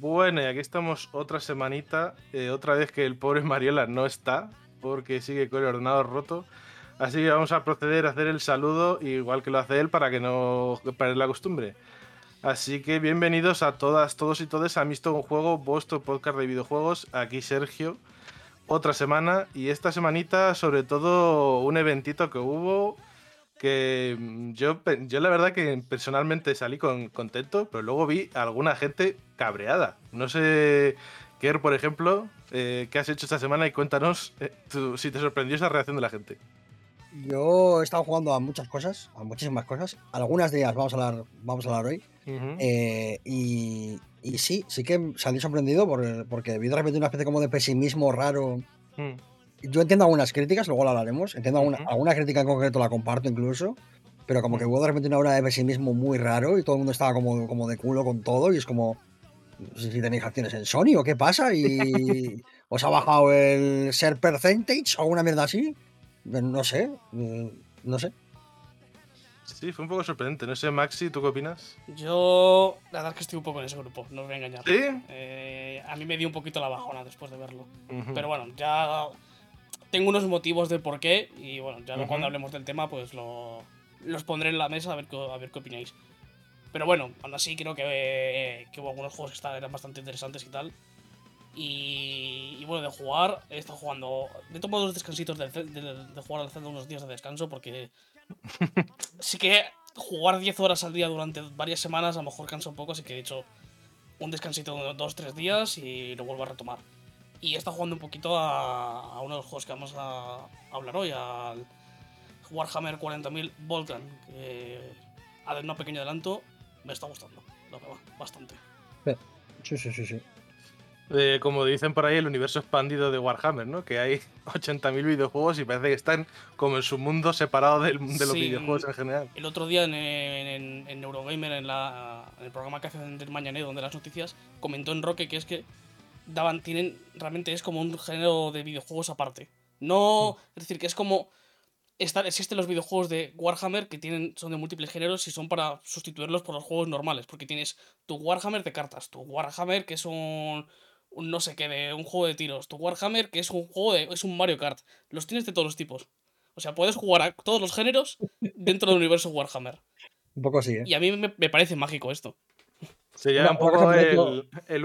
Bueno, y aquí estamos otra semanita, eh, otra vez que el pobre Mariola no está, porque sigue con el ordenador roto. Así que vamos a proceder a hacer el saludo, igual que lo hace él, para que no perder la costumbre. Así que bienvenidos a todas, todos y todas a Misto un Juego, vuestro podcast de videojuegos. Aquí Sergio, otra semana, y esta semanita sobre todo un eventito que hubo que mm, yo, yo la verdad que personalmente salí con, contento, pero luego vi a alguna gente cabreada. No sé, Kier, por ejemplo, eh, ¿qué has hecho esta semana? Y cuéntanos eh, tú- si te sorprendió esa reacción de la gente. Yo he estado jugando a muchas cosas, a muchísimas cosas. Algunas de ellas vamos a hablar, vamos a hablar hoy. Eh, y, y sí, sí que salí sorprendido por- porque vi de repente una especie como de pesimismo raro. Mm. Yo entiendo algunas críticas, luego lo hablaremos. Entiendo alguna, alguna crítica en concreto la comparto incluso. Pero como que Mm. hubo de repente una hora de pesimismo muy raro y todo el mundo estaba como, como de culo con todo. Y es como, no sé si tenéis acciones en Sony o qué pasa. Y os ha bajado el share percentage o alguna mierda así. No sé, mm, no sé. Sí, fue un poco sorprendente. No sé, Maxi, ¿tú qué opinas? Yo, la verdad es que estoy un poco en ese grupo, no os voy a engañar. ¿Sí? Eh, a mí me dio un poquito la bajona después de verlo. Ujú. Pero bueno, ya tengo unos motivos de por qué y bueno, ya Ujú. cuando hablemos del tema pues lo, los pondré en la mesa a ver, a ver qué opináis. Pero bueno, aún así creo que, que hubo algunos juegos que estaban- eran bastante interesantes y tal. Y, y bueno, de jugar, he estado jugando. Me he tomado los descansitos de, de, de jugar al Zelda unos días de descanso porque sí que jugar 10 horas al día durante varias semanas a lo mejor cansa un poco, así que he hecho un descansito de 2-3 días y lo vuelvo a retomar. Y he estado jugando un poquito a, a uno de los juegos que vamos a, hablar hoy, al Warhammer 40.000 Volcan, que a un pequeño adelanto me está gustando, lo que va, bastante. Sí, sí, sí, sí. Eh, como dicen por ahí, el universo expandido de Warhammer, ¿no? Que hay 80.000 videojuegos y parece que están como en su mundo separado del, de los Sí. videojuegos en general. El otro día en, en, en Eurogamer, en, la, en el programa que hacen del Mañanero, donde las noticias, comentó en Roque que es que daban, tienen, realmente es como un género de videojuegos aparte. No, es decir, que es como, estar, existen los videojuegos de Warhammer que tienen, son de múltiples géneros y son para sustituirlos por los juegos normales, porque tienes tu Warhammer de cartas, tu Warhammer que es un, no sé qué, de un juego de tiros, tu Warhammer que es un juego de, es un Mario Kart, los tienes de todos los tipos. O sea, puedes jugar a todos los géneros dentro del universo Warhammer. Un poco así, ¿eh? Y a mí me, me parece mágico esto. Sería un poco por ejemplo- el, el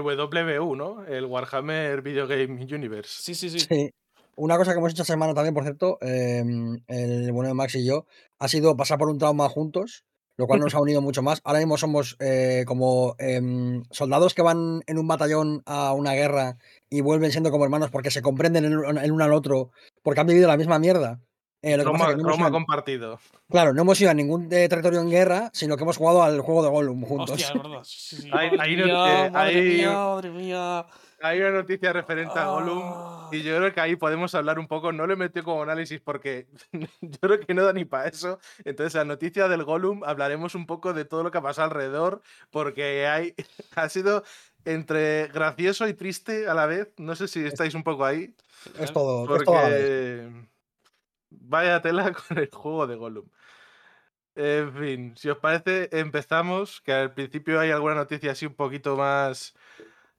WU, ¿no? El Warhammer Video Game Universe. Sí, sí, sí. Sí. Una cosa que hemos hecho esta semana también, por cierto, eh, el bueno de Max y yo, ha sido pasar por un trauma juntos, lo cual nos ha unido mucho más. Ahora mismo somos eh, como em, soldados que van en un batallón a una guerra y vuelven siendo como hermanos porque se comprenden el, uno- el uno al otro, porque han vivido la misma mierda. Eh, lo que pasa Trauma, es que no hemos trauma ido a- compartido. claro, no hemos ido a ningún eh, territorio en guerra, sino que hemos jugado al juego de Gollum juntos. Hostia. Sí, Madre mía, eh, madre mía, madre mía. Hay una noticia referente a Gollum y yo creo que ahí podemos hablar un poco. No lo he metido como análisis porque yo creo que no da ni para eso. Entonces, la noticia del Gollum hablaremos un poco de todo lo que ha pasado alrededor porque hay, ha sido entre gracioso y triste a la vez. No sé si estáis un poco ahí. Es todo, es todo a la vez. Porque vaya tela con el juego de Gollum. En fin, si os parece, empezamos. Que al principio hay alguna noticia así un poquito más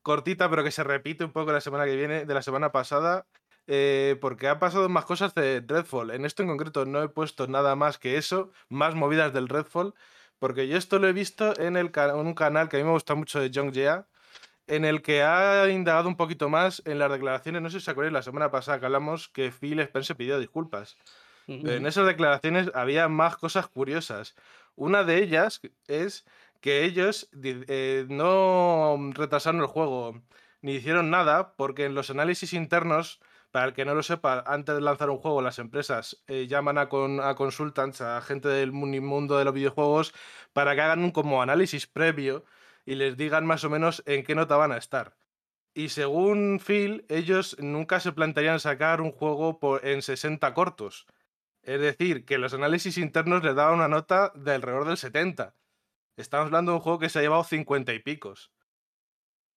cortita, pero que se repite un poco la semana que viene, de la semana pasada. eh, porque han pasado más cosas de Redfall. En esto en concreto no he puesto nada más que eso, más movidas del Redfall. Porque yo esto lo he visto en, el, en un canal que a mí me gusta mucho de John Jea, en el que ha indagado un poquito más en las declaraciones. No sé si os acordáis la semana pasada que hablamos que Phil Spencer pidió disculpas. Pero en esas declaraciones había más cosas curiosas. Una de ellas es que ellos eh, no retrasaron el juego ni hicieron nada porque en los análisis internos, para el que no lo sepa, antes de lanzar un juego las empresas eh, llaman a, a consultants, a gente del mu- mundo de los videojuegos, para que hagan un como análisis previo y les digan más o menos en qué nota van a estar. Y según Phil, ellos nunca se plantearían sacar un juego por, en 60 cortos. Es decir, que los análisis internos les daban una nota de alrededor del 70. Estamos hablando de un juego que se ha llevado 50 y picos.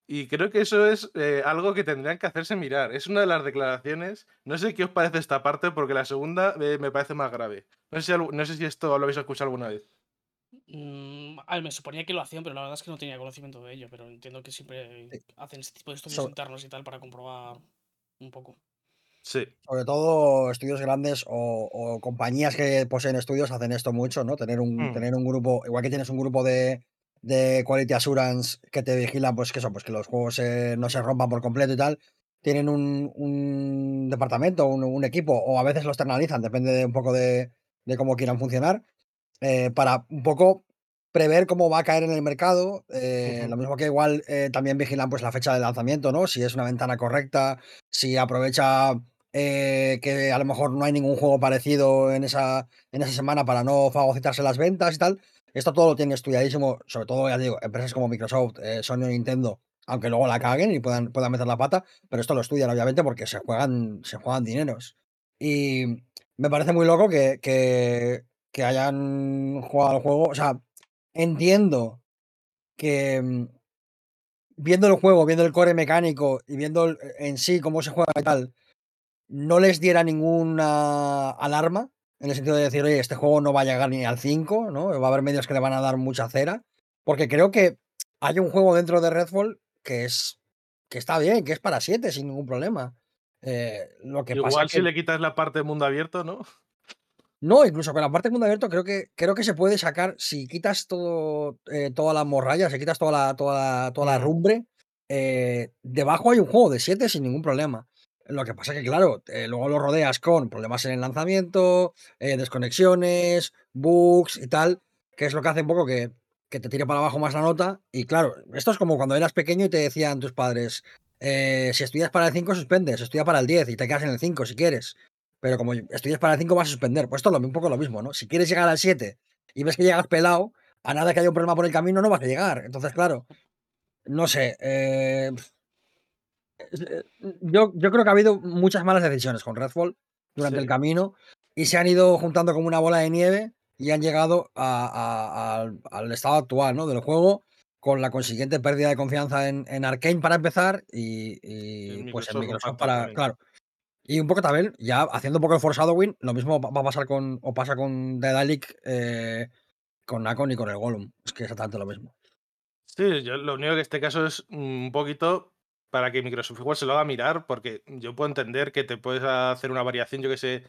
Y creo que eso es eh, algo que tendrían que hacerse mirar. Es una de las declaraciones. No sé qué os parece esta parte, porque la segunda eh, me parece más grave. No sé, si, algu- no sé si esto lo habéis escuchado alguna vez. Mm, a ver, me suponía que lo hacían, pero la verdad es que no tenía conocimiento de ello. Pero entiendo que siempre hacen este tipo de estudios So- internos y tal para comprobar un poco. Sí. Sobre todo estudios grandes o, o compañías que poseen estudios hacen esto mucho, ¿no? Tener un, Mm. tener un grupo, igual que tienes un grupo de, de Quality Assurance que te vigila, pues que eso, pues que los juegos eh, no se rompan por completo y tal. Tienen un, un departamento, un, un equipo, o a veces lo externalizan, depende de un poco de, de cómo quieran funcionar, eh, para un poco prever cómo va a caer en el mercado. eh. Lo mismo que igual eh, también vigilan pues la fecha de lanzamiento, ¿no? Si es una ventana correcta, si aprovecha eh, que a lo mejor no hay ningún juego parecido en esa, en esa semana para no fagocitarse las ventas y tal. Esto todo lo tiene estudiadísimo, sobre todo, ya digo, empresas como Microsoft, eh, Sony o Nintendo, aunque luego la caguen y puedan, puedan meter la pata, pero esto lo estudian, obviamente, porque se juegan, se juegan dineros. Y me parece muy loco que, que, hayan jugado al juego. O sea, entiendo que mm, viendo el juego, viendo el core mecánico y viendo el- en sí cómo se juega y tal, no les diera ninguna alarma, en el sentido de decir, oye, este juego no va a llegar ni al 5, ¿no? Va a haber medios que le van a dar mucha cera, porque creo que hay un juego dentro de Redfall que es que está bien, que es para 7 sin ningún problema. Eh, lo que pasa Igual es si que le quitas la parte de mundo abierto, ¿no? no, incluso con la parte de mundo abierto creo que creo que se puede sacar si quitas todo eh, toda la morralla, si quitas toda la toda la, toda la Mm. rumbre, eh, debajo hay un juego de 7 sin ningún problema. Lo que pasa que, claro, eh, luego lo rodeas con problemas en el lanzamiento, eh, desconexiones, bugs y tal, que es lo que hace un poco que, que te tire para abajo más la nota. Y claro, esto es como cuando eras pequeño y te decían tus padres, eh, si estudias para el 5 suspendes, estudia para el 10 y te quedas en el 5 si quieres. Pero como estudias para el 5 vas a suspender. Pues esto es un poco lo mismo, ¿no? Si quieres llegar al 7 y ves que llegas pelado, a nada que haya un problema por el camino no vas a llegar. Entonces, claro, no sé. eh, yo, yo creo que ha habido muchas malas decisiones con Redfall durante el camino y se han ido juntando como una bola de nieve y han llegado a- a- al, al estado actual ¿no? del juego con la consiguiente pérdida de confianza en, en Arkane para empezar y, pues en Microsoft, para, también. claro. Y un poco también, ya haciendo un poco el foreshadowing, lo mismo va va a pasar con, o pasa con Daedalic, eh, con Nacon y con el Gollum. Es que es exactamente lo mismo. Sí, yo lo único que este caso es un poquito para que Microsoft igual se lo haga mirar, porque yo puedo entender que te puedes hacer una variación, yo que sé,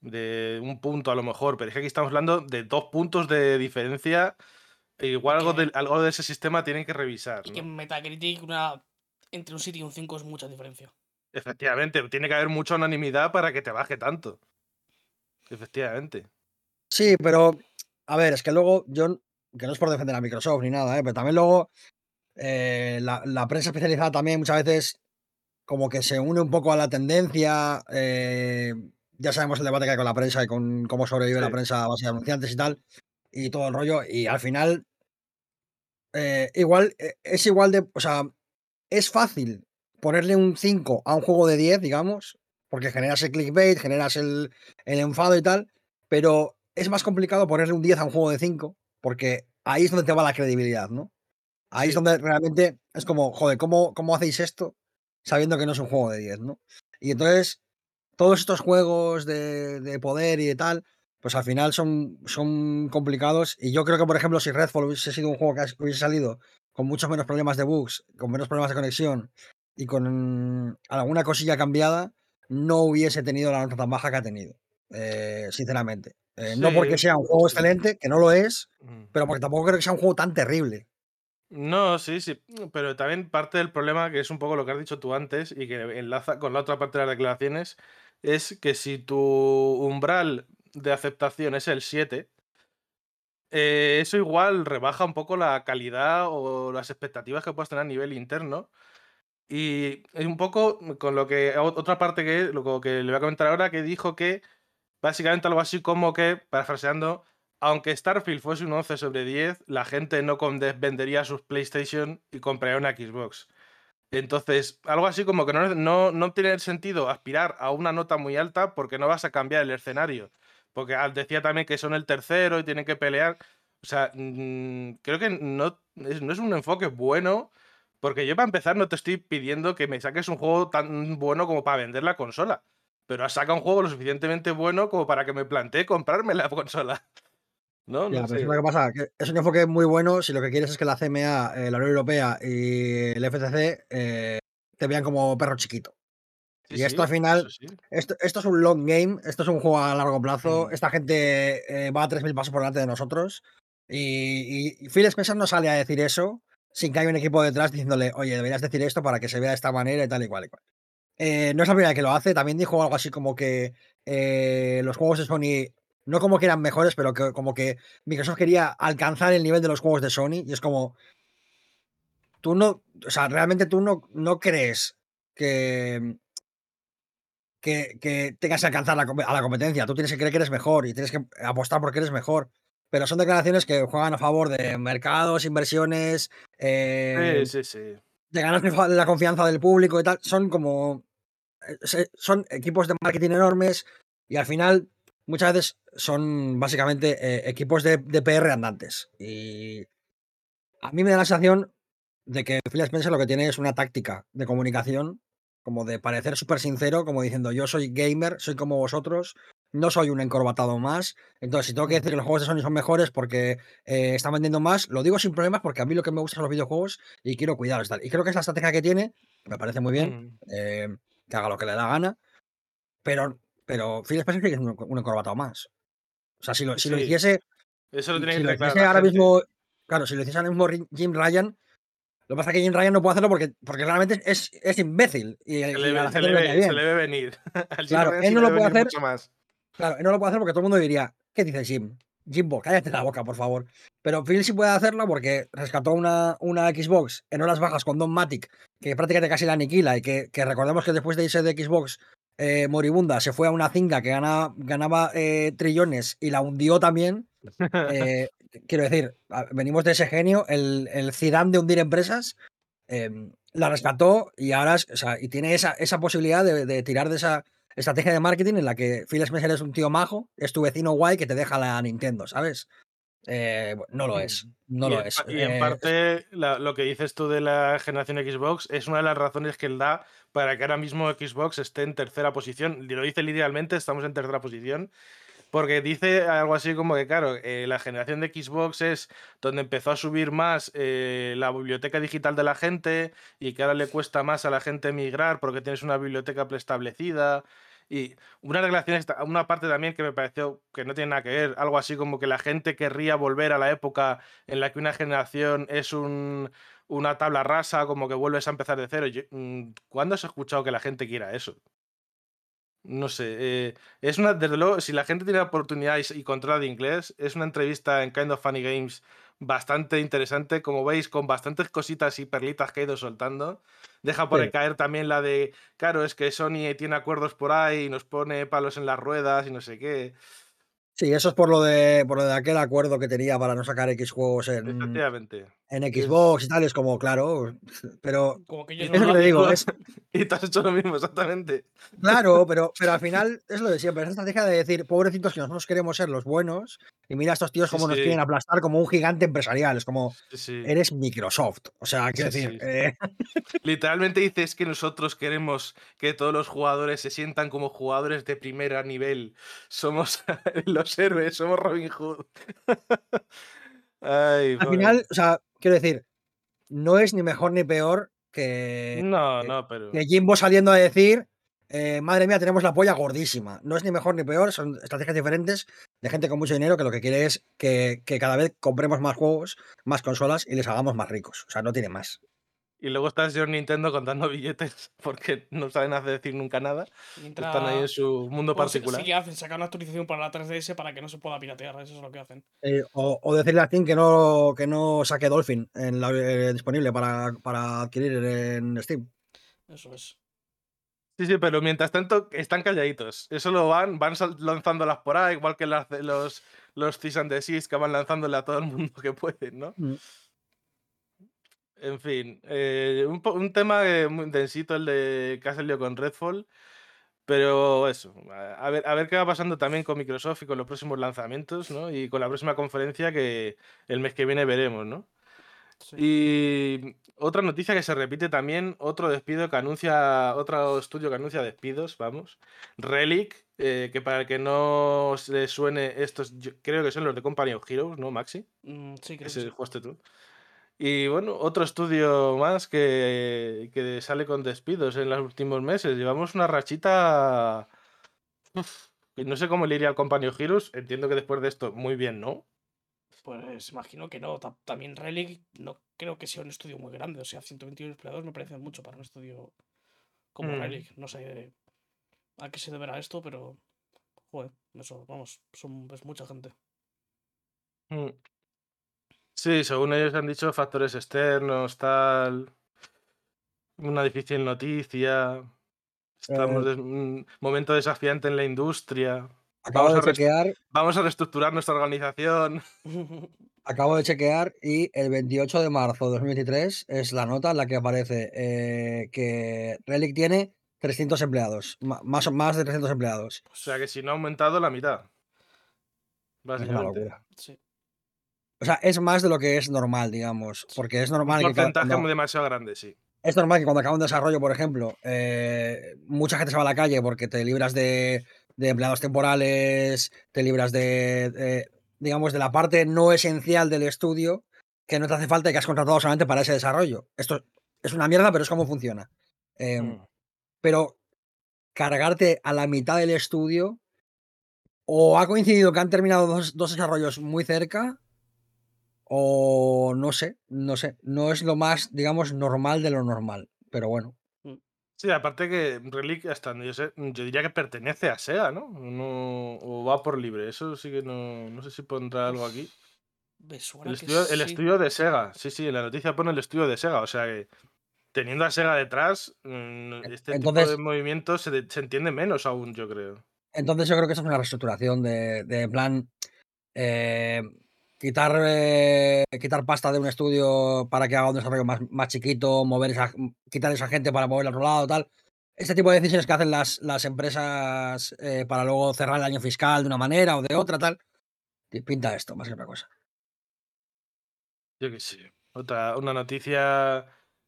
de un punto a lo mejor, pero es que aquí estamos hablando de dos puntos de diferencia. e igual algo de, algo de ese sistema tienen que revisar. Y ¿no? que en Metacritic una, entre un 7 y un 5 es mucha diferencia. Efectivamente, tiene que haber mucha unanimidad para que te baje tanto. Efectivamente. Sí, pero a ver, es que luego yo, que no es por defender a Microsoft ni nada, ¿eh? pero también luego eh, la, la prensa especializada también muchas veces como que se une un poco a la tendencia. eh, ya sabemos el debate que hay con la prensa y con cómo sobrevive la prensa a base de anunciantes y tal, y todo el rollo. Y al final, eh, igual, eh, es igual de, o sea, es fácil ponerle un 5 a un juego de 10, digamos, porque generas el clickbait, generas el, el enfado y tal, pero es más complicado ponerle un 10 a un juego de 5, porque ahí es donde te va la credibilidad, ¿no? Ahí es donde realmente es como, joder, ¿cómo, ¿cómo hacéis esto sabiendo que no es un juego de 10, ¿no? Y entonces, todos estos juegos de, de poder y de tal, pues al final son, son complicados. Y yo creo que, por ejemplo, si Redfall hubiese sido un juego que hubiese salido con muchos menos problemas de bugs, con menos problemas de conexión y con alguna cosilla cambiada, no hubiese tenido la nota tan baja que ha tenido, eh, sinceramente. Eh, No porque sea un juego excelente, que no lo es, Mm. pero porque tampoco creo que sea un juego tan terrible. No, sí, sí. Pero también parte del problema, que es un poco lo que has dicho tú antes y que enlaza con la otra parte de las declaraciones, es que si tu umbral de aceptación es el 7, eh, eso igual rebaja un poco la calidad o las expectativas que puedas tener a nivel interno. Y es un poco con lo que. Otra parte que, lo que le voy a comentar ahora, que dijo que básicamente algo así como que, parafraseando, aunque Starfield fuese un 11 sobre 10, la gente no vendería sus PlayStation y compraría una Xbox. Entonces, algo así como que no, no, no tiene sentido aspirar a una nota muy alta porque no vas a cambiar el escenario. Porque decía también que son el tercero y tienen que pelear. O sea, mm, creo que no es, no es un enfoque bueno Porque yo para empezar no te estoy pidiendo que me saques un juego tan bueno como para vender la consola. Pero sacado un juego lo suficientemente bueno como para que me plantee comprarme la consola. ¿No? Ya, no sé. eso es lo que pasa, que es un enfoque muy bueno si lo que quieres es que la CMA, eh, la Unión Europea y el FCC eh, te vean como perro chiquito. Sí, y esto sí, al final, sí. esto, esto es un long game, esto es un juego a largo plazo, Mm. esta gente eh, va a 3.000 pasos por delante de nosotros y, y- Phil Spencer no sale a decir eso sin que haya un equipo detrás diciéndole, oye, deberías decir esto para que se vea de esta manera y tal y cual y cual. No es la primera vez que lo hace, también dijo algo así como que los juegos de Sony, no como que eran mejores, pero que como que Microsoft quería alcanzar el nivel de los juegos de Sony y es como, tú no, o sea, realmente tú no, no crees que, que, que tengas que alcanzar la a la competencia, tú tienes que creer que eres mejor y tienes que apostar porque eres mejor. Pero son declaraciones que juegan a favor de mercados, inversiones, eh, Sí, sí, sí. de ganar la confianza del público y tal. Son como. eh, Son equipos de marketing enormes y al final muchas veces son básicamente eh, equipos de, de PR andantes. Y a mí me da la sensación de que Phil Spencer lo que tiene es una táctica de comunicación, como de parecer súper sincero, como diciendo yo soy gamer, soy como vosotros, no soy un encorbatado más. Entonces, si tengo que decir que los juegos de Sony son mejores porque eh, están vendiendo más, lo digo sin problemas porque a mí lo que me gusta son los videojuegos y quiero cuidarlos. Tal. Y creo que es la estrategia que tiene, me parece muy bien, Mm. eh, que haga lo que le da gana, pero, pero Phil Spencer que es un, un encorbatado más. O sea, si lo, si lo Sí. hiciese, Eso lo si tiene que lo claro hiciese la ahora gente. mismo, claro, si lo hiciese ahora mismo Jim Ryan, lo que pasa es que Jim Ryan no puede hacerlo porque, porque realmente es, es imbécil y, Se y le, ve, se le ve- bien. se le ve venir. Al Jim Claro, él no lo puede hacer. más. Claro, él no lo puede hacer porque todo el mundo diría, ¿qué dice Jim? Jimbo, cállate la boca, por favor. Pero Phil sí puede hacerlo porque rescató una, una Xbox en horas bajas con Don Matic, que prácticamente casi la aniquila, y que, que recordemos que después de irse de Xbox eh, moribunda, se fue a una cinga que gana- ganaba eh, trillones y la hundió también. Eh, quiero decir, venimos de ese genio, el, el Zidane de hundir empresas, eh, la rescató y ahora o sea, y tiene esa, esa posibilidad de, de tirar de esa estrategia de marketing en la que Phil Spencer es un tío majo, es tu vecino guay que te deja la Nintendo, ¿sabes? Eh, no lo es, no y lo en, es. y en Eh, parte, la- lo que dices tú de la generación Xbox es una de las razones que él da para que ahora mismo Xbox esté en tercera posición. Y Lo dice literalmente, estamos en tercera posición. Porque dice algo así como que, claro, eh, la generación de Xbox es donde empezó a subir más eh, la biblioteca digital de la gente y que ahora le cuesta más a la gente migrar porque tienes una biblioteca preestablecida. Y una relación, una parte también que me pareció que no tiene nada que ver, algo así como que la gente querría volver a la época en la que una generación es un, una tabla rasa, como que vuelves a empezar de cero. Yo- mm, ¿Cuándo has escuchado que la gente quiera eso? No sé, eh, es una, desde luego, si la gente tiene oportunidad y, y controla de inglés, es una entrevista en Kind of Funny Games bastante interesante, como veis, con bastantes cositas y perlitas que ha ido soltando. Deja por Sí. caer también la de, claro, es que Sony tiene acuerdos por ahí y nos pone palos en las ruedas y no sé qué. sí, eso es por lo de por lo de aquel acuerdo que tenía para no sacar X juegos en, Efectivamente. En Xbox y tal, es como, claro, pero Como que Es lo que te digo, es- y tú has hecho lo mismo, exactamente. Claro, pero, pero al final es lo de siempre, es la estrategia de decir, pobrecitos que nosotros queremos ser los buenos, y mira a estos tíos Sí, como nos sí. quieren aplastar como un gigante empresarial, es como, Sí, eres Microsoft. O sea, quiero Sí, decir, sí. eh, Literalmente dices que nosotros queremos que todos los jugadores se sientan como jugadores de primer nivel. Somos los héroes, somos Robin Hood. Ay, al final, o sea, quiero decir, no es ni mejor ni peor que, No, no, pero. que Jimbo saliendo a decir, eh, madre mía, tenemos la polla gordísima. No es ni mejor ni peor, son estrategias diferentes de gente con mucho dinero que lo que quiere es que, que cada vez compremos más juegos, más consolas y les hagamos más ricos. O sea, no tiene más. Y luego está el señor Nintendo contando billetes porque no saben hacer decir nunca nada. Mientras- Están ahí en su mundo Bueno, sí- particular. Sí que hacen, sacar una actualización para la 3DS para que no se pueda piratear, eso es lo que hacen. Eh, o, o decirle a Steam que no, que no saque Dolphin en la, eh, disponible para, para adquirir en Steam. Eso es. Sí, sí, pero mientras tanto están calladitos. Eso lo van, van lanzándolas por ahí, igual que las los, los Cease and Desist que van lanzándole a todo el mundo que pueden, ¿no? Mm. En fin, eh, un, tema muy densito el de que ha salido con Redfall, pero eso, a ver, a ver qué va pasando también con Microsoft y con los próximos lanzamientos, ¿no? Y con la próxima conferencia que el mes que viene veremos, ¿no? Sí. Y otra noticia que se repite también, otro despido que anuncia, otro estudio que anuncia despidos, vamos. Relic, eh, que para el que no se suene, estos yo creo que son los de Company of Heroes, ¿no, Maxi? Mm, sí, creo que Ese sí. jugaste tú. Y bueno, otro estudio más que, que sale con despidos en los últimos meses. Llevamos una rachita. Uf, no sé cómo le iría al of Heroes. Entiendo que después de esto, muy bien, ¿no? Pues imagino que no. Ta- También Relic no creo que sea un estudio muy grande. O sea, 121 empleados me parece mucho para un estudio como Mm. Relic. No sé a qué se deberá esto, pero. Joder, eso, vamos, son, es mucha gente. Mm. Sí, según ellos han dicho, factores externos, tal. Una difícil noticia. Estamos Eh. en un momento desafiante en la industria. Acabo Vamos de a chequear, Vamos a reestructurar nuestra organización. acabo de chequear y el 28 de marzo de 2023 es la nota en la que aparece eh, que Relic tiene 300 empleados, más, más de 300 empleados. O sea que si no ha aumentado la mitad. una Básicamente. locura. sí. O sea, es más de lo que es normal, digamos, porque es Un normal que cada- porcentaje cuando- demasiado grande, sí. Es normal que cuando acaba un desarrollo, por ejemplo, eh, mucha gente se va a la calle porque te libras de, de empleados temporales, te libras de, digamos, de la parte no esencial del estudio que no te hace falta y que has contratado solamente para ese desarrollo. Esto es una mierda, pero es como funciona. Eh, Mm. Pero cargarte a la mitad del estudio o ha coincidido que han terminado dos, dos desarrollos muy cerca o no sé, no sé, no es lo más, digamos, normal de lo normal, pero bueno. Sí, aparte que Relic, hasta donde yo sé, yo diría que pertenece a Sega, ¿no? No- o va por libre. Eso sí que no, no sé si pondrá algo aquí. Me suena El que estudio, el sí. estudio de Sega. Sí, sí, en la noticia pone el estudio de Sega. O sea que teniendo a Sega detrás, mm, este tipo de movimientos se, de- se entiende menos aún, yo creo. Entonces yo creo que eso es una reestructuración de, de plan eh, quitar, eh, quitar pasta de un estudio para que haga un desarrollo más, más chiquito, mover esa, quitar esa gente para mover al otro lado, tal. Este tipo de decisiones que hacen las, las empresas eh, para luego cerrar el año fiscal de una manera o de otra, tal. Pinta esto, más que otra cosa. Yo que sí. Otra, una noticia.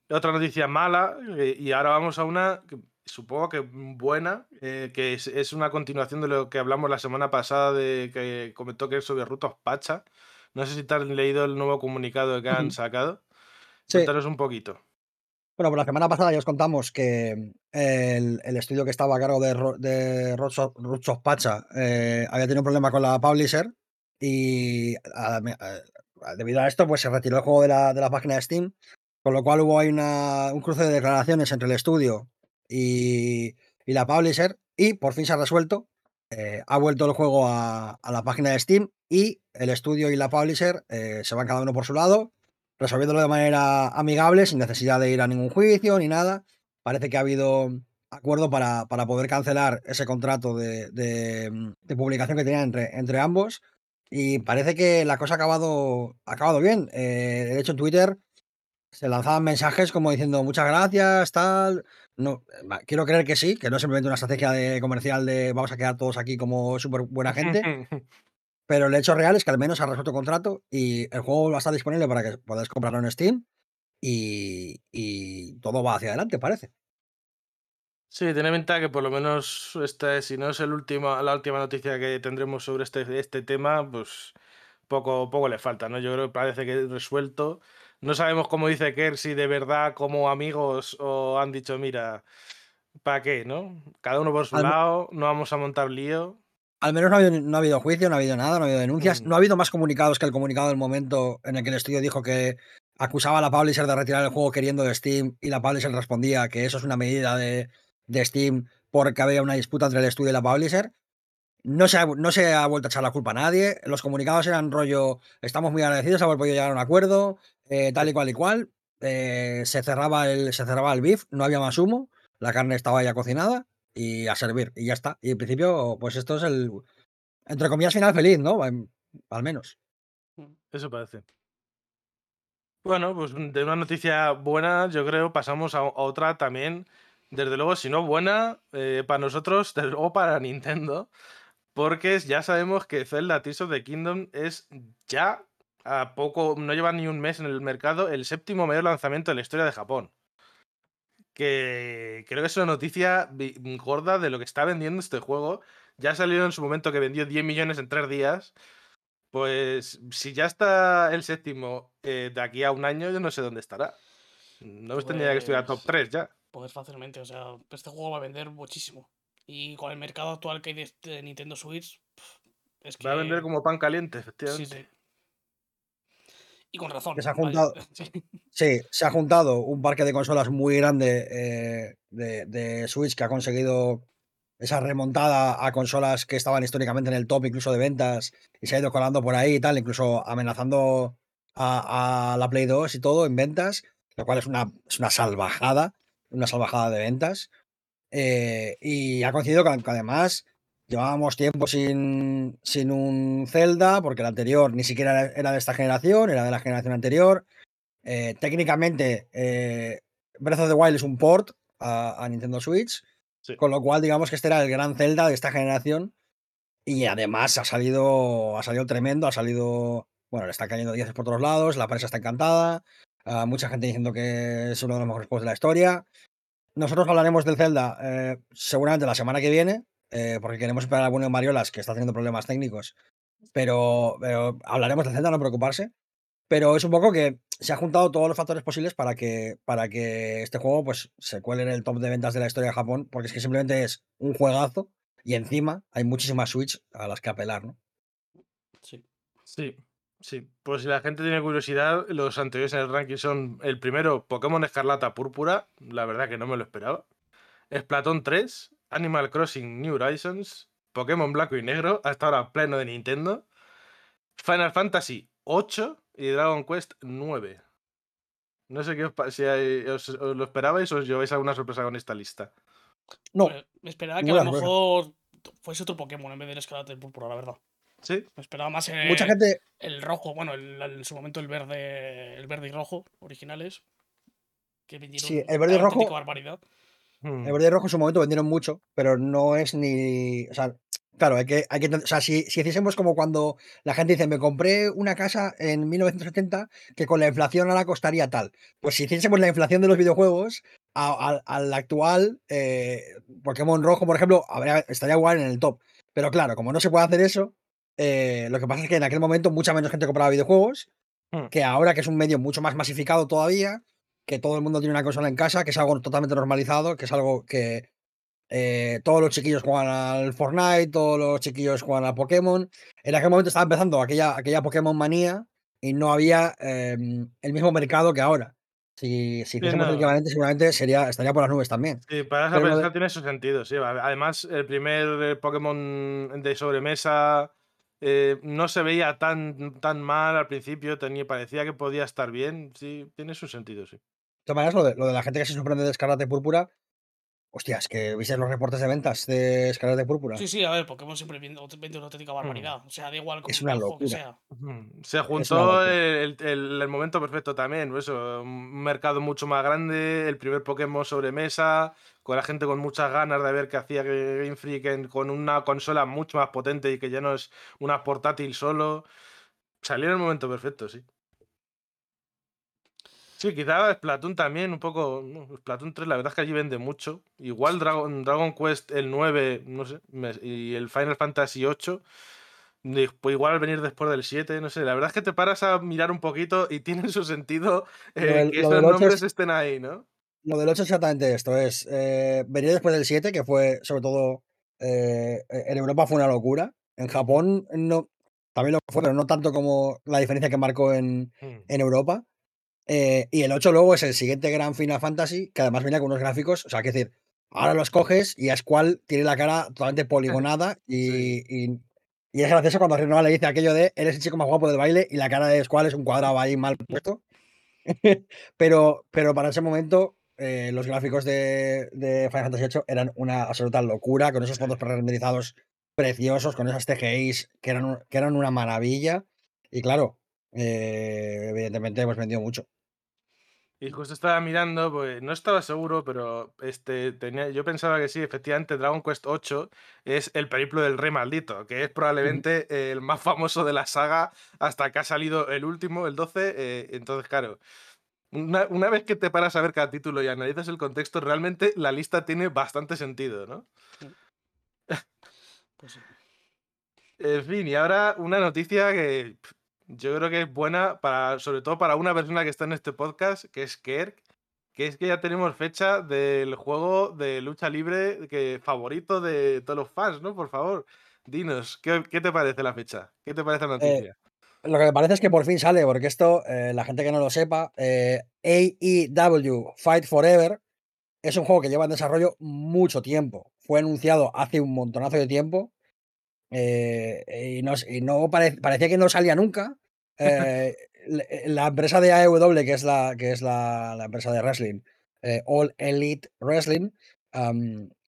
Otra noticia mala. eh, Y ahora vamos a una. que supongo que buena. que es, es una continuación de lo que hablamos la semana pasada. De que comentó que sobre Rutos Pacha. No sé si te has leído el nuevo comunicado que han sacado. Sí. Cuéntanos un poquito. Bueno, pues la semana pasada ya os contamos que el, el estudio que estaba a cargo de, de Pacha eh, había tenido un problema con la publisher y a- a- debido a esto pues se retiró el juego de la, de la página de Steam, con lo cual hubo ahí una- un cruce de declaraciones entre el estudio y, y la publisher y por fin se ha resuelto. Eh, ha vuelto el juego a, la página de Steam y el estudio y la publisher eh, se van cada uno por su lado resolviéndolo de manera amigable, sin necesidad de ir a ningún juicio ni nada. Parece que ha habido acuerdo para, poder cancelar ese contrato de, mm, publicación que tenían entre, ambos. Y parece que la cosa ha acabado, ha acabado bien. Eh, de hecho, en Twitter se lanzaban mensajes como diciendo muchas gracias, tal. No, quiero creer que sí, que no es simplemente una estrategia de comercial de vamos a quedar todos aquí como súper buena gente. Pero el hecho real es que al menos ha resuelto el contrato y el juego va a estar disponible para que podáis comprarlo en Steam y, y todo va hacia adelante, parece. Sí, tiene ventaja que por lo menos esta, si no es el último, la última noticia que tendremos sobre este, este tema, pues poco, poco le falta, ¿no? Yo creo que parece que es resuelto. No sabemos cómo dice Kerr, si de verdad como amigos o han dicho, mira, ¿para qué, no? Cada uno por su Al lado, no vamos a montar lío. Al menos no ha, habido, no ha habido juicio, no ha habido nada, no ha habido denuncias. Mm. No ha habido más comunicados que el comunicado del momento en el que el estudio dijo que acusaba a la publisher de retirar el juego queriendo de Steam y la publisher respondía que eso es una medida de, de Steam porque había una disputa entre el estudio y la publisher. No se, ha, no se ha vuelto a echar la culpa a nadie. Los comunicados eran rollo, estamos muy agradecidos haber podido llegar a un acuerdo, eh, tal y cual y cual. Eh, se, cerraba el, se cerraba el beef, no había más humo, la carne estaba ya cocinada y a servir, y ya está. Y en principio, pues esto es el, entre comillas, final feliz, ¿no? Al menos. Eso parece. Bueno, pues de una noticia buena, yo creo, pasamos a, a otra también. Desde luego, si no buena, eh, para nosotros, desde luego para Nintendo. Porque ya sabemos que Zelda Tears of the Kingdom es ya a poco, no lleva ni un mes en el mercado, el séptimo mayor lanzamiento de la historia de Japón. Que creo que es una noticia gorda de lo que está vendiendo este juego. Ya salió en su momento que vendió 10 millones en tres días. Pues si ya está el séptimo eh, de aquí a un año, yo no sé dónde estará. No me extrañaría que estuviera top Pues- 3 ya. Pues fácilmente, o sea, este juego va a vender muchísimo. Y con el mercado actual que hay de, Nintendo Switch, es que. Va a vender como pan caliente, Sí, efectivamente. sí. Y con razón. Que se ha juntado- Sí. Sí, se ha juntado un parque de consolas muy grande eh, de, de Switch que ha conseguido esa remontada a consolas que estaban históricamente en el top incluso de ventas y se ha ido colando por ahí y tal, incluso amenazando a, a la Play 2 y todo en ventas, lo cual es una, es una salvajada, una salvajada de ventas. Eh, y ha coincidido con que además llevábamos tiempo sin, sin un Zelda, porque el anterior ni siquiera era- de esta generación, era de la generación anterior. Eh, técnicamente, eh, Breath of the Wild es un port a, a Nintendo Switch, Sí. con lo cual digamos que este era el gran Zelda de esta generación. Y además ha salido, ha salido tremendo, ha salido, bueno, le está cayendo 10 por todos lados, la prensa está encantada, mucha gente diciendo que es uno de los mejores juegos de la historia. Nosotros hablaremos del Zelda eh, seguramente la semana que viene, eh, porque queremos esperar a bueno Mariolas, que está teniendo problemas técnicos, pero, pero hablaremos del Zelda, no preocuparse. Pero es un poco que se han juntado todos los factores posibles para que, para que este juego pues, se cuele en el top de ventas de la historia de Japón, porque es que simplemente es un juegazo y encima hay muchísimas Switch a las que apelar, ¿no? Sí. Sí, sí. Pues si la gente tiene curiosidad, los anteriores en el ranking son el primero, Pokémon Escarlata Púrpura, la verdad que no me lo esperaba. Splatoon 3, Animal Crossing New Horizons, Pokémon Blanco y Negro, hasta ahora pleno de Nintendo, Final Fantasy 8 y Dragon Quest 9. No sé qué os, si hay- os, os lo esperabais o os lleváis alguna sorpresa con esta lista. No, me esperaba que a lo mejor fuese otro Pokémon en vez del escarlata y púrpura, la verdad. Sí, Me esperaba más el, mucha gente, el rojo, bueno, el- el- en su momento el verde, el verde y rojo originales. Que vendieron Sí, el verde y rojo- barbaridad. Hmm. el verde y rojo en su momento vendieron mucho, pero no es ni. O sea, claro, hay que. Hay que o sea, si, si hiciésemos como cuando la gente dice, me compré una casa en 1970 que con la inflación ahora costaría tal. Pues si hiciésemos la inflación de los videojuegos al actual, eh, Pokémon rojo, por ejemplo, habría- estaría igual en el top. Pero claro, como no se puede hacer eso, eh, lo que pasa es que en aquel momento mucha menos gente compraba videojuegos Hmm. que ahora que es un medio mucho más masificado todavía, que todo el mundo tiene una consola en casa, que es algo totalmente normalizado, que es algo que eh, todos los chiquillos juegan al Fortnite, todos los chiquillos juegan al Pokémon. En aquel momento estaba empezando aquella, aquella Pokémon manía y no había eh, el mismo mercado que ahora. Si, si hiciésemos el no. equivalente, seguramente sería, estaría por las nubes también. Sí, para esa de- persona tiene su sentido, sí. Además, el primer eh, Pokémon de sobremesa eh, no se veía tan, tan mal al principio, tenía, parecía que podía estar bien. Sí, tiene su sentido, sí. De todas maneras, lo de, lo de la gente que se sorprende de Escarlata y Púrpura, hostias, que viste los reportes de ventas de Escarlata y Púrpura. Sí, sí, a ver, Pokémon siempre vende una auténtica barbaridad. O sea, da igual Es como una el juego que locura. sea. Se una juntó locura. el, el- el momento perfecto también, pues eso, un mercado mucho más grande, el primer Pokémon sobremesa, con la gente con muchas ganas de ver qué hacía Game Freak en- con una consola mucho más potente y que ya no es una portátil solo. Salió en el momento perfecto, sí. Sí, quizá Splatoon también, un poco. no, Splatoon 3, la verdad es que allí vende mucho. Igual Dragon, Dragon Quest el 9, no sé, y el Final Fantasy 8. de- Pues igual venir después del 7, no sé. La verdad es que te paras a mirar un poquito y tiene su sentido eh, que esos del 8 nombres es- estén ahí, ¿no? Lo del 8 es exactamente esto, es eh, venir después del 7, que fue sobre todo eh, en Europa fue una locura. En Japón no, también lo fue, pero no tanto como la diferencia que marcó en, en Europa. Eh, y el 8 luego es el siguiente gran Final Fantasy, que además viene con unos gráficos, o sea, que decir, ahora los coges y a Squall tiene la cara totalmente poligonada y, Sí. y, y es gracioso cuando Renoa le dice aquello de eres el chico más guapo del baile y la cara de Squall es un cuadrado ahí mal puesto. pero, pero para ese momento eh, los gráficos de, de Final Fantasy VIII eran una absoluta locura, con esos fondos pre-renderizados preciosos, con esas TGIs que eran, que eran una maravilla. Y claro, eh, evidentemente hemos vendido mucho. Y justo estaba mirando, pues no estaba seguro, pero este, tenía, yo pensaba que sí, efectivamente Dragon Quest 8 es el periplo del rey maldito, que es probablemente el más famoso de la saga hasta que ha salido el último, el 12. eh, entonces, claro, una, una vez que te paras a ver cada título y analizas el contexto, realmente la lista tiene bastante sentido, ¿no? Pues sí. En fin, y ahora una noticia que yo creo que es buena para, sobre todo para una persona que está en este podcast, que es Kerk, que es que ya tenemos fecha del juego de lucha libre que, favorito de todos los fans, ¿no? Por favor, dinos, ¿qué, qué te parece la fecha? ¿Qué te parece la noticia? Lo que me parece es que por fin sale, porque esto, eh, la gente que no lo sepa, eh, AEW Fight Forever es un juego que lleva en desarrollo mucho tiempo. Fue anunciado hace un montonazo de tiempo eh, y no, y no pare- parecía que no salía nunca. Eh, la- la empresa de AEW, que es la, que es la, la empresa de wrestling, eh, All Elite Wrestling,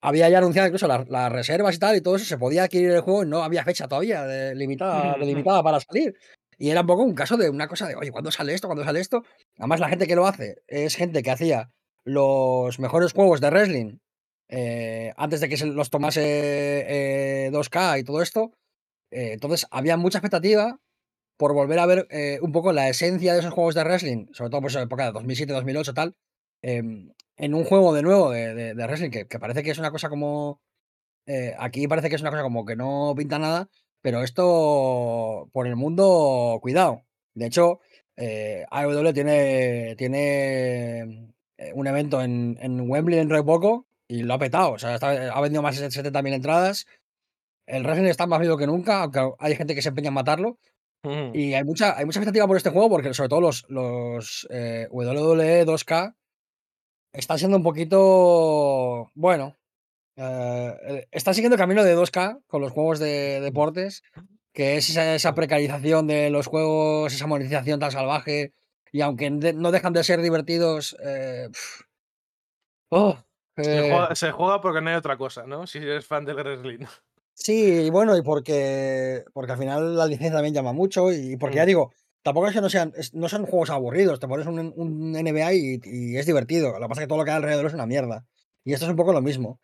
había ya anunciado incluso las, las reservas y tal, y todo eso se podía adquirir el juego y no había fecha todavía de- limitada, delimitada para salir. Y era un poco un caso de una cosa de, oye, ¿cuándo sale esto? ¿Cuándo sale esto? Además, la gente que lo hace es gente que hacía los mejores juegos de wrestling eh, antes de que se los tomase eh, 2K y todo esto. Eh, entonces, había mucha expectativa por volver a ver eh, un poco la esencia de esos juegos de wrestling, sobre todo por esa época de 2007, 2008, tal, em, en un juego de nuevo de, wrestling, que, parece que es una cosa como. aquí parece que es una cosa como que no pinta nada, pero esto por el mundo, cuidado. De hecho, AEW tiene, tiene un evento en, en Wembley de poco y lo ha petado. O sea, está- ha vendido más de 70.000 entradas. El wrestling está más vivo que nunca, aunque hay gente que se empeña en matarlo. Y hay mucha, hay mucha expectativa por este juego porque sobre todo los, los eh, WWE 2K están siendo un poquito, bueno, eh, eh, están siguiendo el camino de 2K con los juegos de deportes, que es esa, esa precarización de los juegos, esa monetización tan salvaje, y aunque no dejan de ser divertidos, eh, oh, Se, eh, juega, se juega porque no hay otra cosa, ¿no? Si eres fan del wrestling. Sí, y bueno, y porque, porque al final la licencia también llama mucho y porque ya Mm. digo, tampoco es que no sean, no son juegos aburridos, te pones un, un NBA y, y es divertido, lo que pasa es que todo lo que hay alrededor es una mierda. Y esto es un poco lo mismo.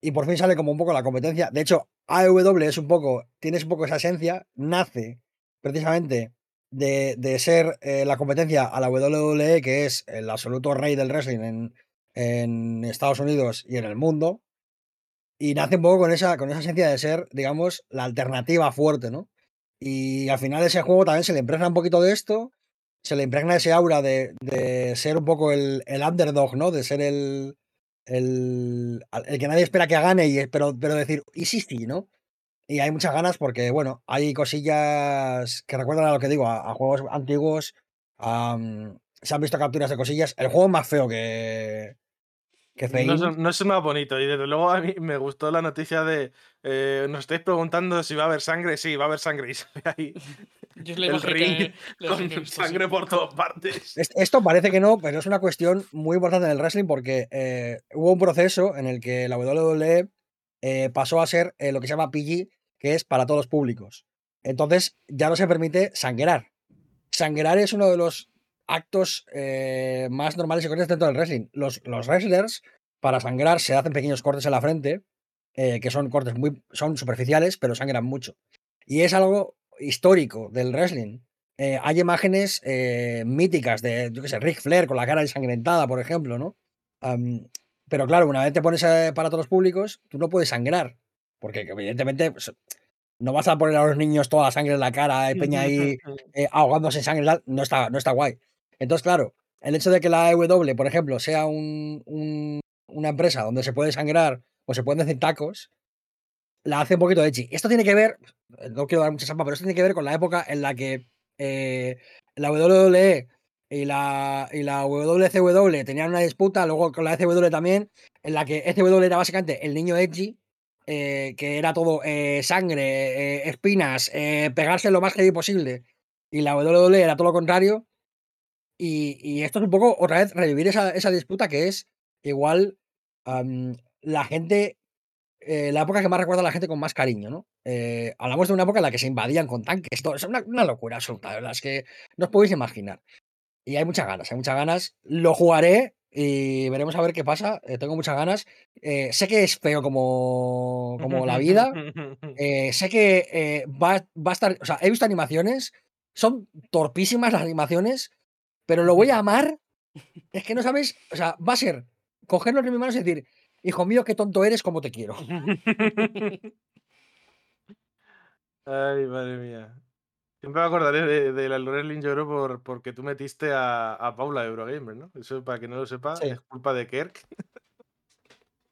Y por fin sale como un poco la competencia. De hecho, AEW es un poco, tienes un poco esa esencia, nace precisamente de, de ser eh, la competencia a la WWE, que es el absoluto rey del wrestling en, en Estados Unidos y en el mundo. Y nace un poco con esa, con esa esencia de ser, digamos, la alternativa fuerte, ¿no? Y al final ese juego también se le impregna un poquito de esto, se le impregna ese aura de, de ser un poco el, el underdog, ¿no? De ser el, el, el que nadie espera que gane, y, pero, pero decir, y sí, sí, ¿no? Y hay muchas ganas porque, bueno, hay cosillas que recuerdan a lo que digo, a, a juegos antiguos. se han visto capturas de cosillas. El juego más feo que, que No no es más bonito. Y desde luego a mí me gustó la noticia de. eh, nos estáis preguntando si va a haber sangre. Sí, va a haber sangre. Y sale ahí Yo el ring que, que con sangre por todas partes. Es- Esto parece que no, pero es una cuestión muy importante en el wrestling porque eh, hubo un proceso en el que la WWE eh, pasó a ser eh, lo que se llama PG, que es para todos los públicos. Entonces ya no se permite sangrar. Sangrar es uno de los actos eh, más normales y corrientes dentro del wrestling. Los, los wrestlers, para sangrar, se hacen pequeños cortes en la frente, eh, que son cortes muy son superficiales, pero sangran mucho. Y es algo histórico del wrestling. Eh, hay imágenes eh, míticas de, yo qué sé, Ric Flair con la cara ensangrentada, por ejemplo, ¿no? Am, pero claro, una vez te pones eh, para todos los públicos, tú no puedes sangrar. Porque evidentemente pues, no vas a poner a los niños toda la sangre en la cara, eh, peña ahí eh, ahogándose en sangre, no está, no está guay. Entonces, claro, el hecho de que la AEW, por ejemplo, sea un- un- una empresa donde se puede sangrar o se pueden decir tacos, la hace un poquito edgy. Esto tiene que ver, eh, no quiero dar mucha champa, pero esto tiene que ver con la época en la que eh, la WWE y la, y WCW tenían una disputa, luego con la ECW también, en la que ECW era básicamente el niño edgy, eh, que era todo sangre, espinas, pegarse lo más heavy posible, y la WWE era todo lo contrario. Y, y esto es un poco otra vez revivir esa, esa disputa que es igual am, la gente eh, la época que más recuerda a la gente con más cariño, ¿no? Eh, hablamos de una época en la que se invadían con tanques, todo, es una, una locura absoluta, la verdad, es que no os podéis imaginar. y hay muchas ganas, hay muchas ganas. Lo jugaré y veremos a ver qué pasa. eh, tengo muchas ganas. Eh, sé que es feo como, como la vida. eh, sé que eh, va, va a estar. O sea, he visto animaciones. Son torpísimas las animaciones, pero lo voy a amar. Es que no sabes. O sea, va a ser cogerlo en mis manos y decir, hijo mío, qué tonto eres, como te quiero. Ay, madre mía. Siempre me acordaré de, de la Lorelin lloró por, porque tú metiste a, a Paula de Eurogamer, ¿no? Eso, para que no lo sepa, Sí. es culpa de Kirk.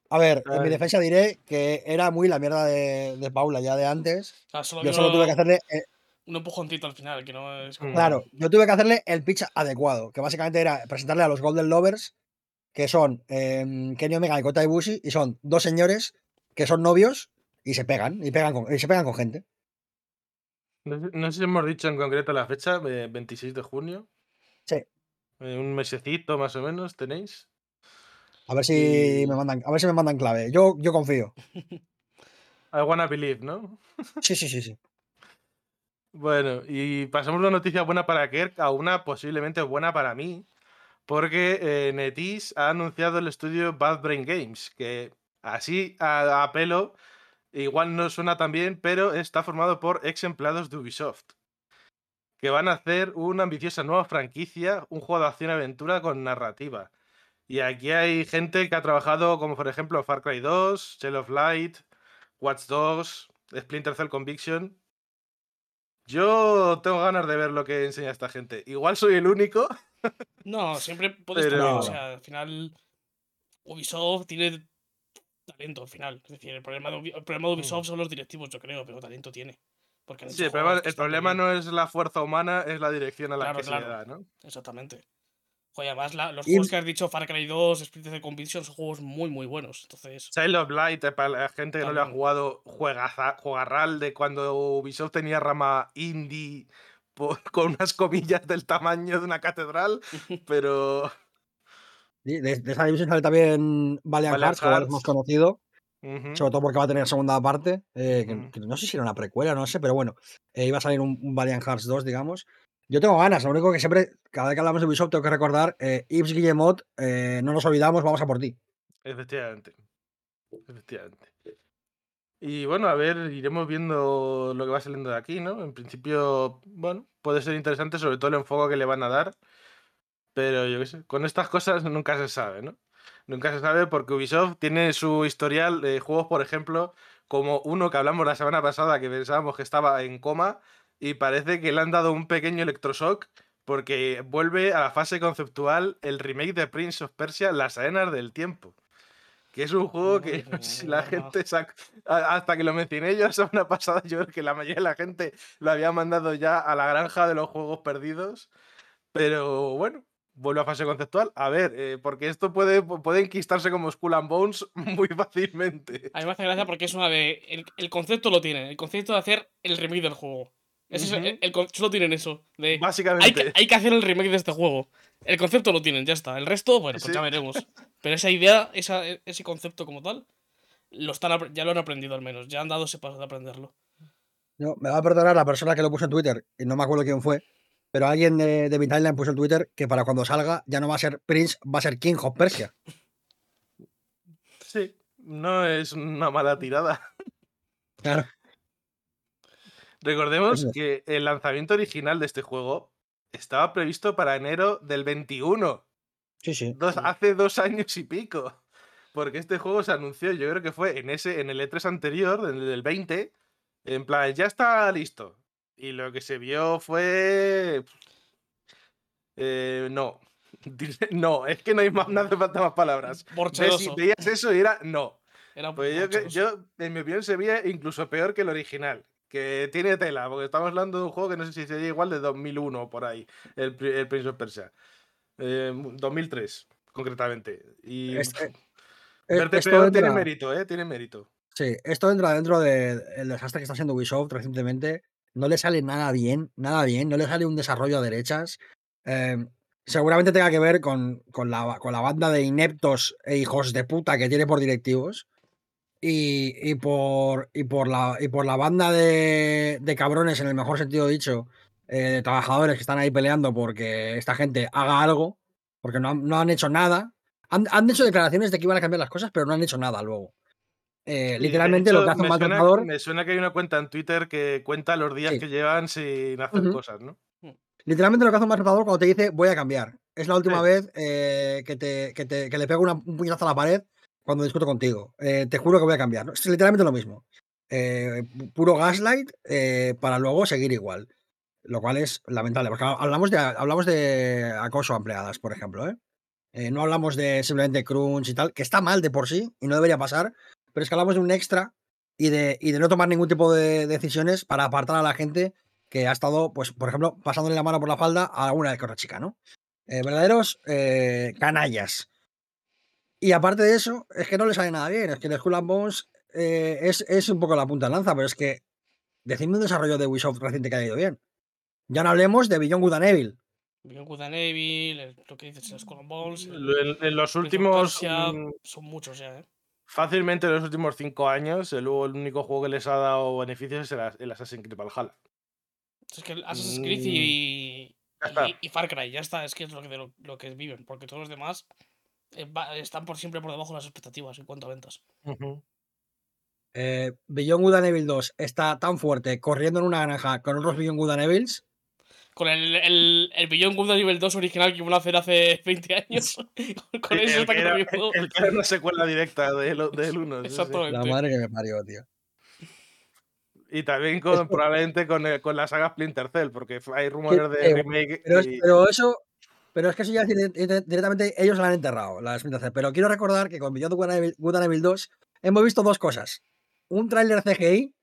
A ver, en mi defensa diré que era muy la mierda de, de Paula ya de antes. Solo Yo solo tuve que hacerle. Un empujoncito al final, que no es como-. Claro, yo tuve que hacerle el pitch adecuado, que básicamente era presentarle a los Golden Lovers, que son eh, Kenny Omega y Kota Ibushi, y son dos señores que son novios y se pegan, y, pegan con, y se pegan con gente. No sé, no sé si hemos dicho en concreto la fecha, eh, 26 de junio. Sí. Eh, un mesecito más o menos tenéis. A ver si Y- me mandan, a ver si me mandan clave. Yo, yo confío. I wanna believe, ¿no? Sí, sí, sí, sí. Bueno, y pasamos de una noticia buena para Kirk a una posiblemente buena para mí, porque eh, ha anunciado el estudio Bad Brain Games, que así a, a pelo igual no suena tan bien, pero está formado por ex empleados de Ubisoft, que van a hacer una ambiciosa nueva franquicia, un juego de acción-aventura con narrativa. Y aquí hay gente que ha trabajado como por ejemplo Far Cry 2, Shell of Light, Watch Dogs, Splinter Cell Conviction. Yo tengo ganas de ver lo que enseña esta gente. Igual soy el único. No, siempre puedes Pero- tener, o sea, al final Ubisoft tiene talento al final. Es decir, el problema de, Ubi- el problema de Ubisoft son los directivos, yo creo, pero talento tiene. Porque Sí, el problema, el bien. no es la fuerza humana, es la dirección a la Claro, que claro. se le da, ¿no? Exactamente. Joder, además la- los Y- juegos que has dicho, Far Cry 2, Splinter Cell Conviction, son juegos muy, muy buenos. Entonces, Child of Light, eh, para la gente que no le ha jugado, juegaza, jugarral de cuando Ubisoft tenía rama indie por- con unas comillas del tamaño de una catedral, pero Sí, De, de esa división sale también Valiant, Valiant Hearts, que es Hearts. más conocido, sobre todo porque va a tener segunda parte. eh, que- que no sé si era una precuela, no sé, pero bueno, eh, iba a salir un, un Valiant Hearts 2, digamos. Yo tengo ganas, lo único que siempre, cada vez que hablamos de Ubisoft, tengo que recordar, eh, Yves Guillemot, eh, no nos olvidamos, vamos a por ti. efectivamente. Efectivamente. Y bueno, a ver, iremos viendo lo que va saliendo de aquí, ¿no? En principio, bueno, puede ser interesante, sobre todo el enfoque que le van a dar. Pero yo qué sé, con estas cosas nunca se sabe, ¿no? Nunca se sabe porque Ubisoft tiene su historial de juegos, por ejemplo, como uno que hablamos la semana pasada que pensábamos que estaba en coma y parece que le han dado un pequeño electroshock porque vuelve a la fase conceptual el remake de Prince of Persia, Las Arenas del Tiempo. Que es un juego que si la gente sac- a- hasta que lo mencioné yo la semana pasada, yo creo que la mayoría de la gente lo había mandado ya a la granja de los juegos perdidos. Pero bueno, vuelve a fase conceptual. A ver, eh, porque esto puede, puede enquistarse como Skull and Bones muy fácilmente. a mí me hace gracia porque es una de. El, el concepto lo tienen, el concepto de hacer el remake del juego. Ese es el- solo tienen eso. De, hay, Básicamente. que, hay que hacer el remake de este juego. El concepto lo tienen, ya está. El resto, bueno, pues Sí. ya veremos. Pero esa idea, esa, ese concepto como tal, lo están, ya lo han aprendido al menos. Ya han dado ese paso de aprenderlo. No, me va a perdonar la persona que lo puso en Twitter, y no me acuerdo quién fue, pero alguien de, de mi timeline puso en Twitter que para cuando salga ya no va a ser Prince, va a ser King of Persia. Sí, no es una mala tirada. Claro. Recordemos que el lanzamiento original de este juego estaba previsto para enero del 21. Sí, sí. Dos- Sí. hace dos años y pico. Porque este juego se anunció, yo creo que fue en ese, en el E3 anterior, en el del 20. En plan, ya está listo. Y lo que se vio fue. eh, no. No, es que no hay más, no hace falta más palabras. Borcheroso. veías eso y era no. Era Pues yo, yo, en mi opinión, se veía incluso peor que el original. Que tiene tela, porque estamos hablando de un juego que no sé si sería igual de 2001 por ahí, el, el Prince of Persia. Eh, 2003, concretamente. Y Este- pf, verte esto peor entra- tiene mérito, ¿eh? Tiene mérito. Sí, esto entra dentro del desastre que está haciendo Ubisoft recientemente. No le sale nada bien, nada bien, no le sale un desarrollo a derechas. Eh, seguramente tenga que ver con, con la, con la banda de ineptos e hijos de puta que tiene por directivos. Y, y por, y, por, la, y por la banda de, de cabrones, en el mejor sentido dicho, eh, trabajadores que están ahí peleando porque esta gente haga algo, porque no han, no han hecho nada. Han, han hecho declaraciones de que iban a cambiar las cosas, pero no han hecho nada luego. Eh, de literalmente lo hecho, que hace un maltratador. Me suena que hay una cuenta en Twitter que cuenta los días Sí. que llevan sin hacer Ujú. cosas, ¿no? Literalmente lo que hace un maltratador cuando te dice voy a cambiar. Es la última Sí. vez eh, que, te, que, te- que le pego una- un puñetazo a la pared cuando discuto contigo. Eh, te juro que voy a cambiar. Es literalmente lo mismo. Eh, pu- puro gaslight eh, para luego seguir igual. Lo cual es lamentable. Porque hablamos de, hablamos de acoso a empleadas, por ejemplo. no hablamos de simplemente crunch y tal, que está mal de por sí y no debería pasar. Pero es que hablamos de un extra y de, y de no tomar ningún tipo de decisiones para apartar a la gente que ha estado, pues, por ejemplo, pasándole la mano por la falda a alguna que otra chica, ¿no? Verdaderos canallas. Y aparte de eso, es que no le sale nada bien. Es que el Skull and Bones eh, es, es un poco la punta de lanza, pero es que decidme un desarrollo de Ubisoft reciente que haya ido bien. Ya no hablemos de Beyond Good and Evil. Beyond Good and Evil, lo que dices, el Skull and Bones. el En, en los últimos. Mm, son muchos ya, ¿eh? Fácilmente en los últimos cinco años, el, el único juego que les ha dado beneficios es el, As- el Assassin's Creed Valhalla. Es que el Assassin's Creed y, está. y, y Far Cry, ya está, es que es lo que, lo, lo que viven, porque todos los demás están por siempre por debajo de las expectativas en cuanto a ventas. Eh, Beyond Good and Evil 2 está tan fuerte corriendo en una granja con otros Beyond Good and Evils. Con el, el, el Beyond Good Nivel 2 original que iban a hacer hace 20 años. con El- eso está que era, corriendo. el que era una secuela directa del, del 1. Exactamente. La madre que me parió, tío. Y también con, probablemente con, el- con la saga Splinter Cell, porque hay rumores de eh, remake. Pero, y- pero eso. Pero es que eso ya dire- dire- directamente ellos la han enterrado, la Cell. Pero quiero recordar que con Beyond Good and Evil 2 hemos visto dos cosas. Un tráiler CGI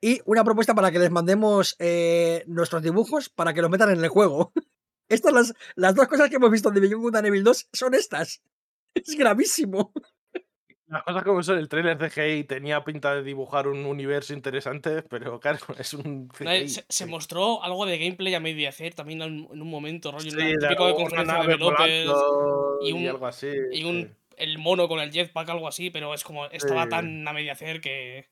y una propuesta para que les mandemos eh, nuestros dibujos para que los metan en el juego. Estas las, las dos cosas que hemos visto de Beyond Good and Evil 2 son estas. Es gravísimo. Las cosas como son, el trailer CGI tenía pinta de dibujar un universo interesante, pero claro, es un eh, CGI. Se, mostró algo de gameplay a medio hacer también en, un momento, rollo, Sí, de típico de conferencia de y un- algo así. Y sí. el mono con el jetpack, algo así, pero es como estaba Sí. tan a medio hacer que.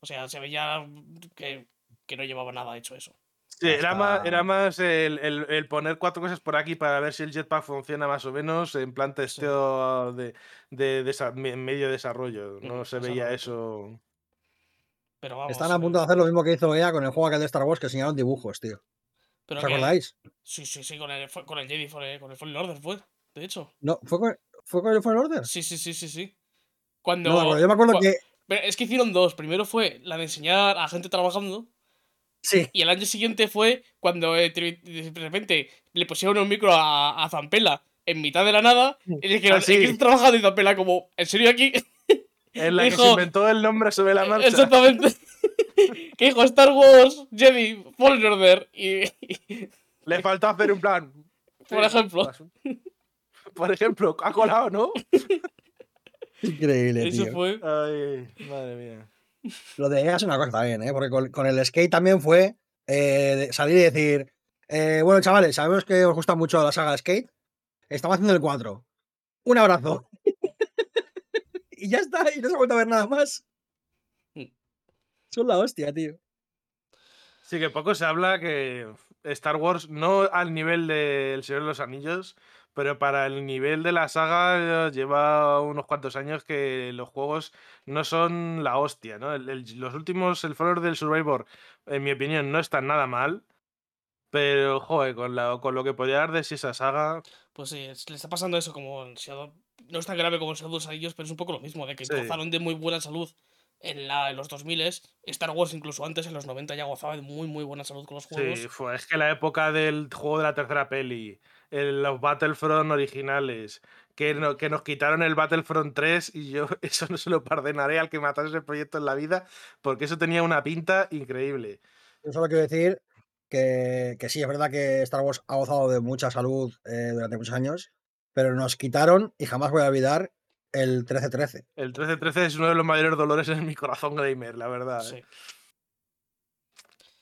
O sea, se veía que, que no llevaba nada hecho eso. Sí, era más, era más el, el- el poner cuatro cosas por aquí para ver si el jetpack funciona más o menos en plan testeo de, de, me- medio desarrollo. No se veía eso. Pero vamos. Están a punto de hacer lo mismo que hizo EA con el juego aquel de Star Wars que enseñaron dibujos, tío. pero ¿Os que- acordáis? Sí, sí, sí, con el, con el Jedi, con el Fallen Order fue, de hecho. No, ¿fue con, ¿fue con el Fallen Order? Sí, sí, sí, sí, sí. Cuando. No, me acuerdo. Yo me acuerdo que. pero es que hicieron dos. Primero fue la de enseñar a gente trabajando. Sí, Y el año siguiente fue cuando eh, de repente le pusieron un micro a, a Zampela en mitad de la nada. Y le dijeron, Ah, sí. ¿en qué estás trabajando? Y Zampela, como, ¿en serio aquí? En la que Dijo- se inventó el nombre sobre la marcha. Exactamente. que dijo Star Wars, Jedi, Fallen Order. Y, y- Le faltó hacer un plan. Por ejemplo. Por ejemplo, ha colado, ¿no? increíble, eso tío. fue. Ay, madre mía. Lo de EA es una cosa también, ¿eh? Porque con, con el skate también fue eh, de salir y decir, eh, bueno, chavales, sabemos que os gusta mucho la saga de skate. Estamos haciendo el 4. Un abrazo. y ya está, y no se ha vuelto a ver nada más. Mm. Son la hostia, tío. Sí, que poco se habla que Star Wars, no al nivel del Señor de los Anillos, pero para el nivel de la saga eh, lleva unos cuantos años que los juegos no son la hostia, ¿no? El- el- los últimos, el Fallout del Survivor, en mi opinión, no están nada mal, pero, joder, con, la, con lo que podía dar de sí esa saga, Pues sí, es- le está pasando eso como Shadow- No es tan grave como en Shadow the Anillos, pero es un poco lo mismo, de que Sí. gozaron de muy buena salud en, la, en los 2000 Star Wars incluso antes, en los 90, ya gozaba de muy, muy buena salud con los juegos. Sí, fue, es que la época del juego de la tercera peli, el- los Battlefront originales, que, no- que nos quitaron el Battlefront 3 y yo eso no se lo perdonaré al que matase ese proyecto en la vida, porque eso tenía una pinta increíble. Yo solo quiero decir que, que sí, es verdad que Star Wars ha gozado de mucha salud eh, durante muchos años, pero nos quitaron, y jamás voy a olvidar, el 1313. El 1313 es uno de los mayores dolores en mi corazón gamer, la verdad. Sí. ¿eh?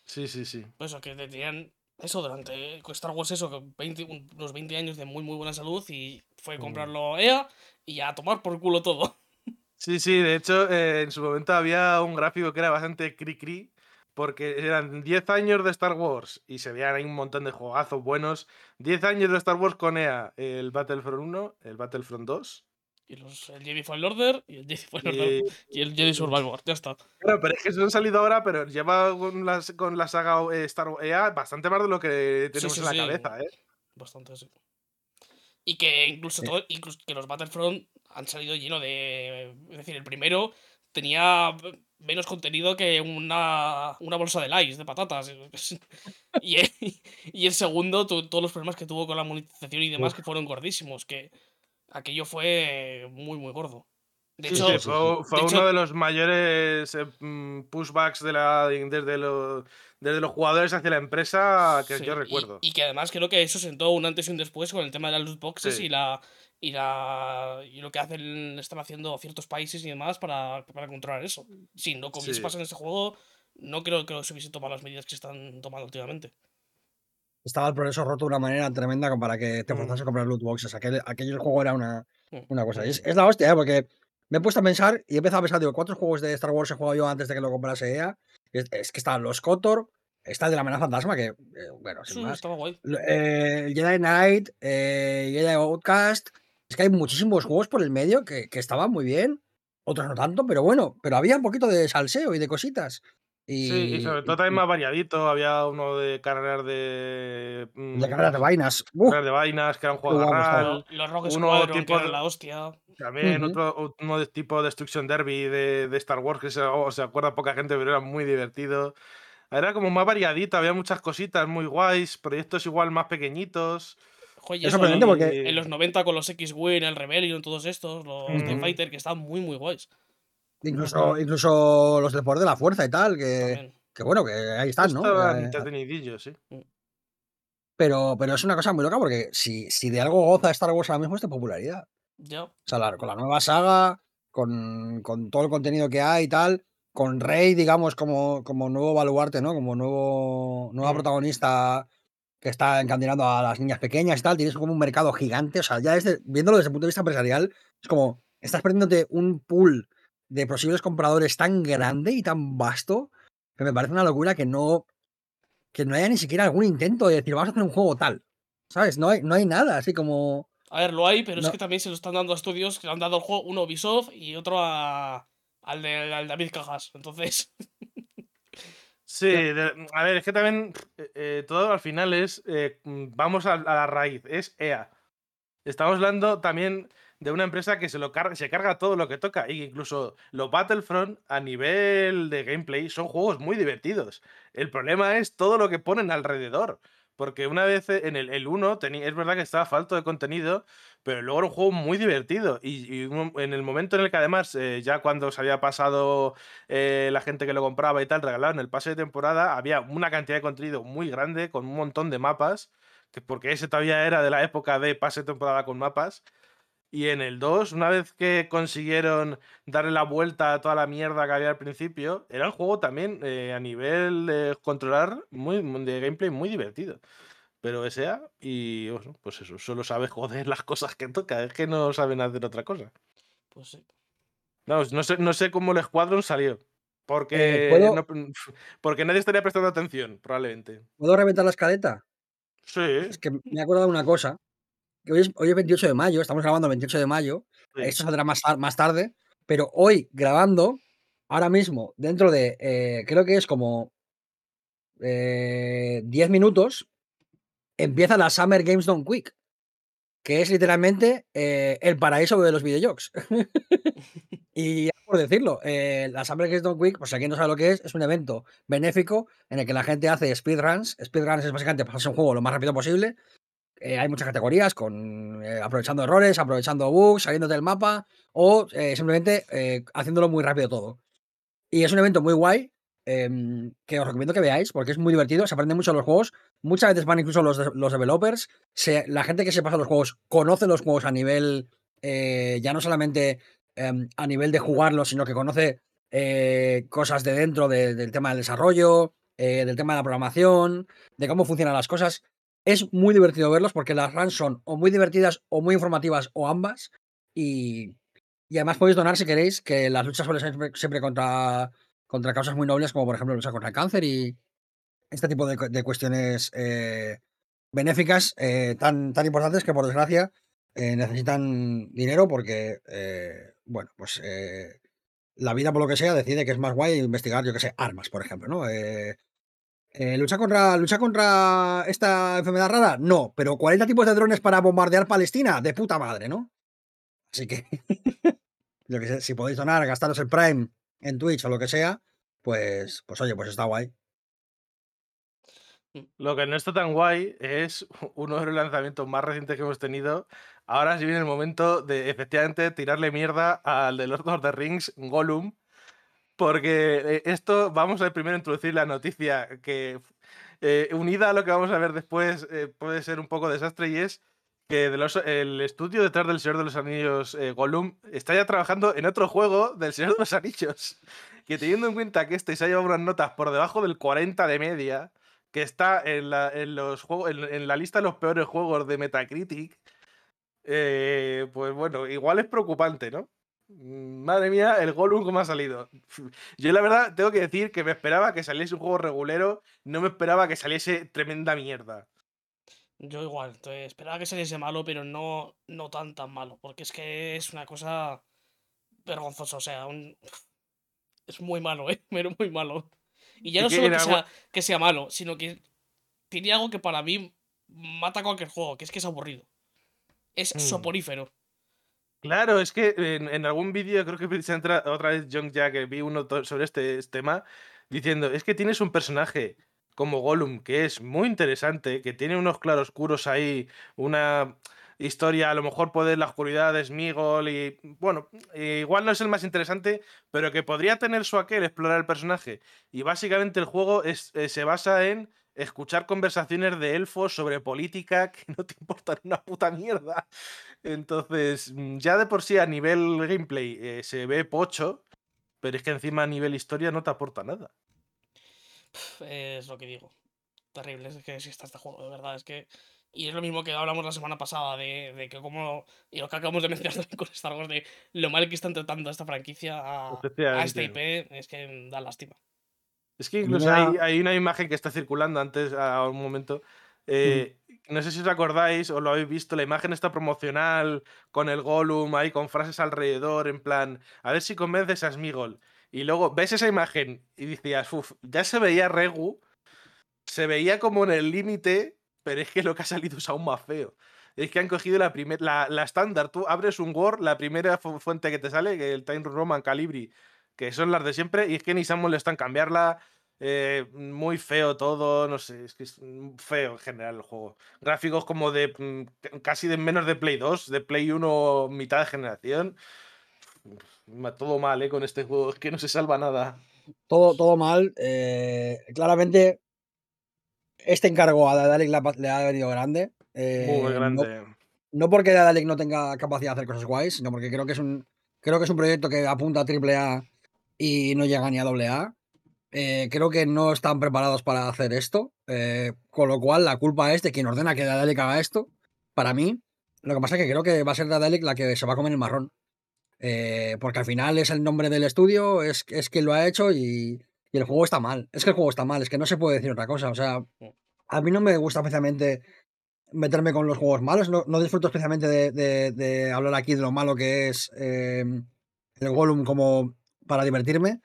Sí, sí, sí. Pues eso, que tenían eso durante con Star Wars, eso, que 20, un- unos 20 años de muy, muy buena salud y fue Mm. comprarlo EA y a tomar por culo todo. Sí, sí, de hecho, eh, en su momento había un gráfico que era bastante cri-cri, porque eran 10 años de Star Wars y se veían ahí un montón de juegazos buenos. 10 años de Star Wars con EA, el Battlefront 1, el Battlefront 2. Y los, el Jedi Fallen Order y el Jedi Fallen Y, Order y el Jedi Survivor. Ya está. claro, pero es que se han salido ahora, pero lleva con, las, con la saga eh, Star Wars EA bastante más de lo que tenemos sí, en la sí. cabeza, ¿eh? Bastante, sí. Y que incluso, todo, incluso que los Battlefront han salido lleno de. Es decir, el primero tenía menos contenido que una, una bolsa de likes, de patatas. Y, el- y el segundo, todos los problemas que tuvo con la monetización y demás, que fueron gordísimos. Que aquello fue muy, muy gordo. De hecho, Sí, sí, fue, fue de uno hecho- de los mayores eh, mm, pushbacks de la, desde, los, desde los jugadores hacia la empresa que Sí, yo recuerdo. Y, que además creo que eso sentó un antes y un después con el tema de las loot boxes Sí. y la y la y lo que hacen están haciendo ciertos países y demás para, para controlar eso. Si no hubiese Sí. pasado en ese juego, no creo que se hubiesen tomado las medidas que se están tomando últimamente. Estaba el progreso roto de una manera tremenda para que te Mm. forzase a comprar loot boxes. Aquel, aquel juego era una, Mm. una cosa. Y Es, es la hostia, ¿eh? porque me he puesto a pensar y he empezado a pensar, digo, ¿cuántos juegos de Star Wars he jugado yo antes de que lo comprase EA? Es, es que estaban los KOTOR, está el de la amenaza fantasma, que, eh, bueno, sin Sí, más. estaba guay. Eh, Jedi Knight, eh, Jedi Outcast. Es que hay muchísimos juegos por el medio que, que estaban muy bien, otros no tanto, pero bueno, pero había un poquito de salseo y de cositas. Y, Sí, y sobre todo y- también más variadito. Había uno de carreras de. mm, de carreras de vainas. ¡Uf! carreras de vainas, que era un juego de. RAL. Los, los Rogue uno Squadron, que tipo de- la hostia. También Ujú. otro uno de tipo Destruction Derby de, de Star Wars, que se, o se acuerda poca gente, pero era muy divertido. Era como más variadito, había muchas cositas muy guays, proyectos igual más pequeñitos. Joder, Es sorprendente en- porque- en los 90 con los X-Wing, el Rebellion, todos estos, los TIE Ujú. Fighter, que estaban muy, muy guays. Incluso, incluso los del poder de la fuerza y tal, que, que bueno, que ahí están, ¿no? Estaban Eh, entretenidillos, sí. pero, pero es una cosa muy loca porque si, si de algo goza Star Wars ahora mismo es de popularidad. Ya. O sea, la- con la nueva saga, con, con todo el contenido que hay y tal, con Rey, digamos, como, como nuevo baluarte, ¿no? Como nuevo, nueva Mm. protagonista que está encandilando a las niñas pequeñas y tal, tienes como un mercado gigante. O sea, ya desde, viéndolo desde el punto de vista empresarial, es como, estás perdiéndote un pool de posibles compradores tan grande y tan vasto que me parece una locura que no, que no haya ni siquiera algún intento de decir, vamos a hacer un juego tal. ¿Sabes? No hay, no hay nada, así como... A ver, lo hay, pero es que también se lo están dando a estudios que le han dado el juego, uno a Ubisoft y otro a, al, de, al David Cajas. Entonces, Sí, de- a ver, es que también eh, eh, todo al final es. eh, mm, vamos a, a la raíz, es EA. Estamos hablando también de una empresa que se, lo carga, se carga todo lo que toca. Y incluso los Battlefront a nivel de gameplay son juegos muy divertidos. El problema es todo lo que ponen alrededor. Porque una vez en el, el 1 teni- es verdad que estaba falto de contenido, pero luego era un juego muy divertido. Y, en el momento en el que además, eh, ya cuando se había pasado eh, la gente que lo compraba y tal, regalaban el pase de temporada, había una cantidad de contenido muy grande, con un montón de mapas, que porque ese todavía era de la época de pase de temporada con mapas. Y en el 2, una vez que consiguieron darle la vuelta a toda la mierda que había al principio, era un juego también eh, a nivel de controlar, muy, de gameplay muy divertido. Pero S.A. y bueno, pues eso, solo sabe joder las cosas que toca, es que no saben hacer otra cosa. pues sí. Vamos, no sé, no sé cómo el Squadron salió. Porque, Eh, ¿puedo- no- porque nadie estaría prestando atención, probablemente. ¿Puedo reventar la escaleta? Sí, Es que me he acordado de una cosa. Hoy es, hoy es 28 de mayo, estamos grabando el 28 de mayo. sí. Esto saldrá más, tar- más tarde. Pero hoy grabando, ahora mismo, dentro de, eh, creo que es como eh, 10 minutos, empieza la Summer Games Done Quick. Que es literalmente eh, el paraíso de los videojuegos. y por decirlo, eh, la Summer Games Done Quick, pues si alguien no sabe lo que es, es un evento benéfico en el que la gente hace speedruns. Speedruns es básicamente pasarse un juego lo más rápido posible. Eh, hay muchas categorías, con eh, aprovechando errores, aprovechando bugs, saliendo del mapa o eh, simplemente haciéndolo muy rápido todo. Y es un evento muy guay em, que os recomiendo que veáis porque es muy divertido, se aprende mucho los juegos. Muchas veces van incluso los, los developers. la gente que se pasa los juegos conoce los juegos a nivel, ya no solamente em, a nivel de jugarlos, sino que conoce cosas de dentro de- del tema del desarrollo, del tema de la programación, de cómo funcionan las cosas. Es muy divertido verlos porque las runs son o muy divertidas o muy informativas o ambas. Y, y además podéis donar si queréis, que las luchas suelen ser siempre, contra contra causas muy nobles, como por ejemplo lucha contra el cáncer y este tipo de, de cuestiones eh, benéficas eh, tan, tan importantes que, por desgracia, eh, necesitan dinero porque, bueno, pues la vida, por lo que sea, decide que es más guay investigar, yo que sé, armas, por ejemplo, ¿no? Eh, eh, ¿lucha, contra, ¿Lucha contra esta enfermedad rara? No, pero 40 tipos de drones para bombardear Palestina, de puta madre, ¿no? Así que, que si podéis donar, gastaros el Prime en Twitch o lo que sea, pues, pues oye, pues está guay. Lo que no está tan guay es uno de los lanzamientos más recientes que hemos tenido. Ahora sí viene el momento de efectivamente tirarle mierda al de Lord of the Rings, Gollum. Porque eh, esto, vamos a primero introducir la noticia que, eh, unida a lo que vamos a ver después, eh, puede ser un poco desastre y es que el estudio detrás del Señor de los Anillos, Gollum, está ya trabajando en otro juego del Señor de los Anillos. Que teniendo en cuenta que este se ha llevado unas notas por debajo del 40 de media, que está en la, en los en, la lista de los peores juegos de Metacritic, pues bueno, igual es preocupante, ¿no? Mm, Madre mía, el Gollum cómo ha salido. Yo la verdad tengo que decir que me esperaba que saliese un juego regulero, no me esperaba que saliese tremenda mierda. Yo igual, entonces, esperaba que saliese malo, pero no, no tan tan malo, porque es que es una cosa vergonzosa, o sea, un- es muy malo, ¿eh? Pero muy malo. Y ya no solo que sea, que sea malo, sino que tiene algo que para mí mata cualquier juego, que es que es aburrido. Es Mm. soporífero. Claro, es que en, algún vídeo, creo que precisamente otra vez John Jack, que vi uno sobre este s- tema, diciendo, es que tienes un personaje como Gollum que es muy interesante, que tiene unos claroscuros ahí, una historia, a lo mejor puede la oscuridad de Smigol y, bueno, eh, igual no es el más interesante, pero que podría tener su aquel explorar el personaje. Y básicamente el juego es, eh, se basa en escuchar conversaciones de elfos sobre política que no te importan una puta mierda. Entonces, mm, ya de por sí a nivel gameplay eh, se ve pocho, pero es que encima a nivel historia no te aporta nada. Es lo que digo. Terrible, es que si está este juego, de verdad, es que... Y es lo mismo que hablamos la semana pasada de, de que como... Y lo que acabamos de mencionar también con Star Wars, de lo mal que están tratando a esta franquicia, a, a este IP, es que da lástima. Es que incluso hay, hay una imagen que está circulando antes, a un momento. eh, No sé si os acordáis o lo habéis visto, la imagen está promocional con el Gollum ahí con frases alrededor, en plan, a ver si convences a Smigol. Y luego ves esa imagen y decías, uff, ya se veía Regu, se veía como en el límite, pero es que lo que ha salido es aún más feo. Es que han cogido la primera, la, la estándar. Tú abres un Word, la primera fu- fuente que te sale, que el Time Roman Calibri, que son las de siempre, y es que ni se han molestado en cambiarla. eh, muy feo todo, no sé, es que es feo en general el juego. Gráficos como de mm, casi de menos de Play 2, de Play 1 mitad de generación. Todo mal, ¿eh? Con este juego, es que no se salva nada. Todo, todo mal. eh, claramente, este encargo a Daedalic le ha, venido grande. eh, Muy grande. No, porque Daedalic no tenga capacidad de hacer cosas guays, sino porque creo que es un, creo que es un proyecto que apunta a AAA y no llega ni a AA. Eh, creo que no están preparados para hacer esto. eh, con lo cual, la culpa es de quien ordena que Daedalic haga esto. Para mí, lo que pasa es que creo que va a ser Daedalic la que se va a comer el marrón. Eh, porque al final es el nombre del estudio, es, es quien lo ha hecho y, y el juego está mal. Es que el juego está mal, es que no se puede decir otra cosa. O sea, a mí no me gusta especialmente meterme con los juegos malos. No, no disfruto especialmente de, de- de hablar aquí de lo malo que es el Gollum como para divertirme.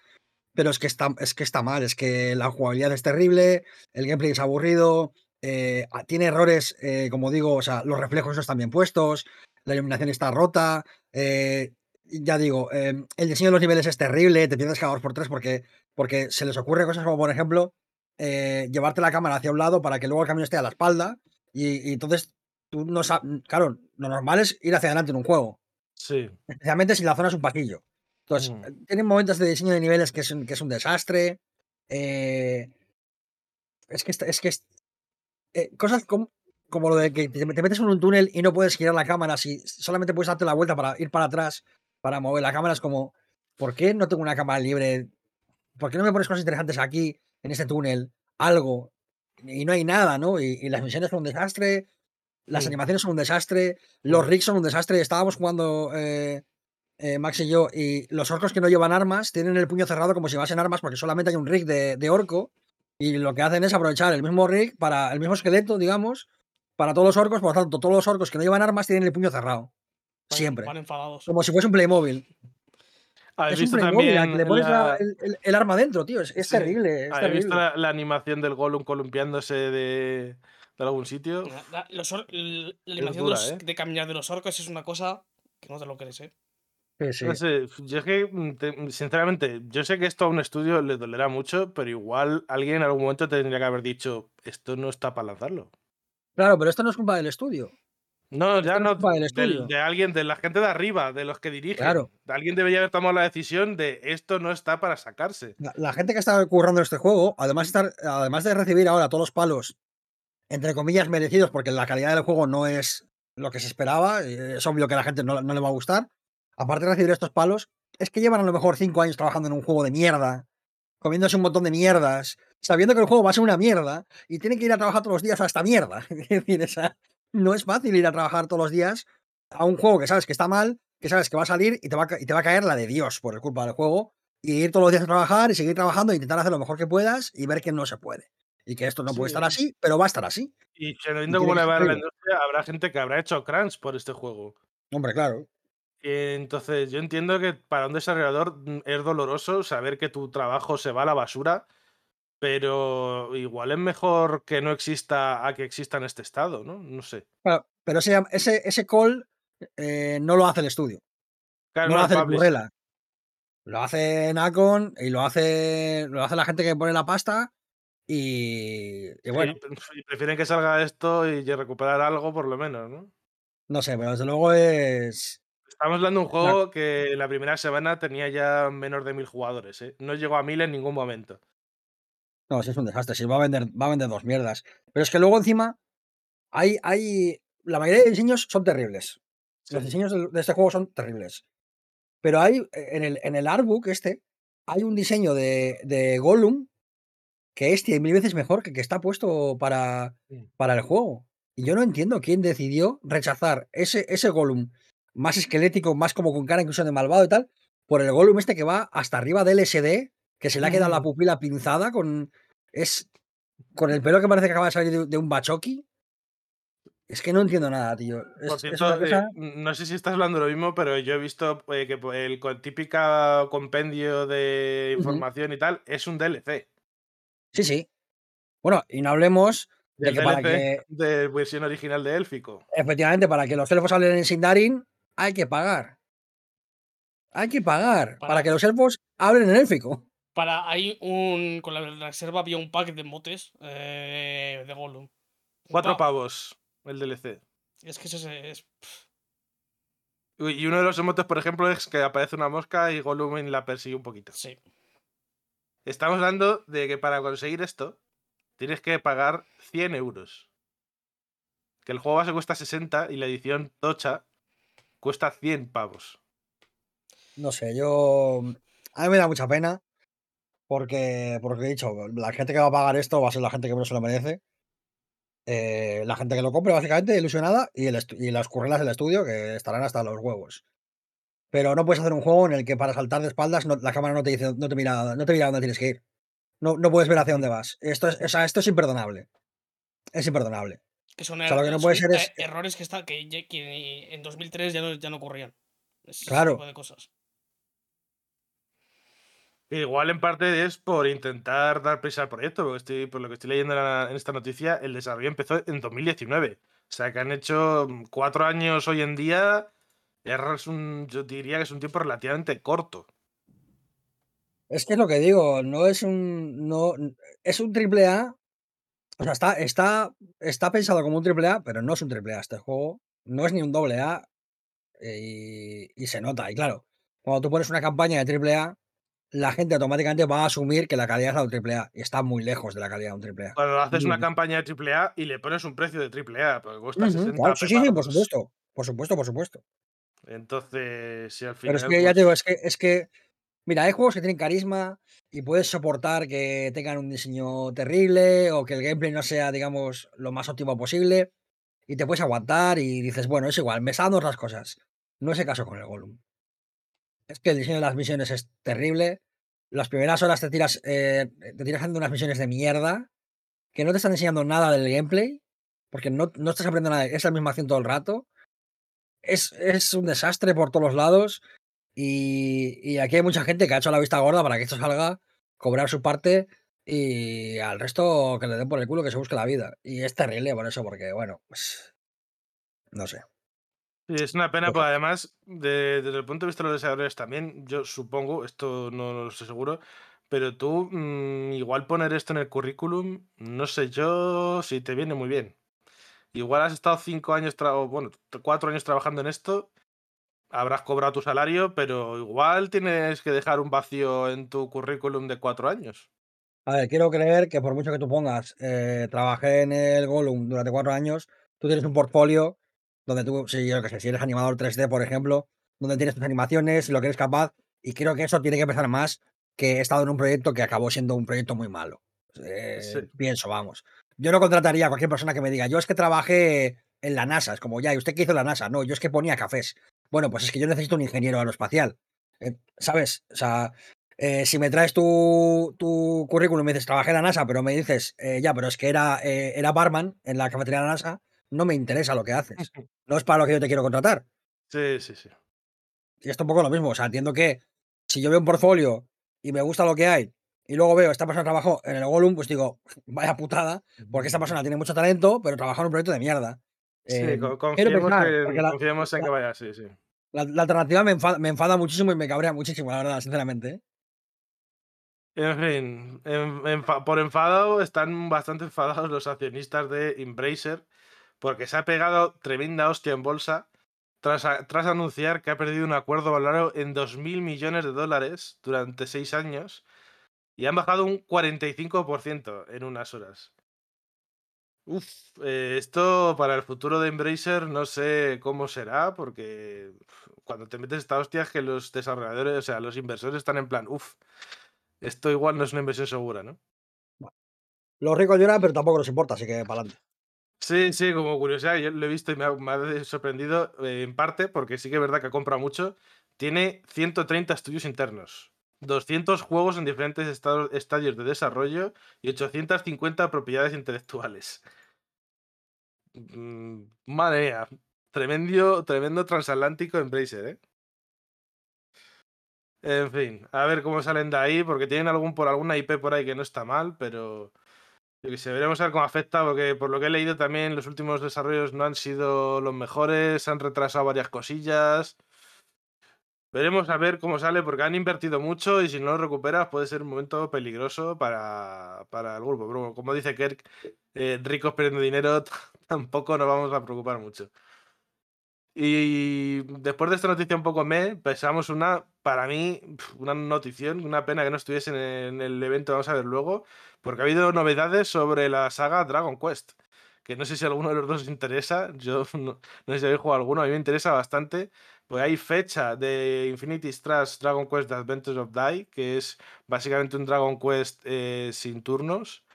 Pero es que, está, es que está mal, es que la jugabilidad es terrible, el gameplay es aburrido, eh, a- tiene errores, eh, como digo, o sea, los reflejos no están bien puestos, la iluminación está rota, eh, ya digo, eh, el diseño de los niveles es terrible, te pierdes cada dos por tres porque, porque se les ocurre cosas como, por ejemplo, llevarte la cámara hacia un lado para que luego el camino esté a la espalda y, y entonces tú no sabes, claro, lo normal es ir hacia adelante en un juego, Sí. especialmente si la zona es un pasillo. Entonces, Mm. eh, tienen momentos de diseño de niveles que es un, que es un desastre. eh, es que, es que es- eh, cosas como, como lo de que te, te metes en un túnel y no puedes girar la cámara, si solamente puedes darte la vuelta para ir para atrás, para mover la cámara, es como, ¿por qué no tengo una cámara libre? ¿Por qué no me pones cosas interesantes aquí, en este túnel? Algo. Y no hay nada, ¿no? Y, y las misiones son un desastre, las Mm. animaciones son un desastre, los rigs son un desastre. Estábamos jugando eh, eh, Max y yo, y los orcos que no llevan armas tienen el puño cerrado como si llevasen armas porque solamente hay un rig de, de orco y lo que hacen es aprovechar el mismo rig para el mismo esqueleto, digamos, para todos los orcos. Por lo tanto, todos los orcos que no llevan armas tienen el puño cerrado. Van- Siempre. Van enfadados. Como si fuese un Playmobil. ¿Habéis Es un visto Playmobil, también al que le pones la- la- el, arma dentro, tío. Es, es Sí. terrible. Es ¿Habéis visto terrible. la, la animación del Gollum columpiándose de, de algún sitio? La, la- los or- l- la Es animación dura, de, los- ¿eh? de caminar de los orcos es una cosa que no te lo crees, ¿eh? Sí, sí. No sé, yo es que, mm, te- sinceramente, yo sé que esto a un estudio le dolerá mucho, pero igual alguien en algún momento tendría que haber dicho, esto no está para lanzarlo. Claro, pero esto no es culpa del estudio. No, ya no no, es culpa del estudio. de alguien, de la gente de arriba, de los que dirigen. Claro. Alguien debería haber tomado la decisión de esto no está para sacarse. La, la gente que está currando este juego, además, estar, además de recibir ahora todos los palos, entre comillas, merecidos, porque la calidad del juego no es lo que se esperaba, y es obvio que a la gente no, no le va a gustar, aparte de recibir estos palos, es que llevan a lo mejor cinco años trabajando en un juego de mierda, comiéndose un montón de mierdas, sabiendo que el juego va a ser una mierda, y tienen que ir a trabajar todos los días a esta mierda. Es decir, esa, no es fácil ir a trabajar todos los días a un juego que sabes que está mal, que sabes que va a salir y te va y te va a caer la de Dios por culpa del juego, y ir todos los días a trabajar y seguir trabajando e intentar hacer lo mejor que puedas y ver que no se puede. Y que esto no puede estar Sí. así, pero va a estar así. Y tiene cómo que le va a la industria, habrá gente que habrá hecho crunch por este juego. Hombre, claro. Entonces, yo entiendo que para un desarrollador mm, es doloroso saber que tu trabajo se va a la basura, pero igual es mejor que no exista a que exista en este estado, ¿no? No sé. Claro, pero ese, ese, ese call eh, no lo hace el estudio, Claro, no lo hace el publisher. Currela. Lo hace Nacon y lo hace, lo hace la gente que pone la pasta. Y, y bueno, y prefieren que salga esto y recuperar algo por lo menos, ¿no? no sé, pero desde luego es. Estamos hablando de un Claro. juego que la primera semana tenía ya menos de mil jugadores, ¿eh? No llegó a mil en ningún momento. No, sí es un desastre. Sí, va a vender, va a vender dos mierdas. Pero es que luego encima hay, hay. La mayoría de diseños son terribles. Los diseños de este juego son terribles. Pero hay, eh, en el, en el artbook este, hay un diseño de, de Gollum que es cien mil veces mejor que que está puesto para, para el juego. Y yo no entiendo quién decidió rechazar ese, ese Gollum más esquelético, más como con cara incluso de malvado y tal, por el Gollum este que va hasta arriba del SD, que se le ha quedado la pupila pinzada con. Es. Con el pelo que parece que acaba de salir de, de un bachoqui. Es que no entiendo nada, tío. Es, Por es cierto, eh, no sé si estás hablando lo mismo, pero yo he visto eh, que po- el co- típica compendio de información y tal es un DLC. Sí, sí. Bueno, y no hablemos de Del que para que, de versión original de Élfico. efectivamente, para que los elfos hablen en Sindarin, hay que pagar. Hay que pagar para, Para- que los elfos hablen en élfico. Para ahí un. Con la reserva había un pack de motes eh, de Gollum. Cuatro pa- pavos el DLC. Es que eso es. Y uno de los emotes, por ejemplo, es que aparece una mosca y Gollum la persigue un poquito. sí. Estamos hablando de que para conseguir esto tienes que pagar 100 euros. Que el juego base cuesta 60 y la edición tocha cuesta 100 pavos. No sé, yo. A mí me da mucha pena. Porque, porque he dicho, la gente que va a pagar esto va a ser la gente que menos se lo merece. Eh, la gente que lo compre, básicamente, ilusionada, y, el y las currelas del estudio que estarán hasta los huevos. Pero no puedes hacer un juego en el que para saltar de espaldas la cámara no te dice, no te mira, no te mira dónde tienes que ir. No, no puedes ver hacia dónde vas. Esto es, o sea, esto es imperdonable. Es imperdonable. Que son, O sea, lo que no puede son, ser es- errores que, está, que, ya- que en 2003 ya no, ya no ocurrían. Ese Claro. tipo de cosas. Igual en parte es por intentar dar prisa al proyecto, porque estoy, por lo que estoy leyendo en esta noticia, el desarrollo empezó en 2019. O sea, que han hecho mm, cuatro años hoy en día. Es un, yo diría que es un tiempo relativamente corto. Es que es lo que digo, no es un. No, es un triple A. O sea, está, está, está pensado como un triple A, pero no es un triple A este juego. No es ni un doble A. eh, Y, y se nota. Y claro, cuando tú pones una campaña de triple A, la gente automáticamente va a asumir que la calidad es la de un triple A. Y está muy lejos de la calidad de un triple A. Cuando haces una campaña de AAA y le pones un precio de AAA, porque cuesta Ujú, 60 claro, sí, sí, sí, por supuesto. Por supuesto, por supuesto. Entonces, si al Pero final. es que ya te digo, pues, es que, es que, mira, hay juegos que tienen carisma y puedes soportar que tengan un diseño terrible o que el gameplay no sea, digamos, lo más óptimo posible y te puedes aguantar y dices, bueno, es igual, me están otras cosas. No es el caso con el Gollum. Es que el diseño de las misiones es terrible. Las primeras horas te tiras, eh, te tiras haciendo unas misiones de mierda que no te están enseñando nada del gameplay, porque no, no estás aprendiendo nada, es la misma acción todo el rato. Es, es un desastre por todos lados. Y, y aquí hay mucha gente que ha hecho la vista gorda para que esto salga, cobrar su parte y al resto que le den por el culo que se busque la vida. Y es terrible por eso, porque bueno, pues. No sé. Sí, es una pena, porque además, de- desde el punto de vista de los desarrolladores también, yo supongo, esto no lo sé seguro, pero tú mm, igual poner esto en el currículum, no sé yo si te viene muy bien. Igual has estado cinco años, bueno, cuatro años trabajando en esto, habrás cobrado tu salario, pero igual tienes que dejar un vacío en tu currículum de cuatro años. A ver, quiero creer que por mucho que tú pongas, eh, trabajé en el Gollum durante cuatro años, tú tienes un portfolio donde tú, si yo que sé, si eres animador 3D, por ejemplo, donde tienes tus animaciones y lo que eres capaz, y creo que eso tiene que pesar más que he estado en un proyecto que acabó siendo un proyecto muy malo. Eh, Sí. Pienso, vamos. Yo no contrataría a cualquier persona que me diga, yo es que trabajé en la NASA, es como, ya, ¿y usted qué hizo en la NASA? No, yo es que ponía cafés. Bueno, pues es que yo necesito un ingeniero aeroespacial. eh, ¿Sabes? O sea, eh, si me traes tu, tu currículum y me dices, trabajé en la NASA, pero me dices, eh, ya, pero es que era, eh, era barman en la cafetería de la NASA, no me interesa lo que haces. No es para lo que yo te quiero contratar. Sí, sí, sí. Y esto un poco lo mismo. O sea, entiendo que si yo veo un portfolio y me gusta lo que hay, y luego veo esta persona trabajó en el Gollum, pues digo, vaya putada, porque esta persona tiene mucho talento, pero trabaja en un proyecto de mierda. Sí, Eh, confiemos, pensar, en, porque la, confiemos en la- que vaya así, sí. la- la alternativa me enfada, me enfada muchísimo y me cabrea muchísimo, la verdad, sinceramente. ¿eh? En fin, en- por enfadado están bastante enfadados los accionistas de Embracer porque se ha pegado tremenda hostia en bolsa tras, a- tras anunciar que ha perdido un acuerdo valorado en 2.000 millones de dólares durante seis años y han bajado un 45% en unas horas. Uf, eh, esto para el futuro de Embracer no sé cómo será porque uf, cuando te metes esta hostia es que los desarrolladores, o sea, los inversores están en plan, uff, esto igual no es una inversión segura, ¿no? Los ricos lloran, pero tampoco nos importa, así que para adelante. Sí, sí, como curiosidad, yo lo he visto y me ha, me ha sorprendido eh, en parte porque sí que es verdad que compra mucho. Tiene 130 estudios internos, 200 juegos en diferentes estadios de desarrollo y 850 propiedades intelectuales. Mm, madre mía, tremendo, tremendo transatlántico Embracer, ¿eh? En fin, a ver cómo salen de ahí, porque tienen algún por alguna IP por ahí que no está mal, pero yo que sé, veremos a ver cómo afecta, porque por lo que he leído también los últimos desarrollos no han sido los mejores, han retrasado varias cosillas. Veremos a ver cómo sale, porque han invertido mucho y si no lo recuperas puede ser un momento peligroso para, para el grupo. Pero como dice Kirk, eh, ricos perdiendo dinero, tampoco nos vamos a preocupar mucho. Y después de esta noticia un poco me, pensamos una, para mí, una notición, una pena que no estuviesen en el evento, vamos a ver luego, porque ha habido novedades sobre la saga Dragon Quest, que no sé si alguno de los dos os interesa, yo no, no sé si habéis jugado alguno, a mí me interesa bastante, pues hay fecha de Infinity Strash Dragon Quest Adventures of Die, que es básicamente un Dragon Quest eh, sin turnos,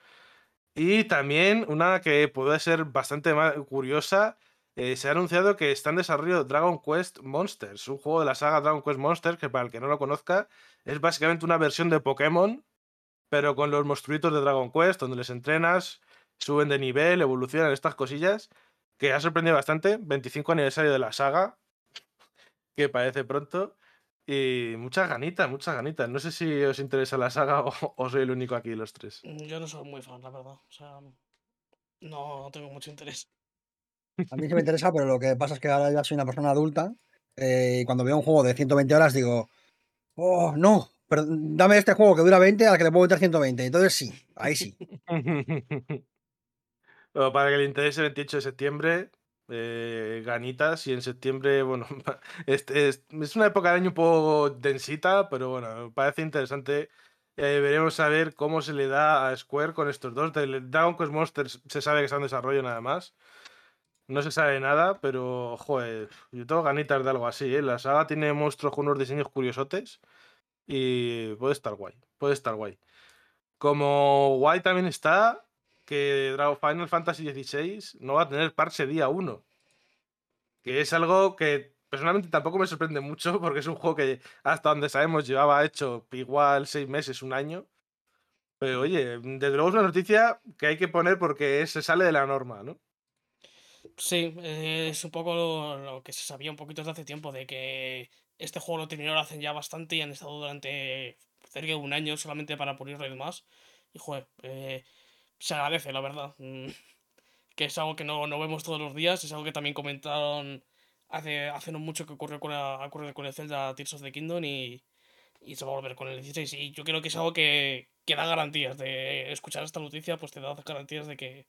y también una que puede ser bastante curiosa, eh, se ha anunciado que está en desarrollo Dragon Quest Monsters, un juego de la saga Dragon Quest Monsters, que para el que no lo conozca, es básicamente una versión de Pokémon, pero con los monstruitos de Dragon Quest, donde les entrenas, suben de nivel, evolucionan estas cosillas, que ha sorprendido bastante. 25 aniversario de la saga, que parece pronto. Y muchas ganitas, muchas ganitas. No sé si os interesa la saga o, o soy el único aquí de los tres. Mm, Yo no soy muy fan, la verdad. O sea, no tengo mucho interés. A mí sí me interesa, pero lo que pasa es que ahora ya soy una persona adulta eh, y cuando veo un juego de 120 horas digo, oh, no, pero dame este juego que dura 20 al que le puedo meter 120. Entonces sí, ahí sí. Bueno, para que le interese 28 de septiembre, eh, ganitas, y en septiembre, bueno, este es, es una época del año un poco densita, pero bueno, parece interesante. Eh, veremos a ver cómo se le da a Square con estos dos. Del Dragon Quest Monsters se sabe que está en desarrollo nada más. No se sabe nada, pero joder, yo tengo ganitas de algo así, ¿eh? La saga tiene monstruos con unos diseños curiosotes y puede estar guay, puede estar guay. Como guay también está que Final Fantasy XVI no va a tener parche día 1. Que es algo que personalmente tampoco me sorprende mucho porque es un juego que hasta donde sabemos llevaba hecho igual seis meses, un año. Pero oye, desde luego es una noticia que hay que poner porque se sale de la norma, ¿no? Sí, es un poco lo, que se sabía un poquito desde hace tiempo, de que este juego lo terminaron hacen ya bastante y han estado durante cerca de un año solamente para pulirlo y demás. Y joder, eh, se agradece, la verdad. Mm, Que es algo que no, no vemos todos los días, es algo que también comentaron hace, hace no mucho que ocurrió con, la, ocurrió con el Zelda Tears of the Kingdom y, y se va a volver con el 16. Y yo creo que es algo que, que da garantías de escuchar esta noticia, pues te da garantías de que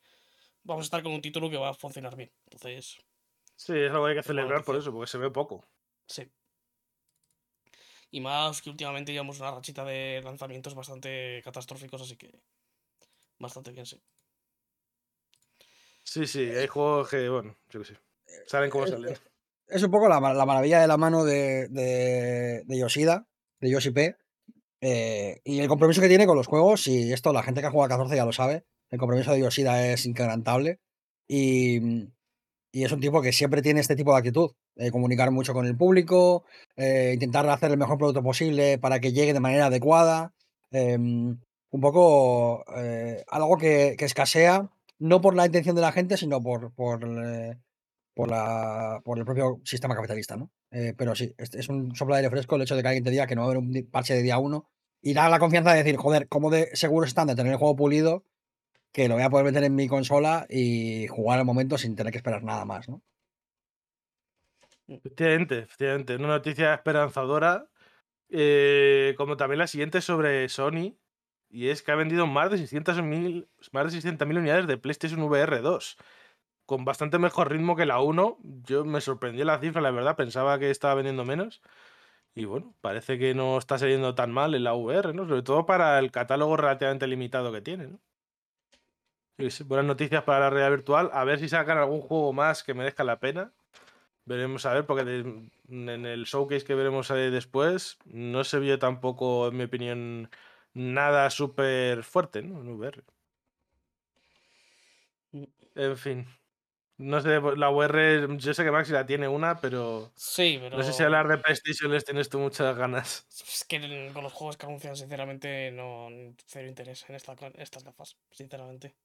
vamos a estar con un título que va a funcionar bien. Entonces, Sí, es algo que hay que celebrar por eso, porque se ve poco. sí. Y más que últimamente llevamos una rachita de lanzamientos bastante catastróficos, así que bastante bien, sí. Sí, sí, hay juegos que, bueno, yo qué sé. Saben cómo Es- salen. Es un poco la, la maravilla de la mano de, de, de Yoshida, de Yoshi P. eh, y el compromiso que tiene con los juegos, y esto la gente que ha jugado a 14 ya lo sabe, el compromiso de Yoshida es inquebrantable. Y, y es un tipo que siempre tiene este tipo de actitud, comunicar mucho con el público, eh, intentar hacer el mejor producto posible para que llegue de manera adecuada. em, un poco eh, algo que, que escasea, no por la intención de la gente, sino por, por, eh, por, la, por el propio sistema capitalista, ¿no? Eh, pero sí, es, es un soplo de aire fresco el hecho de que alguien te diga que no va a haber un parche de día uno y da la confianza de decir, joder, ¿cómo de seguros están de tener el juego pulido que lo voy a poder meter en mi consola y jugar al momento sin tener que esperar nada más, ¿no? Efectivamente, efectivamente. Una noticia esperanzadora. como también la siguiente sobre Sony. Y es que ha vendido más de 600.000 más de 600.000 unidades de PlayStation VR 2. Con bastante mejor ritmo que la 1. Yo me sorprendió la cifra, la verdad. Pensaba que estaba vendiendo menos. Y bueno, parece que no está saliendo tan mal en la VR, ¿no? Sobre todo para el catálogo relativamente limitado que tiene, ¿no? Buenas noticias para la realidad virtual. A ver si sacan algún juego más que merezca la pena. Veremos a ver, porque en el showcase que veremos después no se vio tampoco, en mi opinión, nada súper fuerte, ¿no? En VR. Mm. En fin. No sé, pues, la VR, yo sé que Maxi la tiene una, pero Sí, pero. no sé si hablar de PlayStation les tienes tú muchas ganas. Es que con los juegos que anuncian, sinceramente, no. Cero interés en esta, estas gafas, sinceramente.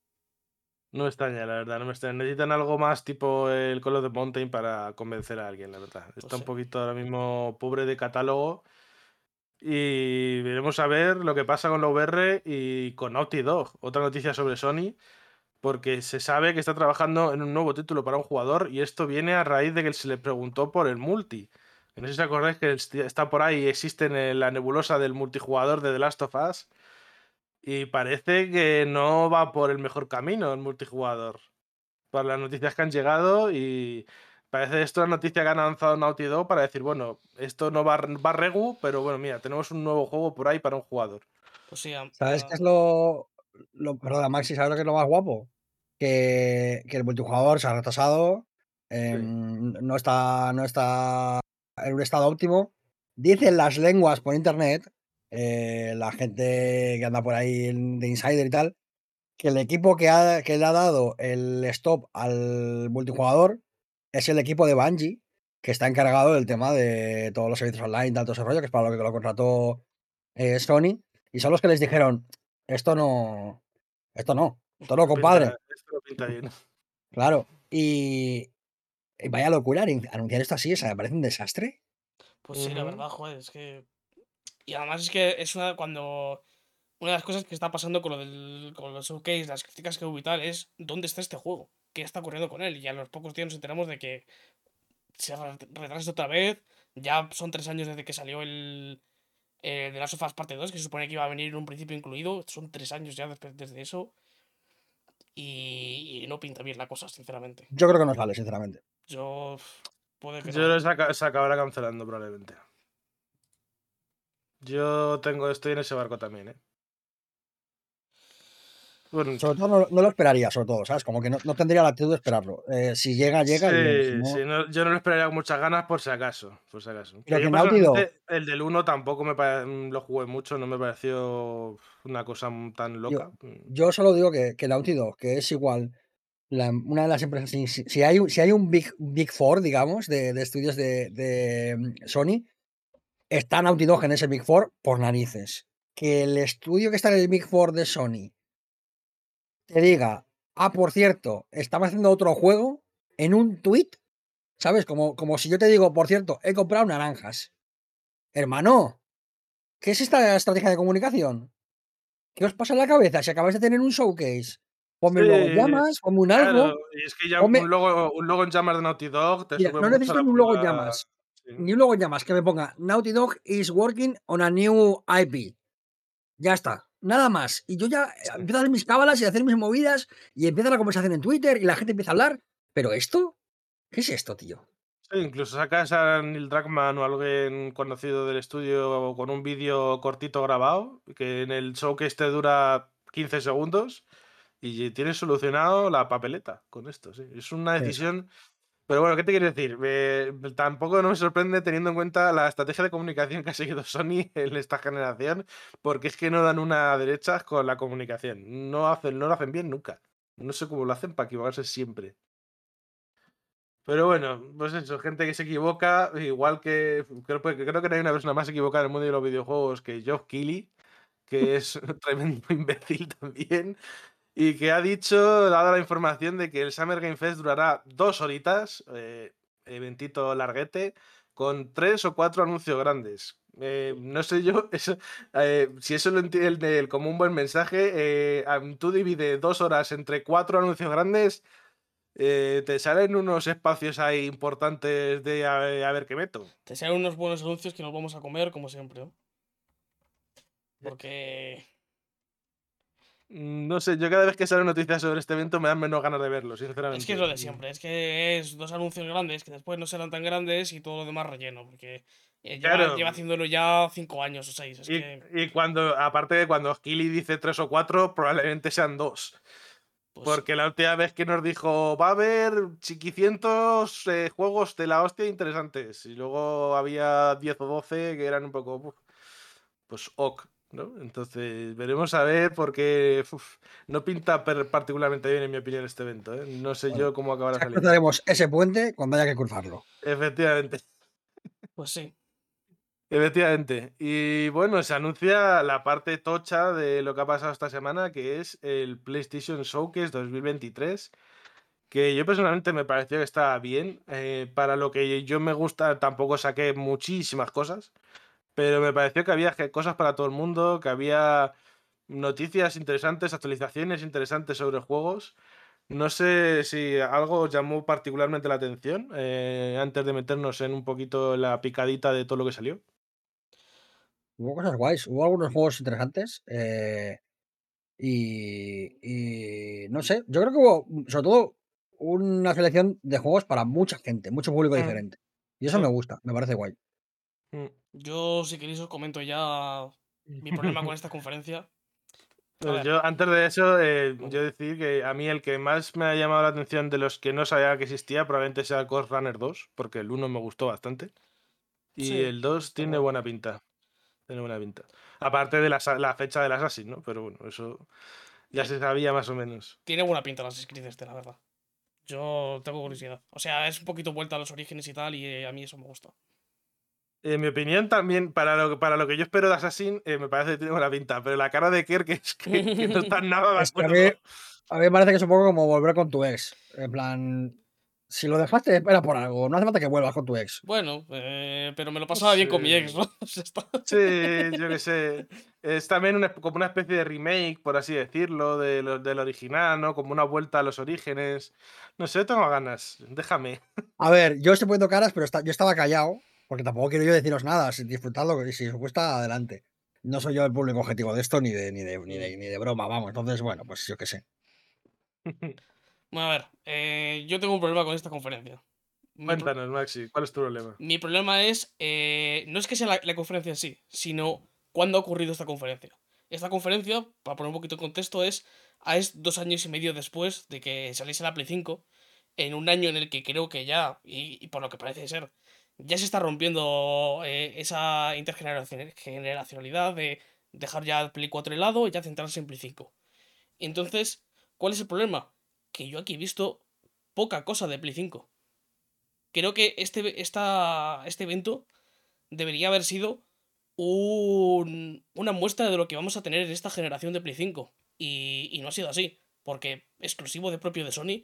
No me extraña, la verdad, no me extraña. Necesitan algo más tipo el Call of the Mountain para convencer a alguien, la verdad. Está un sí. poquito ahora mismo pobre de catálogo. Y veremos a ver lo que pasa con la VR y con Naughty Dog. Otra noticia sobre Sony, porque se sabe que está trabajando en un nuevo título para un jugador y esto viene a raíz de que se le preguntó por el multi. No sé si acordáis que está por ahí, existe en la nebulosa del multijugador de The Last of Us. Y parece que no va por el mejor camino el multijugador. Por las noticias que han llegado y parece esto una noticia que han lanzado Naughty Dog para decir, bueno, esto no va, va regu, pero bueno, mira, tenemos un nuevo juego por ahí para un jugador. Pues sí, a- ¿Sabes a- qué es lo, lo perdona, Maxi, ¿sabes lo que es lo más guapo? Que, que el multijugador se ha retrasado, em, no, está, no está en un estado óptimo. Dicen las lenguas por internet, eh, la gente que anda por ahí de Insider y tal, que el equipo que, ha, que le ha dado el stop al multijugador es el equipo de Bungie, que está encargado del tema de todos los servicios online, tanto ese rollo, que es para lo que lo contrató eh, Sony, y son los que les dijeron, esto no, esto no, esto no, compadre. Pinta- esto pinta bien. Claro, y, y vaya locura anunciar esto así, o sea, me parece un desastre. Pues sí, la verdad, joder, es que. Y además es que es una. Cuando. Una de las cosas que está pasando con lo del. con los showcase, las críticas que hubo y tal, es dónde está este juego. ¿Qué está ocurriendo con él? Y a los pocos días nos enteramos de que se ha retrasado otra vez. Ya son tres años desde que salió el. Eh, de las sofás parte 2, que se supone que iba a venir en un principio incluido. Son tres años ya después, desde eso. Y, y no pinta bien la cosa, sinceramente. Yo creo que no sale, sinceramente. Yo. Puede que Yo no. se acabará cancelando probablemente. Yo tengo, estoy en ese barco también, ¿eh? Bueno, Sobre todo no, no lo esperaría, sobre todo, ¿sabes? Como que no, no tendría la actitud de esperarlo. Eh, si llega, llega. y si sí, no- no- yo no lo esperaría con muchas ganas por si acaso. Por si acaso. Pero que el del 1 tampoco me pare- lo jugué mucho, no me pareció una cosa tan loca. Yo solo digo que, que Naughty Dog, que es igual la- una de las empresas, si, hay, un- si hay un Big, Big Four, digamos, de, de estudios de, de, mm, Sony, está Naughty Dog en ese Big Four por narices. Que el estudio que está en el Big Four de Sony te diga, ah, por cierto, estamos haciendo otro juego en un tweet, ¿sabes? Como, como si yo te digo, por cierto, he comprado naranjas. Hermano, ¿qué es esta estrategia de comunicación? ¿Qué os pasa en la cabeza si acabáis de tener un showcase? Ponme un logo en llamas, ponme un algo. Claro, y es que ya Ponme- un logo, un logo en llamas de Naughty Dog te Mira, sube no necesito ni un logo en llamas. Sí. Ni un logo en llamas que me ponga Naughty Dog is working on a new IP. Ya está. Nada más. Y yo ya eh, empiezo a hacer mis cábalas y a hacer mis movidas y empieza la conversación en Twitter y la gente empieza a hablar. ¿Pero esto? ¿Qué es esto, tío? Sí, incluso sacas a Neil Druckmann o alguien conocido del estudio con un vídeo cortito grabado, que en el showcase te dura 15 segundos y tienes solucionado la papeleta con esto. Sí. Es una decisión. Pero bueno, ¿qué te quiero decir? Tampoco no me sorprende teniendo en cuenta la estrategia de comunicación que ha seguido Sony en esta generación, porque es que no dan una derecha con la comunicación. No, hacen, no lo hacen bien nunca. No sé cómo lo hacen para equivocarse siempre. Pero bueno, pues eso, gente que se equivoca, igual que creo, pues, creo que no hay una persona más equivocada en el mundo de los videojuegos que Geoff Keighley, que es un tremendo imbécil también, y que ha dicho, dado la información de que el Summer Game Fest durará dos horitas, eh, eventito larguete, con tres o cuatro anuncios grandes. Eh, no sé yo eso, eh, si eso lo entiende él como un buen mensaje. tú divides dos horas entre cuatro anuncios grandes, te salen unos espacios ahí importantes de a, a ver qué meto. Te salen unos buenos anuncios que nos vamos a comer, como siempre. ¿no? Porque. Mm, No sé, yo cada vez que salen noticias sobre este evento me dan menos ganas de verlo, sinceramente. Es que es lo de siempre. Es que es dos anuncios grandes que después no serán tan grandes y todo lo demás relleno. Porque eh, lleva, Claro. lleva haciéndolo ya cinco años o seis. Es Y, que. y cuando, aparte de cuando Kili dice tres o cuatro, probablemente sean dos. pues, Porque la última vez que nos dijo, va a haber chiquicientos eh, juegos de la hostia interesantes. Y luego había 10 o 12 que eran un poco, pues ok, ¿no? Entonces veremos a ver porque uf, no pinta particularmente bien en mi opinión este evento. ¿eh? No sé Bueno, yo cómo acabará saliendo. cruzaremos ese puente cuando haya que cruzarlo. Efectivamente. pues sí. Efectivamente. Y bueno, se anuncia la parte tocha de lo que ha pasado esta semana, que es el PlayStation Showcase 2023. Que yo personalmente me pareció que estaba bien. eh, para lo que yo me gusta, tampoco saqué muchísimas cosas. Pero me pareció que había cosas para todo el mundo, que había noticias interesantes, actualizaciones interesantes sobre juegos. No sé si algo llamó particularmente la atención eh, antes de meternos en un poquito la picadita de todo lo que salió. Hubo cosas guays, hubo algunos juegos interesantes. eh, y, y no sé, yo creo que hubo, mm, sobre todo, una selección de juegos para mucha gente, mucho público Mm. diferente. Y eso Sí. me gusta, me parece guay. Mm. Yo, si queréis, os comento ya mi problema con esta conferencia. Pues yo, antes de eso, eh, yo decir que a mí el que más me ha llamado la atención de los que no sabía que existía probablemente sea Ghost Runner 2, porque el 1 me gustó bastante. Y Sí, el 2 está tiene buena pinta. Tiene buena pinta. Aparte de la, la fecha del Assassin, ¿no? Pero bueno, eso ya se sabía más o menos. Tiene buena pinta las Creed este, la verdad. Yo tengo curiosidad. O sea, es un poquito vuelta a los orígenes y tal, y eh, a mí eso me gusta. En mi opinión, también, para lo, para lo que yo espero de Assassin, eh, me parece que tiene buena pinta. Pero la cara de Kerr, que, es que, que no está nada de Es que a mí, a mí me parece que es un poco como volver con tu ex. En plan, si lo dejaste, espera por algo. No hace falta que vuelvas con tu ex. Bueno, eh, pero me lo pasaba bien con mi ex, Sí. ¿no? Sí, yo qué sé. Es también una- como una especie de remake, por así decirlo, de lo- del original, ¿no? Como una vuelta a los orígenes. No sé, tengo ganas. Déjame. A ver, yo estoy poniendo caras, pero está- yo estaba callado, porque tampoco quiero yo deciros nada. Si disfrutadlo, y si os gusta, adelante. No soy yo el público objetivo de esto, ni de, ni de, ni de, ni de broma, vamos. Entonces, bueno, pues yo qué sé. Bueno, a ver, eh, yo tengo un problema con esta conferencia. Cuéntanos, Maxi, ¿cuál es tu problema? mi problema es, eh, no es que sea la, la conferencia en sí, sino cuándo ha ocurrido esta conferencia. Esta conferencia, para poner un poquito en contexto, es, a es dos años y medio después de que saliese la Play 5, en un año en el que creo que ya, y, y por lo que parece ser, ya se está rompiendo eh, esa intergeneracionalidad de dejar ya Play 4 de lado y ya centrarse en Play 5. Entonces, ¿cuál es el problema? que yo aquí he visto poca cosa de Play 5. Creo que este, esta, este evento debería haber sido un- una muestra de lo que vamos a tener en esta generación de Play 5. Y, y no ha sido así, porque exclusivo de propio de Sony,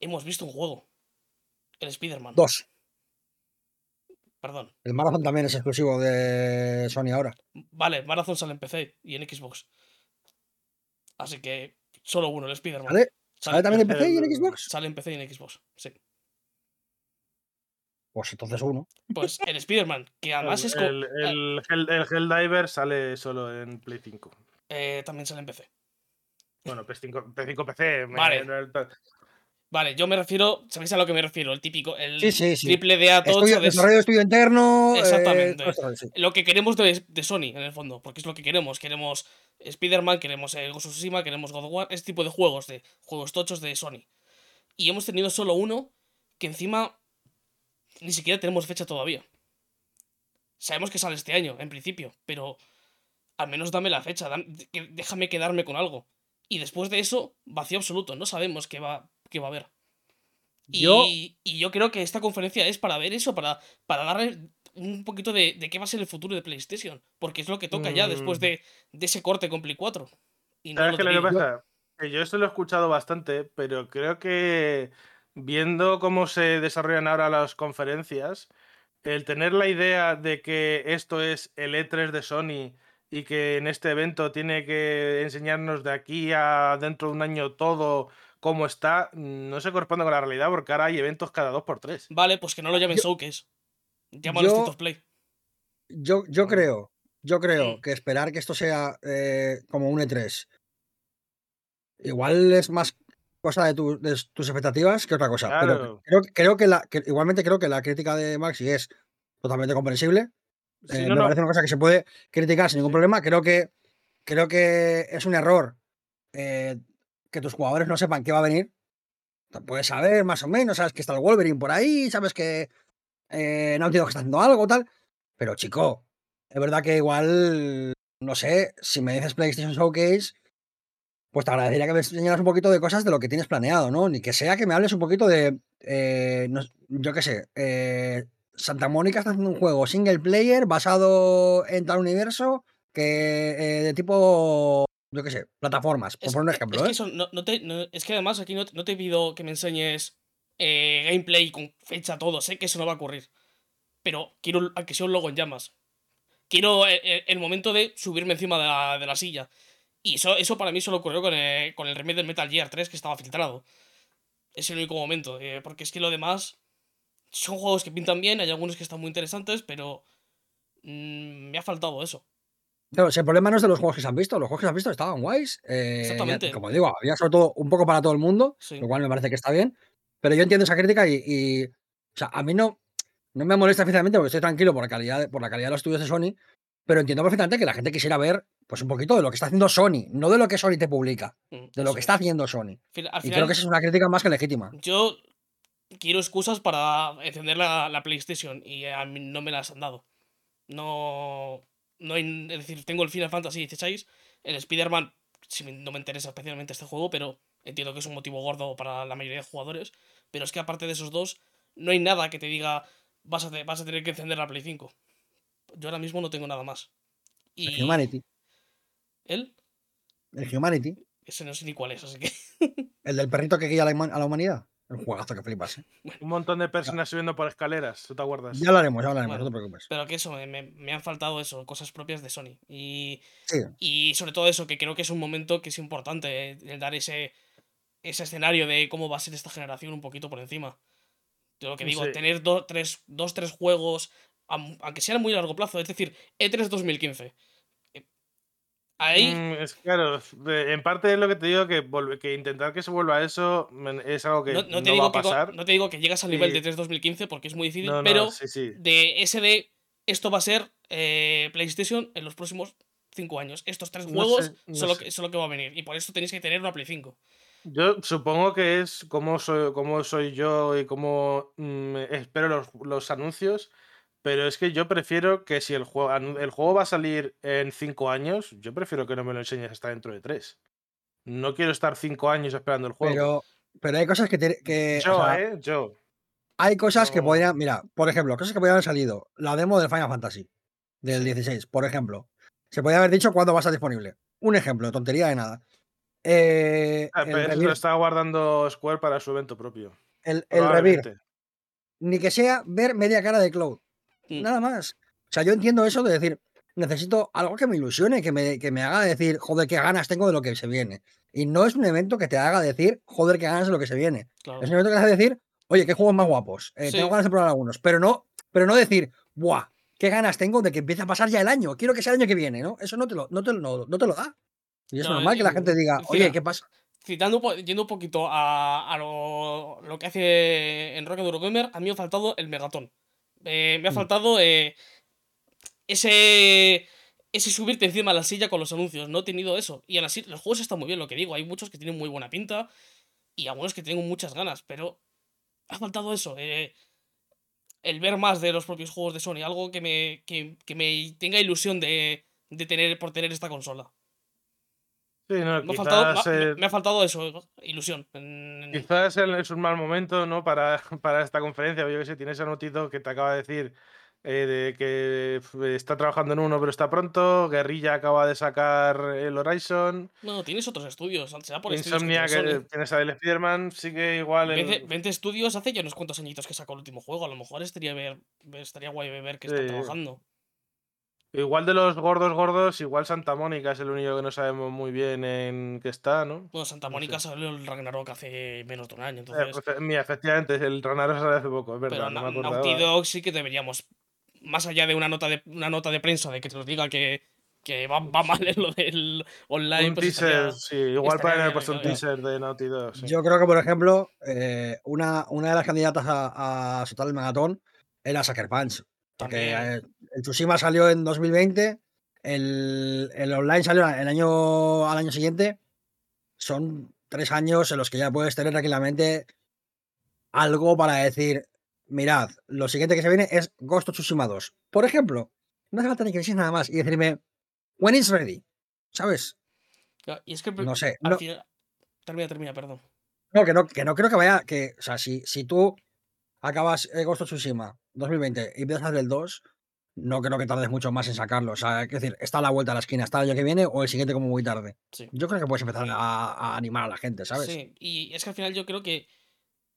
hemos visto un juego. El Spider-Man. Dos. Perdón. El Marathon también es exclusivo de Sony ahora. Vale, Marathon sale en PC y en Xbox. Así que solo uno, el Spider-Man. ¿Sale? ¿Sale también en PC y en Xbox? Sale en PC y en Xbox, sí. Pues entonces uno. Pues el Spider-Man, que además el, es. el, el el Helldiver sale solo en Play 5. eh, también sale en PC. Bueno, PS5, P5 PC. Vale. Vale, yo me refiero. ¿Sabéis a lo que me refiero? El típico. El Sí, sí, sí. triple de A tocho Estudio, de desarrollo de estudio interno. eh, Exactamente. lo que queremos de, de Sony, en el fondo. Porque es lo que queremos. Queremos Spider-Man, queremos eh, Ghost of Tsushima, queremos God of War. Este tipo de juegos, de juegos tochos de Sony. Y hemos tenido solo uno que encima ni siquiera tenemos fecha todavía. Sabemos que sale este año, en principio, pero al menos dame la fecha, déjame quedarme con algo. Y después de eso, vacío absoluto, no sabemos qué va, qué va a haber. Y Yo- y yo creo que esta conferencia es para ver eso, para, para darle un poquito de, de qué va a ser el futuro de PlayStation. Porque es lo que toca ya después Mm. de, de ese corte con Play 4. Y no ¿Sabes lo qué lo que pasa? Que yo esto lo he escuchado bastante, pero creo que viendo cómo se desarrollan ahora las conferencias, el tener la idea de que esto es el E3 de Sony y que en este evento tiene que enseñarnos de aquí a dentro de un año todo cómo está, no se corresponde con la realidad porque ahora hay eventos cada dos por tres. Vale, pues que no lo llamen Yo- Showcase. Llámalo State of Play. Yo, yo creo, yo creo Mm. que esperar que esto sea eh, como un E3 igual es más cosa de, tu- de tus expectativas que otra cosa. Claro. Pero creo, creo que la que igualmente creo que la crítica de Maxi es totalmente comprensible. Sí, Eh, no, me no, parece una cosa que se puede criticar sin ningún problema. Creo que creo que es un error eh, que tus jugadores no sepan qué va a venir. Puedes saber más o menos, sabes que está el Wolverine por ahí, sabes que eh, Naughty Dog está haciendo algo, tal. Pero chico, es verdad que igual, no sé, si me dices PlayStation Showcase, pues te agradecería que me enseñaras un poquito de cosas de lo que tienes planeado, ¿no? Ni que sea que me hables un poquito de, eh, yo qué sé, eh, Santa Mónica está haciendo un juego single player basado en tal universo que eh, de tipo, yo qué sé, plataformas, por Es, poner un es ejemplo, que ¿eh? eso no, no te, no- es que además aquí no, te- pido que me enseñes eh, gameplay con fecha, todo. Sé que eso no va a ocurrir. Pero quiero que sea un logo en llamas. Quiero eh, eh, el, momento de subirme encima de la, de la silla. Y eso, eso para mí solo ocurrió con el, con el remake del Metal Gear 3 que estaba filtrado. Es el único momento. eh, porque es que lo demás son juegos que pintan bien, hay algunos que están muy interesantes, pero mm, me ha faltado eso. Claro, el problema no es de los juegos que se han visto, los juegos que se han visto estaban guays. eh, ya- Exactamente. como digo, había sobre todo un poco para todo el mundo, Sí. lo cual me parece que está bien. Pero yo entiendo esa crítica y, y, o sea, a mí no, no me molesta especialmente porque estoy tranquilo por la calidad, de- por la calidad de los estudios de Sony, pero entiendo perfectamente que la gente quisiera ver pues un poquito de lo que está haciendo Sony, no de lo que Sony te publica, Mm, de lo que es. está haciendo Sony. Y creo que esa es una crítica más que legítima. Yo quiero excusas para encender la, la PlayStation y a mí no me las han dado. No. No hay, es decir, tengo el Final Fantasy XVI, el Spider-Man, si no me interesa especialmente este juego, pero entiendo que es un motivo gordo para la mayoría de jugadores. Pero es que aparte de esos dos, no hay nada que te diga vas a, te- vas a tener que encender la Play 5. Yo ahora mismo no tengo nada más. El. Humanity. ¿Él? El Humanity. Ese no sé ni cuál es, así que. El del perrito que guía a la, huma- a la humanidad. Un juegazo que flipas. ¿eh? un montón de personas subiendo por escaleras, ¿tú te acuerdas? Ya hablaremos, ya hablaremos, Bueno. no te preocupes. Pero que eso, me, me- me han faltado eso, cosas propias de Sony. Y. Sí. Y sobre todo eso, que creo que es un momento que es importante, eh, el dar ese, ese escenario de cómo va a ser esta generación un poquito por encima. De lo que digo, Sí. tener do- tres, dos, tres juegos, aunque sean muy a largo plazo, es decir, E E3 2015. Eh, Ahí, Mm, es claro, de- en parte es lo que te digo que, intentar que se vuelva a eso es algo que no, no, no te va a que, pasar. no te digo que llegas al nivel Sí. de 3 2015 porque es muy difícil, No, pero sí, sí. de ese de esto va a ser eh, PlayStation en los próximos 5 años. Estos tres juegos sé, son, lo que, son lo que va a venir. Y por eso tenéis que tener una Play 5. Yo supongo que es como soy, cómo soy yo y cómo mm, espero los, los anuncios, pero es que yo prefiero que si el juego, el juego va a salir en cinco años, yo prefiero que no me lo enseñes hasta dentro de tres. No quiero estar cinco años esperando el juego. Pero pero hay cosas que. que o Yo, sea, ¿eh? Yo. Hay cosas que podrían. Mira, por ejemplo, cosas que podrían haber salido. La demo del Final Fantasy del 16, por ejemplo. Se podría haber dicho cuándo va a estar disponible. Un ejemplo, tontería de nada. Eh, Ah, pero lo está guardando Square para su evento propio. el, el Probablemente. ni que sea ver media cara de Cloud. Mm. Nada más. O sea, yo entiendo eso de decir, necesito algo que me ilusione, que me, que me haga decir, joder, qué ganas tengo de lo que se viene. Y no es un evento que te haga decir, joder, qué ganas de lo que se viene. Claro. Es un evento que te hace decir, oye, qué juegos más guapos. eh, Sí. Tengo ganas de probar algunos. Pero no, pero no decir, buah, qué ganas tengo de que empiece a pasar ya el año. Quiero que sea el año que viene, ¿no? Eso no te lo, no te, no, no te lo da. Y es No, normal que la gente diga, oye, ¿qué pasa? Citando, yendo un poquito a, a lo, lo que hace en Rocket Eurogamer, a mí me ha faltado el Megatón. Eh, me ha Mm. faltado eh, ese, ese subirte encima de la silla con los anuncios. No he tenido eso. Y aún así, los juegos están muy bien, lo que digo. Hay muchos que tienen muy buena pinta y algunos que tienen muchas ganas, pero ha faltado eso. eh, el ver más de los propios juegos de Sony. Algo que me, que, que me tenga ilusión de, de tener por tener esta consola. Sí, no, Me ha, faltado, me ha faltado eso, ilusión. Quizás es un mal momento, ¿no? Para, para esta conferencia. Yo que sé, tienes a Notito que te acaba de decir eh, de que está trabajando en uno, pero está pronto. Guerrilla acaba de sacar el Horizon. No, tienes otros estudios. Será por estudios que Insomnia, tiene que tienes a El Spiderman, sí que igual. el- 20, 20 estudios hace ya unos cuantos añitos que sacó el último juego. A lo mejor estaría, ver, estaría guay ver que está Sí. trabajando. Igual de los gordos gordos, igual Santa Mónica es el único que no sabemos muy bien en qué está, ¿no? Bueno, Santa Mónica sé. salió el Ragnarok hace menos de un año. Eh, Entonces, pues, mira, efectivamente, el Ranaro sale hace poco, es verdad, pero no Na- me acordaba. Naughty Dog sí que deberíamos. Más allá de una nota de, una nota de prensa de que te nos diga que, que va, va mal en lo del online. Un pues teaser, estaría- sí, igual pueden haber puesto un teaser de Naughty Dog. sí. Yo creo que, por ejemplo, eh, una, una de las candidatas a, a soltar el maratón era Sucker Punch. Porque También. el Tsushima salió en 2020, el, el online salió el año, al año siguiente. Son tres años en los que ya puedes tener tranquilamente algo para decir, mirad, lo siguiente que se viene es Ghost of Tsushima 2. Por ejemplo, no hace falta ni que decís nada más y decirme, when it's ready, ¿sabes? Ya, Y es que No sé, no, final- Termina, termina, perdón. No, que no, que no creo que vaya. Que, o sea, si, si tú acabas eh, Ghost of Tsushima 2020 y empiezas a hacer el 2, no creo que tardes mucho más en sacarlo. O sea, es decir, está a la vuelta a la esquina, está el año que viene o el siguiente como muy tarde. Sí. Yo creo que puedes empezar a, a animar a la gente, ¿sabes? Sí, y es que al final yo creo que.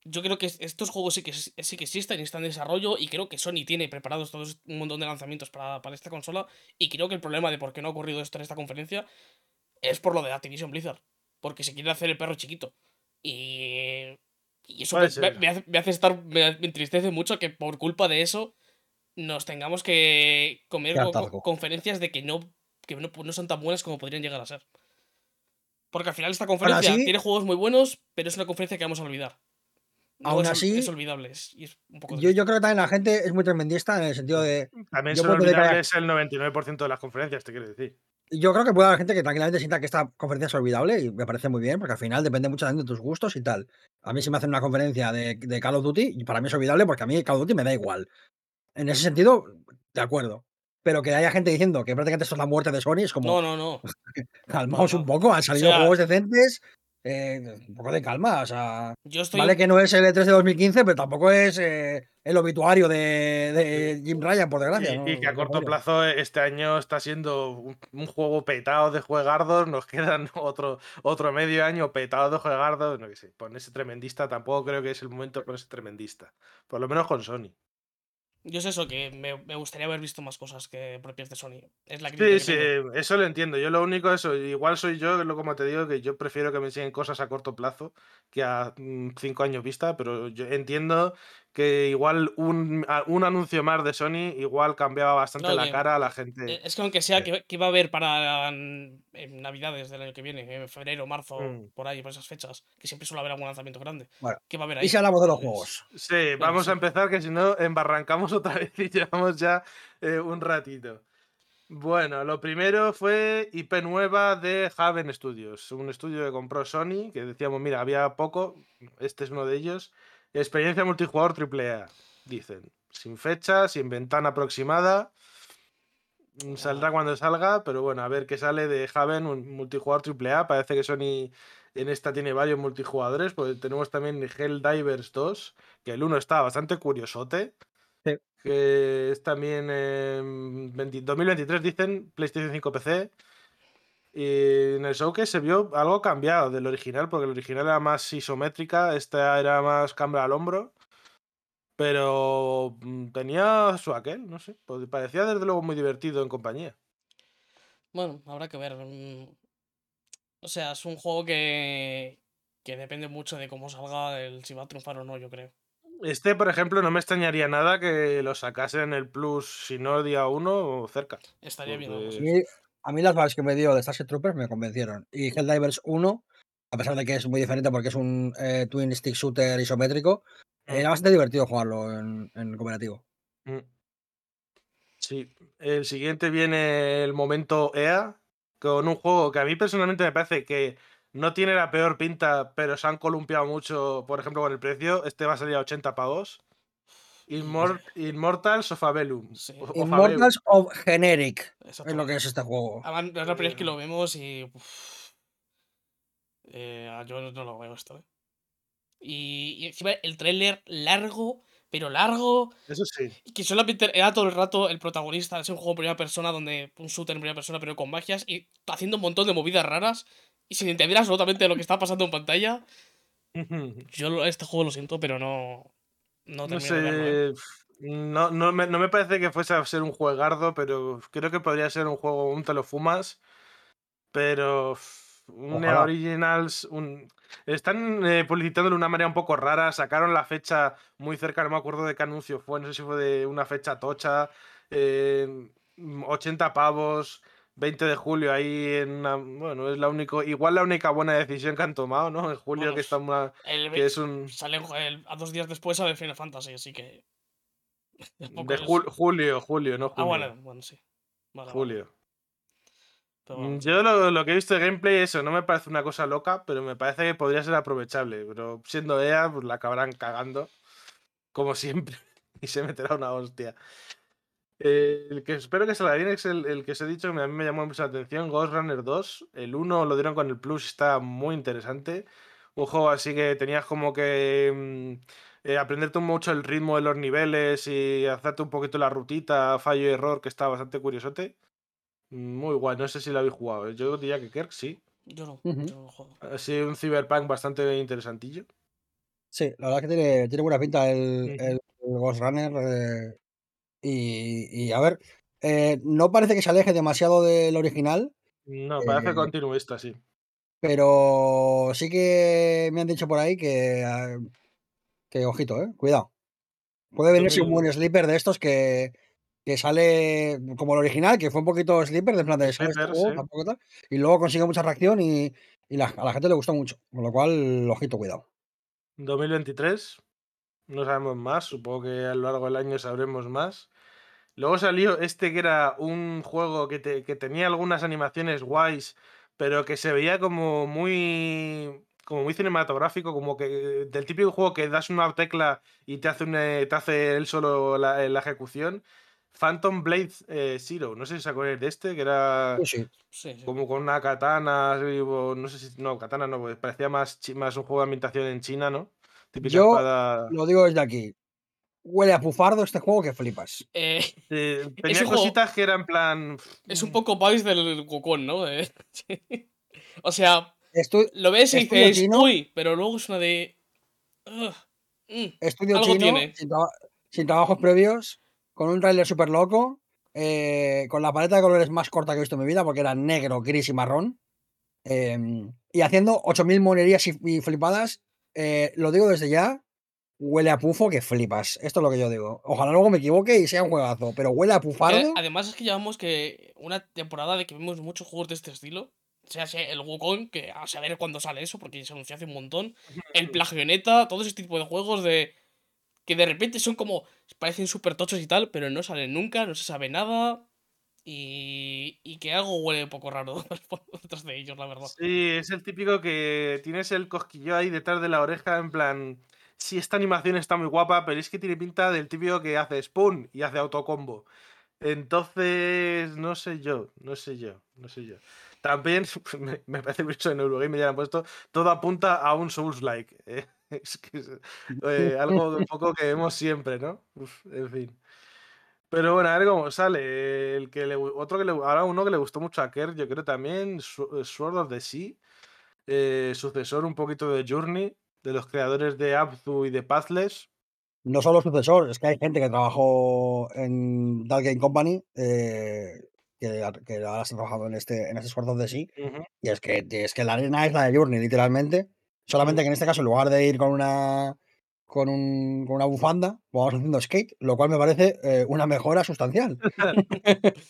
Yo creo que es- estos juegos sí que, sí que existen y están en desarrollo. Y creo que Sony tiene preparados todos un montón de lanzamientos para, para esta consola. Y creo que el problema de por qué no ha ocurrido esto en esta conferencia es por lo de Activision Blizzard. Porque se quiere hacer el perro chiquito. Y. Y eso me, me- ser. me hace, me hace estar. Me, me entristece mucho que por culpa de eso nos tengamos que comer co- conferencias de que no, que no, no son tan buenas como podrían llegar a ser. Porque al final esta conferencia así- tiene juegos muy buenos, pero es una conferencia que vamos a olvidar. No Aún es, así, es olvidable. es- y es un poco Yo, yo creo que también la gente es muy tremendista en el sentido de. También son olvidables el 99% de las conferencias, te quiero decir. Yo creo que puede haber gente que tranquilamente sienta que esta conferencia es olvidable y me parece muy bien, porque al final depende mucho también de tus gustos y tal. A mí si me hacen una conferencia de, de Call of Duty, y para mí es olvidable porque a mí Call of Duty me da igual. En ese sentido, de acuerdo. Pero que haya gente diciendo que prácticamente esto es la muerte de Sony es como, No, no, no. calmaos no. un poco, han salido sea- juegos decentes, eh, un poco de calma, o sea, Yo estoy. vale que no es el E3 de 2015, pero tampoco es eh, el obituario de, de Jim Ryan, por desgracia. Y, ¿no? y que a corto plazo eh, este año está siendo un, un juego petado de juegardos, nos quedan otro, otro medio año petado de juegardos, no que sé, ponerse tremendista, tampoco creo que es el momento de ponerse tremendista, por lo menos con Sony. Yo sé eso, que me, me gustaría haber visto más cosas que propias de Sony. Es la Sí, sí, tengo. eso lo entiendo. Yo lo único eso, igual soy yo, lo como te digo, que yo prefiero que me enseñen cosas a corto plazo que a mm, cinco años vista, pero yo entiendo que igual un, un anuncio más de Sony igual cambiaba bastante No, la que- cara a la gente. Eh, Es que aunque sea que, que va a haber para en Navidades del año que viene, en febrero, marzo, Mm. por ahí, por esas fechas, que siempre suele haber algún lanzamiento grande. Bueno, ¿Qué va a haber ahí? Y si hablamos de los juegos. Sí, vamos sí. a empezar, que si no, embarrancamos otra vez y llevamos ya eh, un ratito. Bueno, lo primero fue IP nueva de Haven Studios, un estudio que compró Sony, que decíamos, mira, había poco, este es uno de ellos. Experiencia multijugador AAA, dicen. Sin fecha, sin ventana aproximada. Mm, Saldrá cuando salga, pero bueno, a ver qué sale de Haven, un multijugador AAA. Parece que Sony En esta tiene varios multijugadores, pues tenemos también Helldivers 2, que el 1 está bastante curiosote. Sí. Que es también en 20 2023, dicen, PlayStation 5 PC. Y en el showcase se vio algo cambiado del original, porque el original era más isométrica, esta era más cámara al hombro. Pero mm, tenía su aquel, no sé. pues Parecía desde luego muy divertido en compañía. Bueno, habrá que ver. mm, O sea, es un juego que, que depende mucho de cómo salga el si va a triunfar o no, yo creo. Este, por ejemplo, no me extrañaría nada que lo sacasen en el Plus, si no día 1 o cerca. Estaría bien. Porque-. A mí, las vibes que me dio de Starship Troopers me convencieron. Y Helldivers 1, a pesar de que es muy diferente porque es un eh, twin stick shooter isométrico, Mm. era bastante divertido jugarlo en, en cooperativo. Mm. Sí, el siguiente viene el momento EA, con un juego que a mí personalmente me parece que no tiene la peor pinta, pero se han columpiado mucho, por ejemplo, con el precio. Este va a salir a 80 pavos. Immor- Immortals of Avelum. Sí. o- of Avelum. Immortals of Generic es lo que es este juego. Además, es la primera vez que lo vemos y. Eh, yo no lo veo esto, ¿eh? Y, y encima el tráiler largo, pero largo, Eso sí. y que solamente era todo el rato el protagonista. Es un juego en primera persona, donde un shooter en primera persona, pero con magias, y haciendo un montón de movidas raras, y sin entender absolutamente lo que está pasando en pantalla. Yo este juego lo siento, pero no. No, ¿eh? sé. No, no, me, no me parece que fuese a ser un juegardo, pero creo que podría ser un juego, un te lo fumas. Pero un Ojalá. Originals. Un... Están eh, publicitándolo de una manera un poco rara. Sacaron la fecha muy cerca, no me acuerdo de qué anuncio fue. No sé si fue de una fecha tocha. eh, 80 pavos. 20 de julio ahí en una, bueno es la único igual la única buena decisión que han tomado no en julio Bueno, que está una, El- que es un sale el- a dos días después sale Final Fantasy, así que. de es- jul- julio julio no Ah, junio. bueno, bueno, sí. Vale, julio Mm, bueno, Yo lo, lo que he visto de gameplay, eso, no me parece una cosa loca, pero me parece que podría ser aprovechable. Pero siendo EA, pues la acabarán cagando, como siempre, y se meterá una hostia. Eh, el que espero que salga bien es el, el que os he dicho, que a mí me llamó mucho la atención, Ghost Runner 2. El 1 lo dieron con el Plus, está muy interesante. Un juego así que tenías como que mm, eh, aprenderte mucho el ritmo de los niveles y hacerte un poquito la rutita, fallo y error, que está bastante curiosote. Muy guay, no sé si lo habéis jugado. ¿eh? Yo diría que Kirk sí. yo no, Ujú. yo no lo juego. Así un cyberpunk bastante interesantillo. Sí, la verdad que tiene, tiene buena pinta el, el Ghost Runner. eh, y, y, a ver, eh, no parece que se aleje demasiado del original, No, parece Eh, continuista, sí. pero sí que me han dicho por ahí que, ah, que ojito, eh, cuidado. Puede venirse un 2000 buen sleeper de estos que, que sale como el original, que fue un poquito sleeper, de plan de ¿sabes este Sleeper, sí. Tampoco tal, y luego consigue mucha reacción y, y la- a la gente le gustó mucho. Con lo cual, ojito, cuidado. 2023. No sabemos más. Supongo que a lo largo del año sabremos más. Luego salió este que era un juego que, te- que tenía algunas animaciones guays, pero que se veía como muy. como muy cinematográfico, como que del típico juego que das una tecla y te hace, eh, te hace él solo la, la ejecución. Phantom Blade eh, Zero, no sé si os acordáis de este, que era Sí, sí. Sí, sí. como con una katana, no sé si. No, katana no, pues parecía más, más un juego de ambientación en China, ¿no? Típica Yo espada. lo digo desde aquí. Huele a pufardo este juego que flipas. Eh, eh, tenía un juego- cositas que eran en plan. es un poco Vice del Wukong, ¿no? Eh. O sea, Estu- lo ves y dices, chino. uy, pero luego es una de. "Ugh, mm". estudio Algo chino, tiene. sin, traba- sin trabajos previos, con un tráiler súper loco, eh, con la paleta de colores más corta que he visto en mi vida, porque era negro, gris y marrón, em, y haciendo 8.000 monerías y, y flipadas. Eh, lo digo desde ya, huele a pufo que flipas. Esto es lo que yo digo. Ojalá luego me equivoque y sea un juegazo, pero huele a pufardo. Eh, además es que llevamos que una temporada de que vemos muchos juegos de este estilo. O sea el Wukong, que a saber cuándo sale eso, porque se anunció hace un montón. El Plagioneta, todo ese tipo de juegos de. que de repente son como. parecen súper tochos y tal, pero no salen nunca, no se sabe nada. Y. que algo huele un poco raro detrás de ellos, la verdad. Sí, es el típico que tienes el cosquillo ahí detrás de la oreja, en plan. Sí, esta animación está muy guapa, pero es que tiene pinta del típico que hace spoon y hace autocombo. Entonces, no sé yo, no sé yo, no sé yo. también me, me parece mucho en Eurogame ya han puesto, todo apunta a un Souls-like. eh, Es que es, eh, algo un poco que vemos siempre, ¿no? En fin. Pero bueno, a ver cómo sale. El que le, otro que le, ahora uno que le gustó mucho a Kerr, yo creo también, Sw- Sword of the Sea, eh, sucesor un poquito de Journey, de los creadores de Abzu y de Pathless. No solo sucesor, es que hay gente que trabajó en Dark Game Company eh, que, que ahora está trabajando en este, en este Sword of the Sea. Y es que, es que la arena es la de Journey, literalmente. Solamente que en este caso, en lugar de ir con una con, un- con una bufanda, vamos haciendo skate, lo cual me parece eh, una mejora sustancial.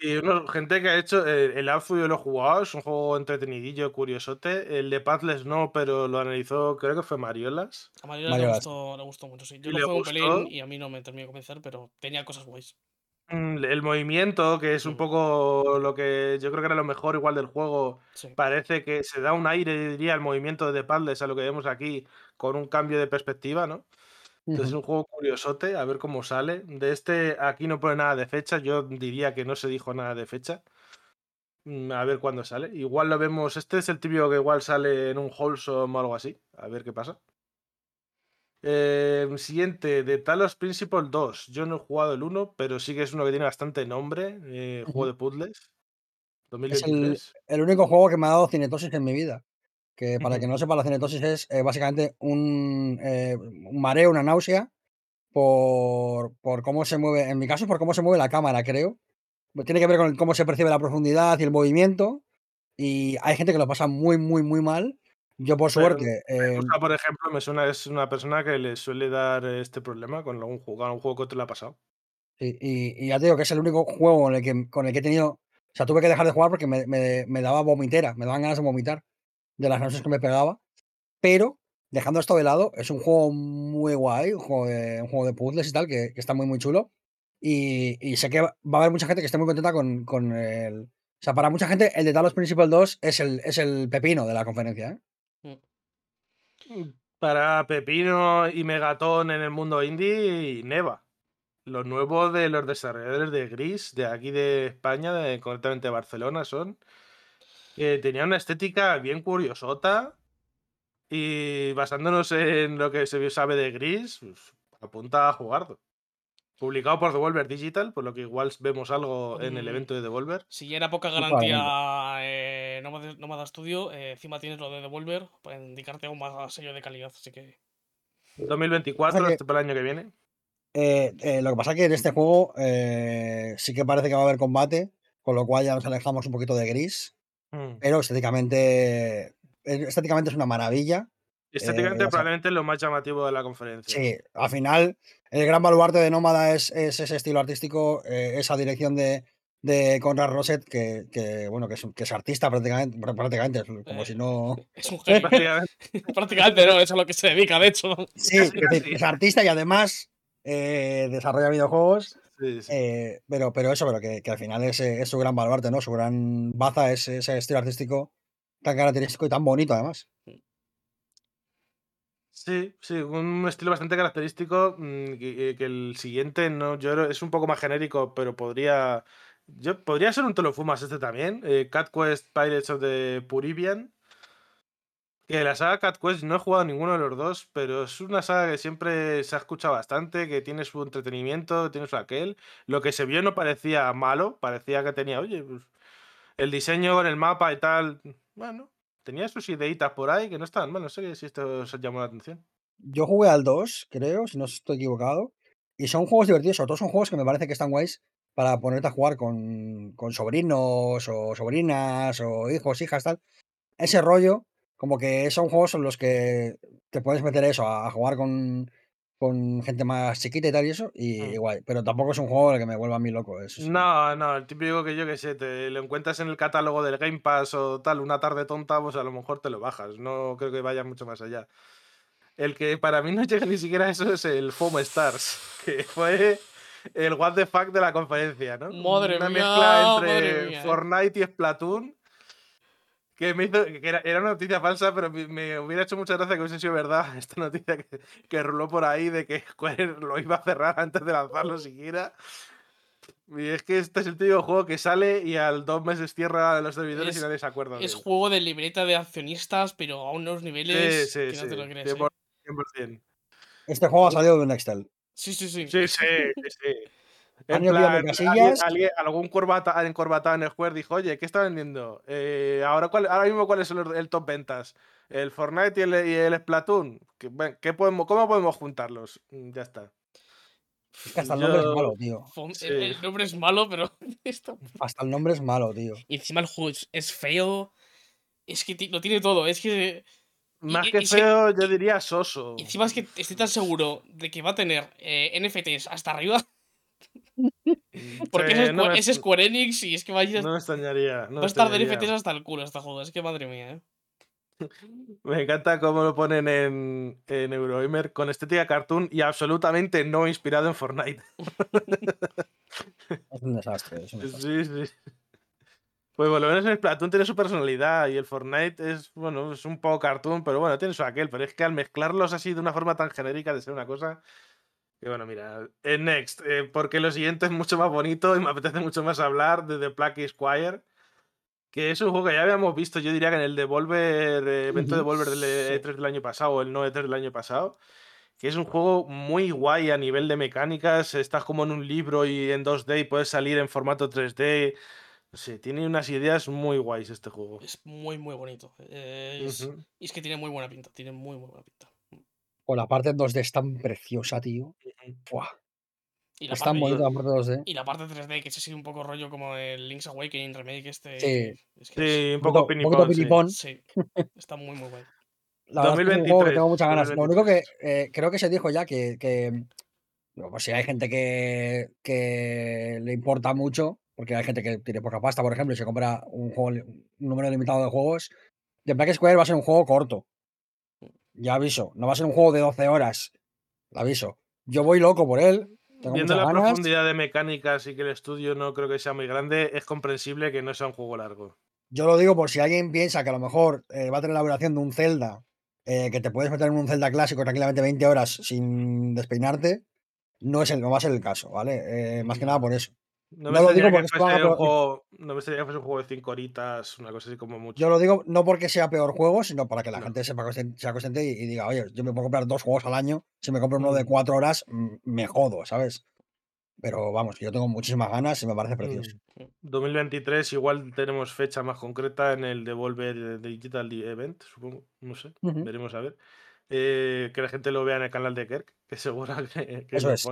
Y uno- gente que ha hecho eh, el Abzu, yo lo he jugado, es un juego entretenidillo, curiosote. El de Pathless no, pero lo analizó, creo que fue Mariolas. A Mario le gustó, le gustó mucho, sí. Yo Y lo juego pelín y a mí no me terminó de convencer, pero tenía cosas guays. Mm, El movimiento, que es un poco lo que yo creo que era lo mejor igual del juego, Sí. parece que se da un aire, diría, el movimiento de Pathless a lo que vemos aquí, con un cambio de perspectiva, ¿no? Entonces es un juego curiosote, a ver cómo sale. De este, aquí no pone nada de fecha, yo diría que no se dijo nada de fecha. Mm, A ver cuándo sale. Igual lo vemos, este es el típico que igual sale en un Wholesome o algo así. A ver qué pasa. Eh, siguiente, de Talos Principle 2. Yo no he jugado el 1, pero sí que es uno que tiene bastante nombre. eh, juego de puzzles. Es el, 2023. el único juego que me ha dado cinetosis en mi vida. Que para Ujú. que no sepa, la cinetosis es eh, básicamente un, eh, un mareo, una náusea, por, por cómo se mueve, en mi caso, por cómo se mueve la cámara, creo. Pues Tiene que ver con cómo se percibe la profundidad y el movimiento. Y hay gente que lo pasa muy, muy, muy mal. Yo, por Pero suerte, eh, por ejemplo, me suena, es una persona que le suele dar este problema con algún juego, algún juego que te lo ha pasado. sí, y, y ya te digo que es el único juego con el que, con el que he tenido. O sea, tuve que dejar de jugar porque me, me- me daba vomitera, me daban ganas de vomitar de las náuseas que me pegaba. Pero, dejando esto de lado, es un juego muy guay, un juego de, un juego de puzzles y tal, que, que está muy, muy chulo. Y, y sé que va a haber mucha gente que esté muy contenta con, con el. O sea, para mucha gente, el de Talos Principle 2 es el, es el pepino de la conferencia. ¿eh? Mm, Para Pepino y Megatón en el mundo indie, Neva. Los nuevos de los desarrolladores de Gris, de aquí de España, de, concretamente Barcelona, son. Que tenían una estética bien curiosota. Y basándonos en lo que se sabe de Gris, pues, apunta a jugarlo. Publicado por Devolver Digital, por lo que igual vemos algo en el Mm. evento de Devolver. Si ya era poca garantía eh, Nómada Studio, eh, encima tienes lo de Devolver para indicarte aún más sello de calidad. Así que 2024, que- este para el año que viene. Eh, eh, lo que pasa es que en este juego eh, sí que parece que va a haber combate, con lo cual ya nos alejamos un poquito de gris, Mm. pero estéticamente, eh, estéticamente es una maravilla. Estéticamente, o sea- probablemente lo más llamativo de la conferencia. Sí, al final, el gran baluarte de Nómada es, es ese estilo artístico, eh, esa dirección de, de Conrad Roset, que, que, bueno, que es, que es artista prácticamente, prá- prácticamente, es como Eh, si no. es un genio. Prácticamente. Prácticamente no, eso es a lo que se dedica, de hecho. Sí, es, es artista y además eh, desarrolla videojuegos. Sí, sí. Eh, pero, pero eso, pero que, que al final es, eh, es su gran baluarte, ¿no? Su gran baza es ese estilo artístico tan característico y tan bonito, además. Sí, sí, un estilo bastante característico mm, que, que el siguiente no, yo creo- es un poco más genérico, pero podría, yo podría ser un te lo fumas este también, eh, Cat Quest Pirates of the Puribian, que la saga Cat Quest no he jugado ninguno de los dos, pero es una saga que siempre se ha escuchado bastante, que tiene su entretenimiento, tiene su aquel, lo que se vio no parecía malo, parecía que tenía, oye, pues, el diseño con el mapa y tal, bueno, tenía sus ideitas por ahí que no estaban mal, no sé si esto os llamó la atención. Yo jugué al 2, creo, si no estoy equivocado. Y son juegos divertidos, sobre todo son juegos que me parece que están guays para ponerte a jugar con, con sobrinos o sobrinas o hijos, hijas, tal. Ese rollo, como que son juegos en los que te puedes meter eso, a, jugar con, con gente más chiquita y tal y eso, y Mm. guay. Pero tampoco es un juego el que me vuelva a mí loco. Eso sí. No, no, el típico que yo que sé, te lo encuentras en el catálogo del Game Pass o tal, una tarde tonta, pues a lo mejor te lo bajas. No creo que vaya mucho más allá. El que para mí no llega ni siquiera a eso es el Foam Stars, que fue el what the fuck de la conferencia, ¿no? Madre una mía, mezcla entre mía. Fortnite y Splatoon. Que me hizo. que era, era una noticia falsa, pero me, me hubiera hecho mucha gracia que hubiese sido verdad esta noticia que, que ruló por ahí de que Square lo iba a cerrar antes de lanzarlo siquiera. Y es que este es el típico juego que sale y al dos meses cierra los servidores Es- y nadie se acuerda de Es él. juego de libreta de accionistas, pero a unos niveles Sí, sí, que no sí. te lo crees. ¿eh? 100%. 100%. Este juego ha salido de un Excel. Sí, sí, sí. Sí, sí, sí, En plan, casillas. alguien- alguien- algún corbata, encorbatado en el Square dijo, oye, ¿qué está vendiendo? Eh, ahora, cuál- ahora mismo, ¿cuáles son los, el top ventas? ¿El Fortnite y el, y el Splatoon? ¿Qué, ven, ¿qué podemos, ¿Cómo podemos juntarlos? Mm, Ya está. Es que hasta el nombre es malo, tío. Sí. El, el nombre es malo, pero. esto- Hasta el nombre es malo, tío. Y encima el juego es, es feo. Es que lo tiene todo. Es que. Más y- que feo, yo diría soso. y encima es que estoy tan seguro de que va a tener eh, NFTs hasta arriba. Porque Sí, es, no Square, me- es Square Enix y es que va a, ir- No me extrañaría. no va a estar de. NFTs hasta el culo este juego. Es que madre mía, eh. Me encanta cómo lo ponen en, en Eurogamer con estética cartoon y absolutamente no inspirado en Fortnite. Es un desastre. es un desastre. Sí, sí. Pues por lo menos el Splatoon tiene su personalidad y el Fortnite es, bueno, es un poco cartoon, pero bueno, tiene su aquel. Pero es que al mezclarlos así de una forma tan genérica de ser una cosa. Que bueno, mira, en Next, eh, porque lo siguiente es mucho más bonito y me apetece mucho más hablar de The Plague Squire. Que es un juego que ya habíamos visto, yo diría que en el Devolver, eh, evento. Devolver del Sí. E3 del año pasado o el no E3 del año pasado. Que es un juego muy guay a nivel de mecánicas. Estás como en un libro y en 2D y puedes salir en formato 3D. No sé, tiene unas ideas muy guays este juego. Es muy, muy bonito. eh, Es-. Y es que tiene muy buena pinta. Tiene muy, muy buena pinta. O la parte 2D es tan preciosa, tío. Buah, Y la, es tan parte, bonita la parte 2D. y la parte 3D, que es así un poco rollo como el Link's Awakening remake este. Sí. Es que Sí, un Un poco pinipón, sí. pinipón. es- sí, está muy, muy guay. La verdad es que es un juego que 2023, tengo muchas ganas. Lo único que 2023. eh, creo que se dijo ya que, que pues si hay gente que, que le importa mucho, porque hay gente que tiene poca pasta, por ejemplo, y se compra un juego, un número limitado de juegos, The Black Square va a ser un juego corto. Ya aviso, no va a ser un juego de 12 horas. Lo aviso. Yo voy loco por él. Tengo Viendo la ganas. profundidad de mecánicas y que el estudio no creo que sea muy grande, es comprensible que no sea un juego largo. Yo lo digo por si alguien piensa que a lo mejor eh, va a tener la duración de un Zelda, eh, que te puedes meter en un Zelda clásico tranquilamente 20 horas sin despeinarte, no, es el, no va a ser el caso, ¿vale? Eh, más que nada por eso. No, No me lo digo porque fuese un juego, no me extrañaría que fuese un juego de 5 horitas, una cosa así como mucho. Yo lo digo no porque sea peor juego, sino para que la No. gente sepa sea consciente y, y diga, oye, yo me puedo comprar dos juegos al año, si me compro uno de Mm. cuatro horas, mm, me jodo, ¿sabes? Pero vamos, yo tengo muchísimas ganas y me parece precioso. Mm. 2023 igual tenemos fecha más concreta en el Devolver Digital Event, supongo, no sé, Ujú. veremos a ver. Eh, que la gente lo vea en el canal de Kirk, que seguro que, que Eso lo es.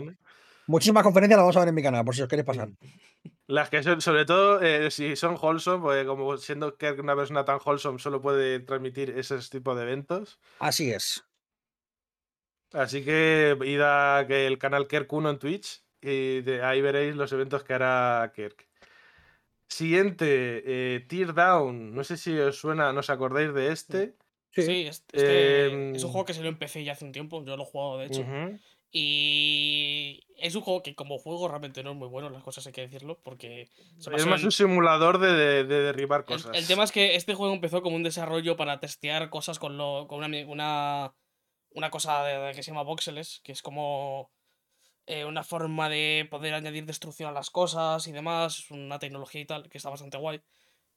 Muchísimas conferencias las vamos a ver en mi canal, por si os queréis pasar. Las que son, sobre todo, eh, si son wholesome, porque como siendo Kirk una persona tan wholesome solo puede transmitir esos tipos de eventos. Así es. Así que id a que el canal Kirk 1 en Twitch y de ahí veréis los eventos que hará Kirk. Siguiente, eh, Tear Down. No sé si os suena, no os acordáis de este. Sí, es, este Em, es un juego que se lo empecé ya hace un tiempo. Yo lo he jugado, de hecho. Y es un juego que como juego realmente no es muy bueno, las cosas hay que decirlo, porque se Es más en- un simulador de, de- de derribar cosas. el tema es que este juego empezó como un desarrollo para testear cosas con, lo, con una, una, una cosa de que se llama voxeles, que es como eh, una forma de poder añadir destrucción a las cosas y demás, es una tecnología y tal, que está bastante guay.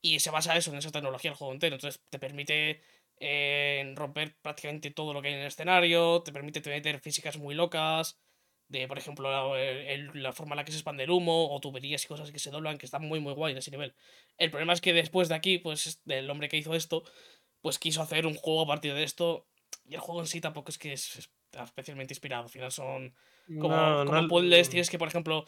Y se basa eso, en esa tecnología el juego entero. Entonces te permite eh, romper prácticamente todo lo que hay en el escenario, te permite meter físicas muy locas, de por ejemplo la, el- la forma en la que se expande el humo, o tuberías y cosas que se doblan, que están muy muy guay en ese nivel. El problema es que después de aquí, pues el hombre que hizo esto, pues quiso hacer un juego a partir de esto, y el juego en sí tampoco es que es, es especialmente inspirado. Al final son como, No, como no- puzzles, tienes que, por ejemplo,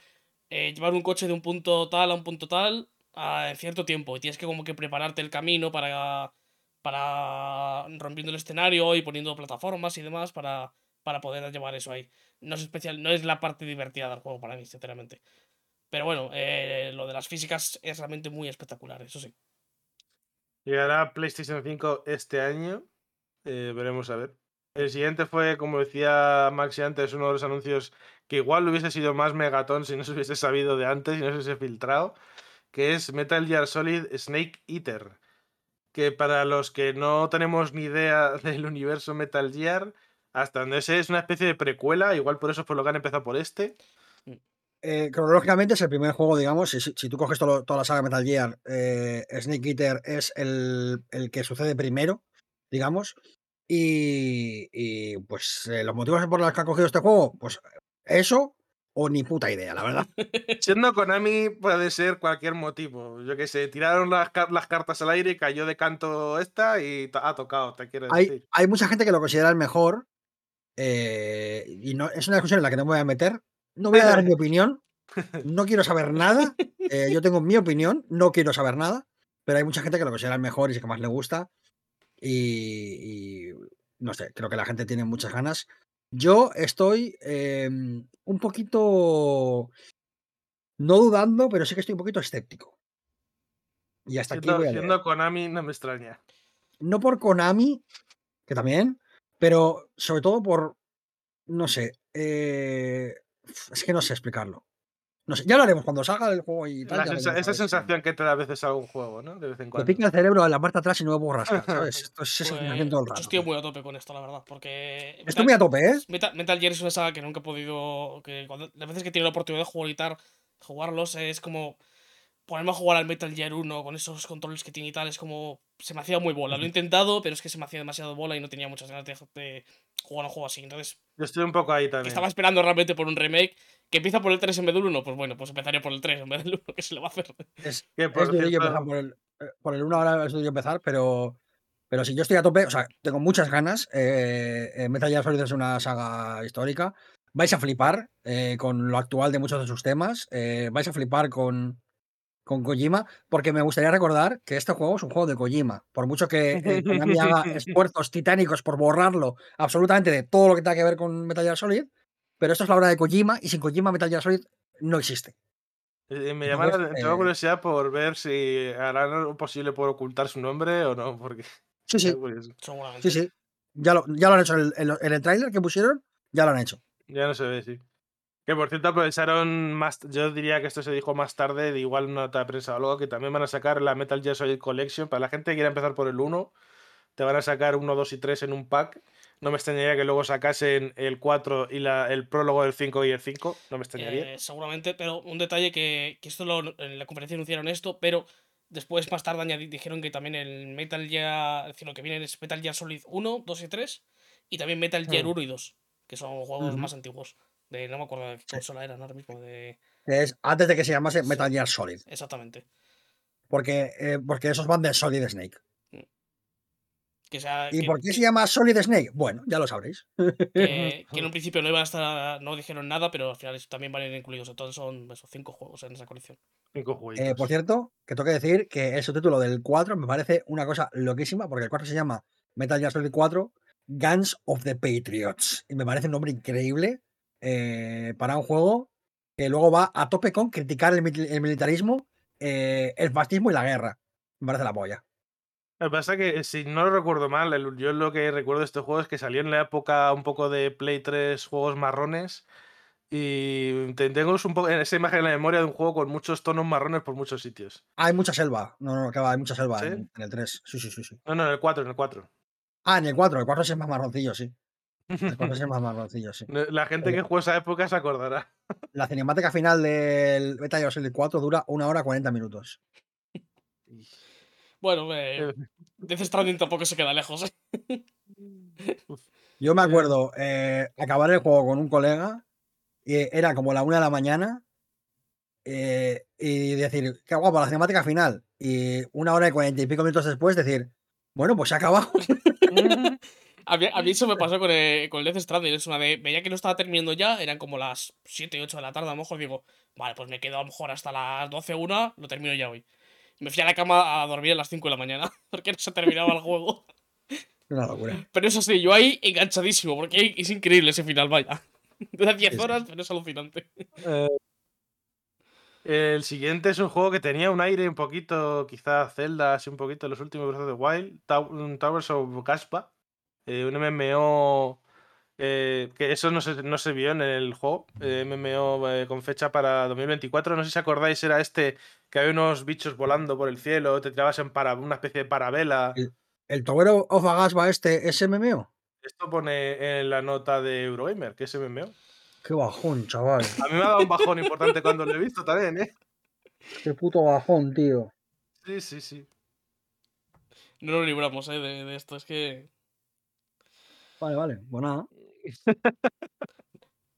eh, llevar un coche de un punto tal a un punto tal a- en cierto tiempo. Y tienes que como que prepararte el camino para, para rompiendo el escenario y poniendo plataformas y demás para, para poder llevar eso ahí. No es especial, no es la parte divertida del juego para mí, sinceramente. Pero bueno, eh, lo de las físicas es realmente muy espectacular, eso sí. Llegará PlayStation 5 este año. eh, veremos a ver. El siguiente fue, como decía Maxi antes, uno de los anuncios que igual hubiese sido más megatón si no se hubiese sabido de antes y no se hubiese filtrado, que es Metal Gear Solid Snake Eater. Que para los que no tenemos ni idea del universo Metal Gear, hasta donde sé es una especie de precuela, igual por eso fue lo que han empezado por este. Mm. eh, cronológicamente es el primer juego, digamos, si, si- tú coges todo- toda la saga Metal Gear, eh, Snake Eater es el, el que sucede primero, digamos. Y, y, pues eh, los motivos por los que han cogido este juego, pues eso o ni puta idea, la verdad. Siendo Konami puede ser cualquier motivo. Yo qué sé, tiraron las, las cartas al aire y cayó de canto esta y ha tocado, te quiero Hay, decir. hay mucha gente que lo considera el mejor eh, y no, es una discusión en la que no me voy a meter. No voy a dar mi opinión, no quiero saber nada. eh, yo tengo mi opinión, no quiero saber nada, pero hay mucha gente que lo considera el mejor y es que más le gusta. Y, y no sé, creo que la gente tiene muchas ganas. Yo estoy eh, un poquito, no dudando, pero sí que estoy un poquito escéptico. Y hasta aquí Siendo, voy a siendo Konami no me extraña. No por Konami, que también, pero sobre todo por, no sé, eh, es que no sé explicarlo. No sé, ya lo haremos cuando salga el juego y tal. Sensa- a esa sensación que te da a veces algún juego, ¿no? De vez en Me cuando. pica el cerebro en la parte de atrás y no me puedo rascar, ¿sabes? Esto es esa Pues, todo el yo rato. estoy muy a tope con esto, la verdad. Porque. Estoy muy a tope, ¿eh? Metal, Metal Gear es una saga que nunca he podido. Que cuando, las veces que he tenido la oportunidad de jugar y tal, jugarlos es como. Ponerme a jugar al Metal Gear 1 con esos controles que tiene y tal, es como. Se me hacía muy bola. Lo he intentado, pero es que se me hacía demasiado bola y no tenía muchas ganas de, de jugar a un juego así. Entonces, Yo estoy un poco ahí también. estaba esperando realmente por un remake que empieza por el 3 en vez del 1, pues bueno, pues empezaría por el 3 en vez del 1, que se le va a hacer. Es, Que por es empezar por el, eh, por el 1 ahora es durillo empezar, pero, pero si yo estoy a tope, o sea, tengo muchas ganas. eh, eh, Metal Gear Solid es una saga histórica. Vais a flipar eh, con lo actual de muchos de sus temas. eh, vais a flipar con, con Kojima, porque me gustaría recordar que este juego es un juego de Kojima. Por mucho que eh, Konami haga esfuerzos titánicos por borrarlo absolutamente de todo lo que tenga que ver con Metal Gear Solid, pero esto es la obra de Kojima y sin Kojima Metal Gear Solid no existe. Eh, Me llama la, Entonces, tengo eh, curiosidad por ver si harán lo posible por ocultar su nombre o no, porque Sí, sí, sí, sí. Ya lo, ya lo han hecho en el, en lo- en el tráiler que pusieron, ya lo han hecho. ya no se ve, sí. Que por cierto aprovecharon más, yo diría que esto se dijo más tarde, de igual una nota de prensa o algo, que también van a sacar la Metal Gear Solid Collection. Para la gente que quiera empezar por el 1, te van a sacar 1, 2 y 3 en un pack. No me extrañaría que luego sacasen el 4 y la, el prólogo del 5 y el 5. No me extrañaría. Eh, seguramente, pero un detalle que, que esto lo, en la conferencia anunciaron esto, pero después más tarde añadi- dijeron que también el Metal Gear, es decir, lo que viene es Metal Gear Solid 1, 2 y 3, y también Metal Gear Mm. 1 y 2, que son juegos más antiguos. De, no me acuerdo de qué consola eran ahora mismo. De, Que es antes de que se llamase Metal Gear Solid. exactamente. Porque, eh, porque esos van de Solid Snake. Que, sea, ¿Y que, por qué que- se llama Solid Snake? Bueno, ya lo sabréis. que- que en un principio no iban a estar, no dijeron nada, pero al final también van a ir incluidos. Entonces son esos cinco juegos en esa colección. 5 Eh, jueguitos. por cierto, que tengo que decir que el subtítulo del 4 me parece una cosa loquísima, porque el 4 se llama Metal Gear Solid 4 Guns of the Patriots. Y me parece un nombre increíble eh, para un juego que luego va a tope con criticar el militarismo, eh, el fascismo y la guerra. Me parece la polla. Lo que pasa es que, si no lo recuerdo mal, el- yo lo que recuerdo de este juego es que salió en la época un poco de Play 3, juegos marrones. Y te- tengo un poco esa imagen en la memoria de un juego con muchos tonos marrones por muchos sitios. Hay mucha selva. No, no, va, hay mucha selva ¿Sí? en, en el 3. Sí, sí, sí, sí. No, no, en el 4, en el 4. Ah, en el 4. El 4 sí es más marroncillo, sí. El 4 sí es más marroncillo, sí. La gente que jugó esa época se acordará. La cinemática final del Metal Gear Solid 4 dura una hora 40 minutos. Bueno, eh, Death Stranding tampoco se queda lejos. ¿eh? Yo me acuerdo eh, acabar el juego con un colega y era como la una de la mañana eh, y decir, qué guapo, la cinemática final. Y una hora y cuarenta y pico minutos después decir, bueno, pues se ha acabado. A mí, a mí eso me pasó con el, con el Death Stranding. Es una de. Veía que no estaba terminando ya, eran como las 7 y 8 de la tarde. A lo mejor digo, vale, pues me quedo a lo mejor hasta las 12, 1, lo termino ya hoy. Me fui a la cama a dormir a las 5 de la mañana, porque no se terminaba el juego. Una locura. Pero eso sí, yo ahí enganchadísimo, porque es increíble ese final, vaya. Dura 10 Sí, sí. horas, pero es alucinante. Eh, el siguiente es un juego que tenía un aire un poquito, quizá Zelda, así un poquito, los últimos Breath the Wild, Towers of Caspa, eh, un MMO eh, que eso no se, no se vio en el juego, eh, MMO eh, con fecha para 2024, no sé si acordáis, era este que había unos bichos volando por el cielo, te tirabas en para, una especie de parabela. El- ¿El Tower of Agasba este es MMO? Esto pone en la nota de Eurogamer, que es MMO. Qué bajón, chaval. A mí me ha dado un bajón importante cuando lo he visto también, ¿eh? Qué puto bajón, tío. Sí, sí, sí. No nos libramos, ¿eh? De, de esto. Es que. Vale, vale. Pues nada.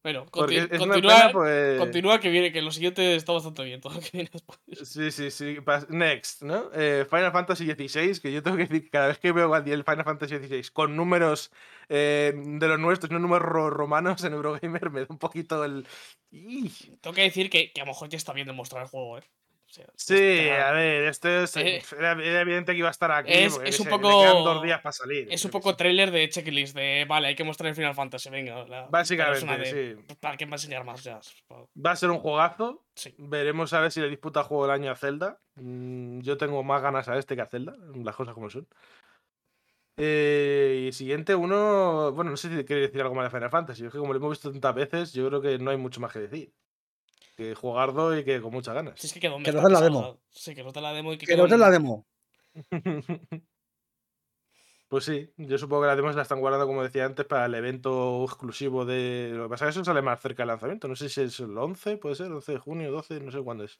Bueno, continúa, pena, pues... continúa que viene, que lo siguiente está bastante bien. Todo lo que viene después. Sí, sí, sí. Next, ¿no? Eh, Final Fantasy XVI, que yo tengo que decir que cada vez que veo al el Final Fantasy XVI con números eh, de los nuestros, no números ro- romanos en Eurogamer, me da un poquito el. ¡Ih! Tengo que decir que, que a lo mejor ya está bien demostrar el juego, ¿eh? Sea, Sí, está- a ver, este es, Eh, era, era evidente que iba a estar aquí. es- un poco- dos días para salir. Es un poco trailer de checklist de, vale, hay que mostrar el Final Fantasy, venga. La, Básicamente, la persona de, sí. ¿Para qué me va a enseñar más ya? Va a ser un juegazo. Sí. Veremos a ver si le disputa juego del año a Zelda. Mm, yo tengo más ganas a este que a Zelda, las cosas como son. Eh, y siguiente, uno. Bueno, no sé si quiere decir algo más de Final Fantasy. Es que como lo hemos visto tantas veces, yo creo que no hay mucho más que decir. Que jugardo y que con muchas ganas. Es que den para la demo. Sí, que nos den la demo y que, den un- la demo. Pues sí, yo supongo que las demos las están guardando, como decía antes, para el evento exclusivo de. Lo que pasa es que eso sale más cerca del lanzamiento. No sé si es el 11, puede ser, 11 de junio, 12, no sé cuándo es.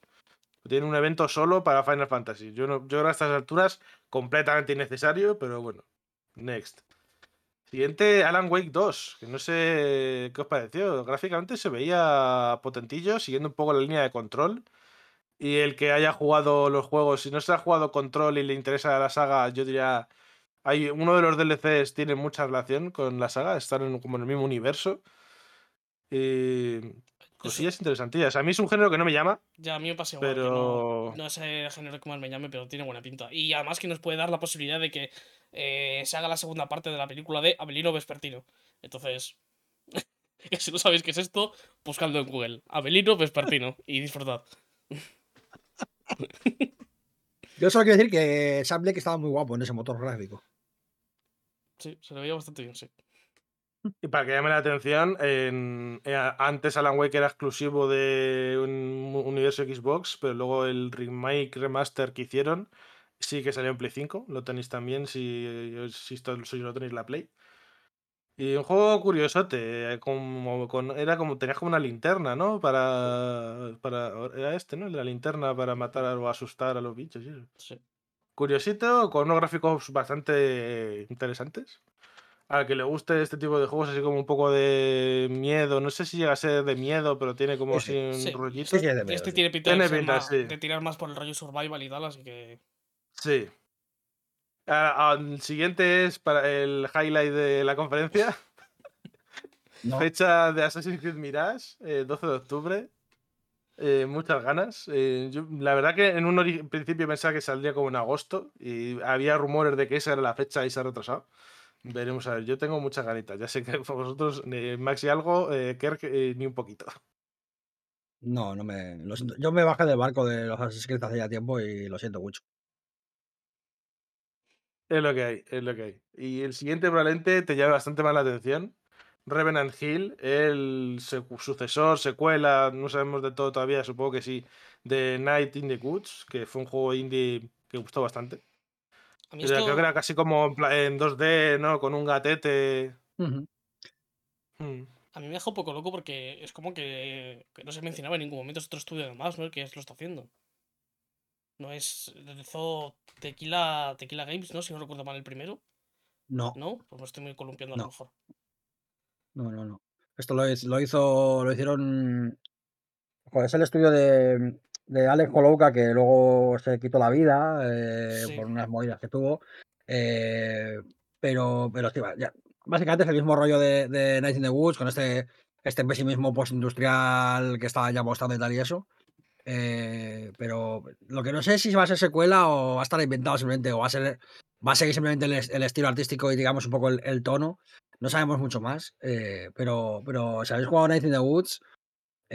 Tiene un evento solo para Final Fantasy. Yo, no, yo creo a estas alturas completamente innecesario, pero bueno. Next. Siguiente, Alan Wake 2, que no sé qué os pareció. Gráficamente se veía potentillo, siguiendo un poco la línea de control. Y el que haya jugado los juegos, si no se ha jugado control y le interesa la saga, yo diría. Hay, uno de los DLCs tiene mucha relación con la saga, están en, como en el mismo universo. Y cosillas interesantillas. A mí es un género que no me llama. Ya, a mí me pasa igual. Pero- Que no, no es el género que más me llame, pero tiene buena pinta. Y además que nos puede dar la posibilidad de que eh, se haga la segunda parte de la película de Abelino Vespertino. Entonces, si no sabéis qué es esto, buscadlo en Google. Abelino Vespertino. y disfrutad. Yo solo quiero decir que Sam Blake estaba muy guapo en ese motor gráfico. Sí, se le veía bastante bien, sí. Y para que llame la atención, en- eh, antes Alan Wake era exclusivo de un universo Xbox, pero luego el remake, remaster que hicieron, sí que salió en Play 5. Lo tenéis también si, si, esto- si no tenéis la Play. Y un juego curiosote, eh, como, con, era como, tenías como una linterna, ¿no? Para, para, era este, ¿no? La linterna para matar o asustar a los bichos. y eso. sí. Curiosito, con unos gráficos bastante interesantes. Al que le guste este tipo de juegos, así como un poco de miedo. No sé si llega a ser de miedo, pero tiene como Sí, así un sí, rollito. Sí, sí, es de miedo, Este sí. tiene pinta, de, Tiene pinta, más- sí. de tirar más por el rollo survival y tal, así que. Sí. Ah, el siguiente es para el highlight de la conferencia. No. Fecha de Assassin's Creed Mirage, eh, 12 de octubre. Eh, muchas ganas. Eh, yo, la verdad que en un principio pensaba que saldría como en agosto y había rumores de que esa era la fecha y se ha retrasado. Veremos a ver. Yo tengo muchas ganitas. Ya sé que vosotros, eh, Max y algo, eh, Kerk, eh, ni un poquito. No, no me. lo siento. Yo me bajé del barco de los Assassin's Creed hace ya tiempo y lo siento mucho. Es lo que hay, es lo que hay. Y el siguiente probablemente te llame bastante más la atención. Revenant Hill, el sucesor, secuela, no sabemos de todo todavía, supongo que sí, de Night in the Woods, que fue un juego indie que gustó bastante. A mí O sea, esto. Creo que era casi como en, pla- en 2D, ¿no? Con un gatete. Hmm. A mí me deja un poco loco porque es como que, que no se mencionaba en ningún momento, es otro estudio además, ¿no? El que lo está haciendo. No es. Realizó Tequila, Tequila Games, ¿no? Si no recuerdo mal el primero. No, ¿No? Pues me estoy muy columpiando a No. lo mejor. no, no, no. Esto lo hizo. Lo hicieron. Joder, es el estudio de, de Alex Holouka que luego se quitó la vida eh, Sí. por unas movidas que tuvo. eh, pero, pero sí, ya. Básicamente es el mismo rollo de, de Night in the Woods, con este, este pesimismo postindustrial que estaba ya mostrando y tal y eso. Eh, pero lo que no sé es si va a ser secuela o va a estar inventado simplemente, o va a ser va a seguir simplemente el, el estilo artístico y digamos un poco el, el tono. No sabemos mucho más. eh, pero, pero si habéis jugado Night in the Woods,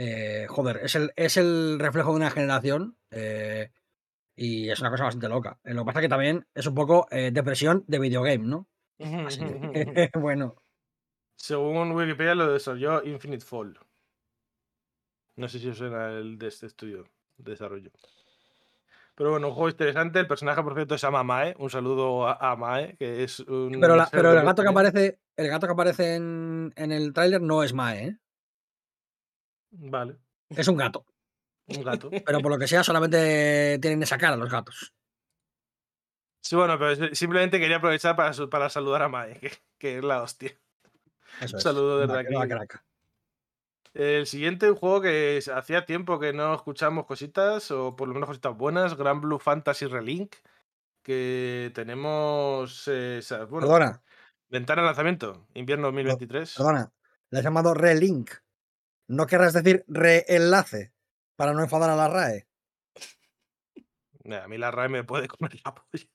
eh, joder, es el, es el reflejo de una generación. eh, y es una cosa bastante loca. Eh, lo que pasa es que también es un poco eh, depresión de videogame, ¿no? Así que, bueno. Según Wikipedia lo desarrolló Infinite Fall. No sé si os suena el de este estudio de desarrollo. Pero bueno, un juego interesante. El personaje, por cierto, se llama Mae. Un saludo a, a Mae, que es un. Pero, la- el gato que aparece, el gato que aparece en, en el tráiler no es Mae, ¿eh? Vale, Es un gato. un gato. Pero por lo que sea, solamente tienen esa cara los gatos. Sí, bueno, pero si- simplemente quería aprovechar para, para saludar a Mae, que, que es la hostia. Eso es. Saludo desde aquí. crack. El siguiente un juego que hacía tiempo que no escuchamos cositas, o por lo menos cositas buenas, Grand Blue Fantasy Relink, que tenemos, eh, sa- bueno, Perdona, ventana de lanzamiento, invierno 2023. perdona. Le has llamado relink. ¿No querrás decir reenlace? Para no enfadar a la RAE. A mí la RAE me puede comer la polla.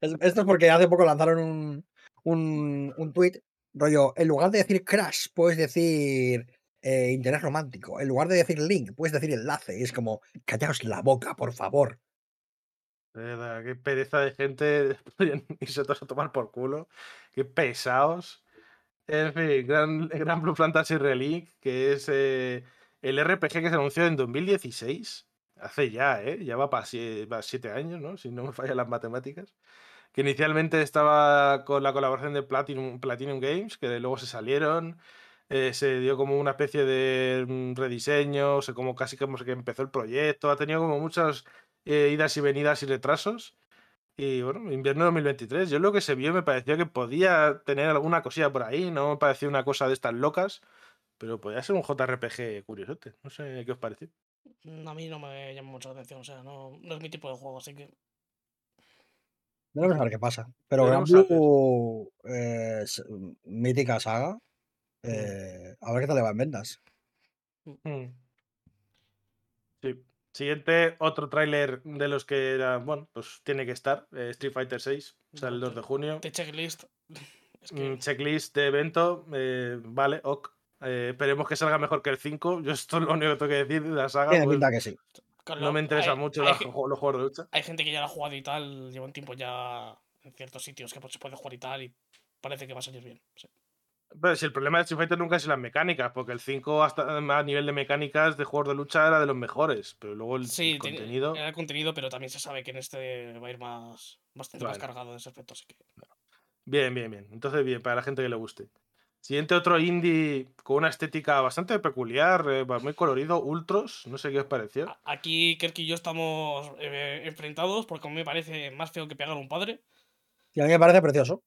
Es- Esto es porque hace poco lanzaron un, un, un tweet, rollo, en lugar de decir crash, puedes decir eh, interés romántico. En lugar de decir link, puedes decir enlace. Y es como, callaos la boca, por favor. Qué pereza de gente irse todos a tomar por culo. Qué pesados. En fin, Gran, Gran Blue Fantasy Relink, que es eh, el RPG que se anunció en 2016. Hace ya, ¿eh? Ya va para siete años, ¿no? Si no me fallan las matemáticas. Que inicialmente estaba con la colaboración de Platinum, Games, que luego se salieron. eh, se dio como una especie de mm, rediseño, se como casi como que empezó el proyecto. Ha tenido como muchas eh, idas y venidas y retrasos. Y bueno, invierno 2023. Yo lo que se vio me pareció que podía tener alguna cosilla por ahí. No me pareció una cosa de estas locas. Pero podía ser un JRPG curiosote. No sé qué os pareció. A mí no me llama mucho la atención, o sea, no, no es mi tipo de juego, así que. Veremos a ver qué pasa. Pero Gran. Blue, eh, mítica saga. eh, a ver qué tal le va en ventas. Mm. Sí. Siguiente, otro tráiler de los que era, bueno, pues tiene que estar. eh, Street Fighter 6, sale el 2 de junio. De checklist. Es que. Mm, Checklist de evento, eh, vale, ok. Eh, esperemos que salga mejor que el 5. Yo esto es lo único que tengo que decir de la saga. Tiene pues, pinta que sí. con no lo- me interesa hay- mucho hay la- los juegos de lucha. Hay gente que ya lo ha jugado y tal, lleva un tiempo ya en ciertos sitios que pues, se puede jugar y tal, y parece que va a salir bien. sí. Pero si el problema de Street Fighter nunca es las mecánicas, porque el 5 hasta a nivel de mecánicas de juegos de lucha era de los mejores, pero luego el, Sí, contenido... era el contenido, pero también se sabe que en este va a ir más bastante más Vale. cargado en ese aspecto, así que. Bien, bien, bien. Entonces, bien, para la gente que le guste. Siguiente otro indie con una estética bastante peculiar, eh, muy colorido, Ultros, no sé qué os pareció. Aquí Kerk y yo estamos eh, enfrentados porque a mí me parece más feo que pegar a un padre. Y a mí me parece precioso.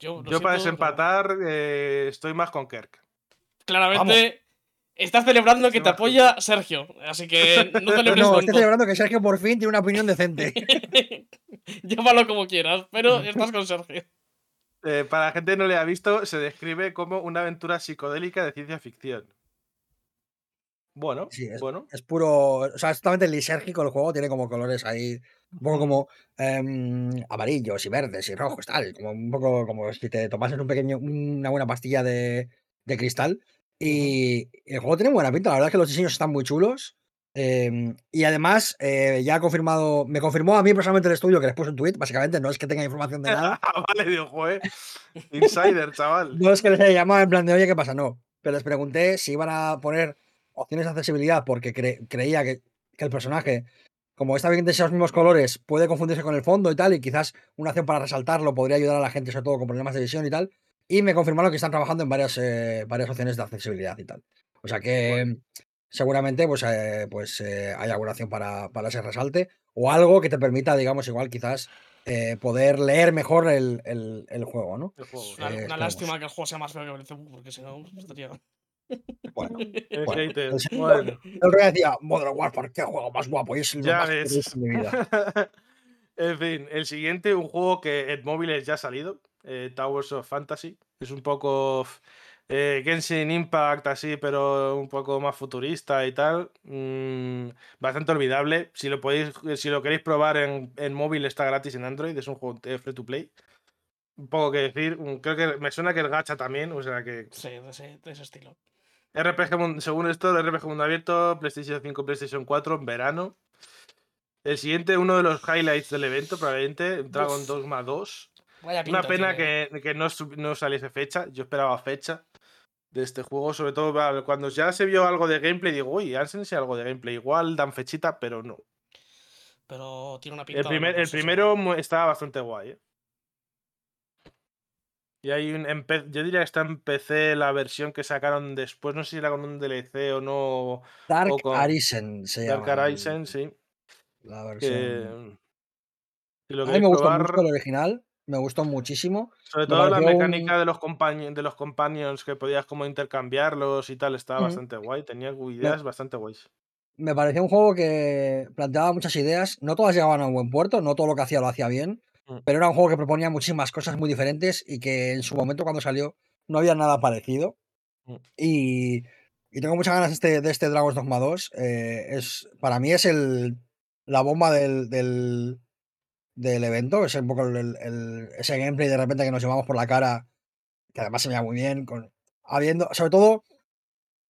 Yo, para desempatar eh, estoy más con Kirk. Claramente estás celebrando que te apoya Sergio, así que no celebres no, estoy celebrando que Sergio por fin tiene una opinión decente. Llámalo como quieras, pero estás con Sergio. Eh, para la gente que no le ha visto, se describe como una aventura psicodélica de ciencia ficción. Bueno, Sí, es- bueno. Es puro. O sea, es totalmente lisérgico el juego, tiene como colores ahí. Un poco como em, amarillos y verdes y rojos, tal. Como un poco como si te tomases un pequeño, una buena pastilla de, de cristal. Y el juego tiene buena pinta. La verdad es que los diseños están muy chulos. em, y además, eh, ya ha confirmado. Me confirmó a mí personalmente el estudio que les puse un tweet. Básicamente, no es que tenga información de nada. Ah, vale, digo, joder. Insider, chaval. No es que les haya llamado en plan de, oye, ¿qué pasa? No. Pero les pregunté si iban a poner opciones de accesibilidad porque cre- creía que, que el personaje, como está bien de esos mismos colores, puede confundirse con el fondo y tal, y quizás una acción para resaltarlo podría ayudar a la gente, sobre todo con problemas de visión y tal. Y me confirmaron que están trabajando en varias, eh, varias opciones de accesibilidad y tal. O sea que seguramente pues, eh, pues eh, hay alguna opción para, para ese resalte o algo que te permita, digamos, igual quizás eh, poder leer mejor el, el- el juego, ¿no? El juego. Una, Eh, lástima que el juego sea más feo que el porque si no estaría. Bueno, El Bueno, hater. el señor- Bueno, El otro día decía, Modern Warfare, qué juego más guapo. Y es el ya más ves. en mi vida. en fin, el siguiente, un juego que en móviles ya ha salido, eh, Towers of Fantasy. Es un poco eh, Genshin Impact así, pero un poco más futurista y tal. Mm, bastante olvidable. Si lo podéis, si lo queréis probar en, en móvil está gratis en Android, es un juego free to play. Un poco que decir, mm, creo que me suena que el gacha también, o sea que Sí, de ese, de ese estilo. RPG, según esto, el RPG Mundo Abierto, PlayStation 5, PlayStation 4 en verano. El siguiente, uno de los highlights del evento, probablemente, Dragon Uf. Dogma 2. Vaya Una pena que, que no, saliese fecha. Yo esperaba fecha de este juego. Sobre todo cuando ya se vio algo de gameplay, digo, uy, han enseñado algo de gameplay. Igual dan fechita, pero no. Pero tiene una pinta. El, primer, el primero estaba bastante guay. ¿eh? Y hay un. yo diría que está en PC la versión que sacaron después. No sé si era con un DLC o no. Dark o con Arisen se Dark llama. el- Horizon, sí. La versión. Que. A mí me gustó probar. mucho el original, me gustó muchísimo. Sobre Me todo la un- mecánica de, los compañ- de los companions que podías como intercambiarlos y tal, estaba bastante guay. Tenía ideas bastante guays. Me pareció un juego que planteaba muchas ideas, no todas llegaban a un buen puerto, no todo lo que hacía lo hacía bien. Pero era un juego que proponía muchísimas cosas muy diferentes y que en su momento cuando salió no había nada parecido. Mm. Y, y tengo muchas ganas de este, de este Dragon's Dogma 2. eh, es, para mí es el, la bomba del, del, del evento, es un poco el- el- ese gameplay de repente que nos llevamos por la cara, que además se veía muy bien, con, habiendo, sobre todo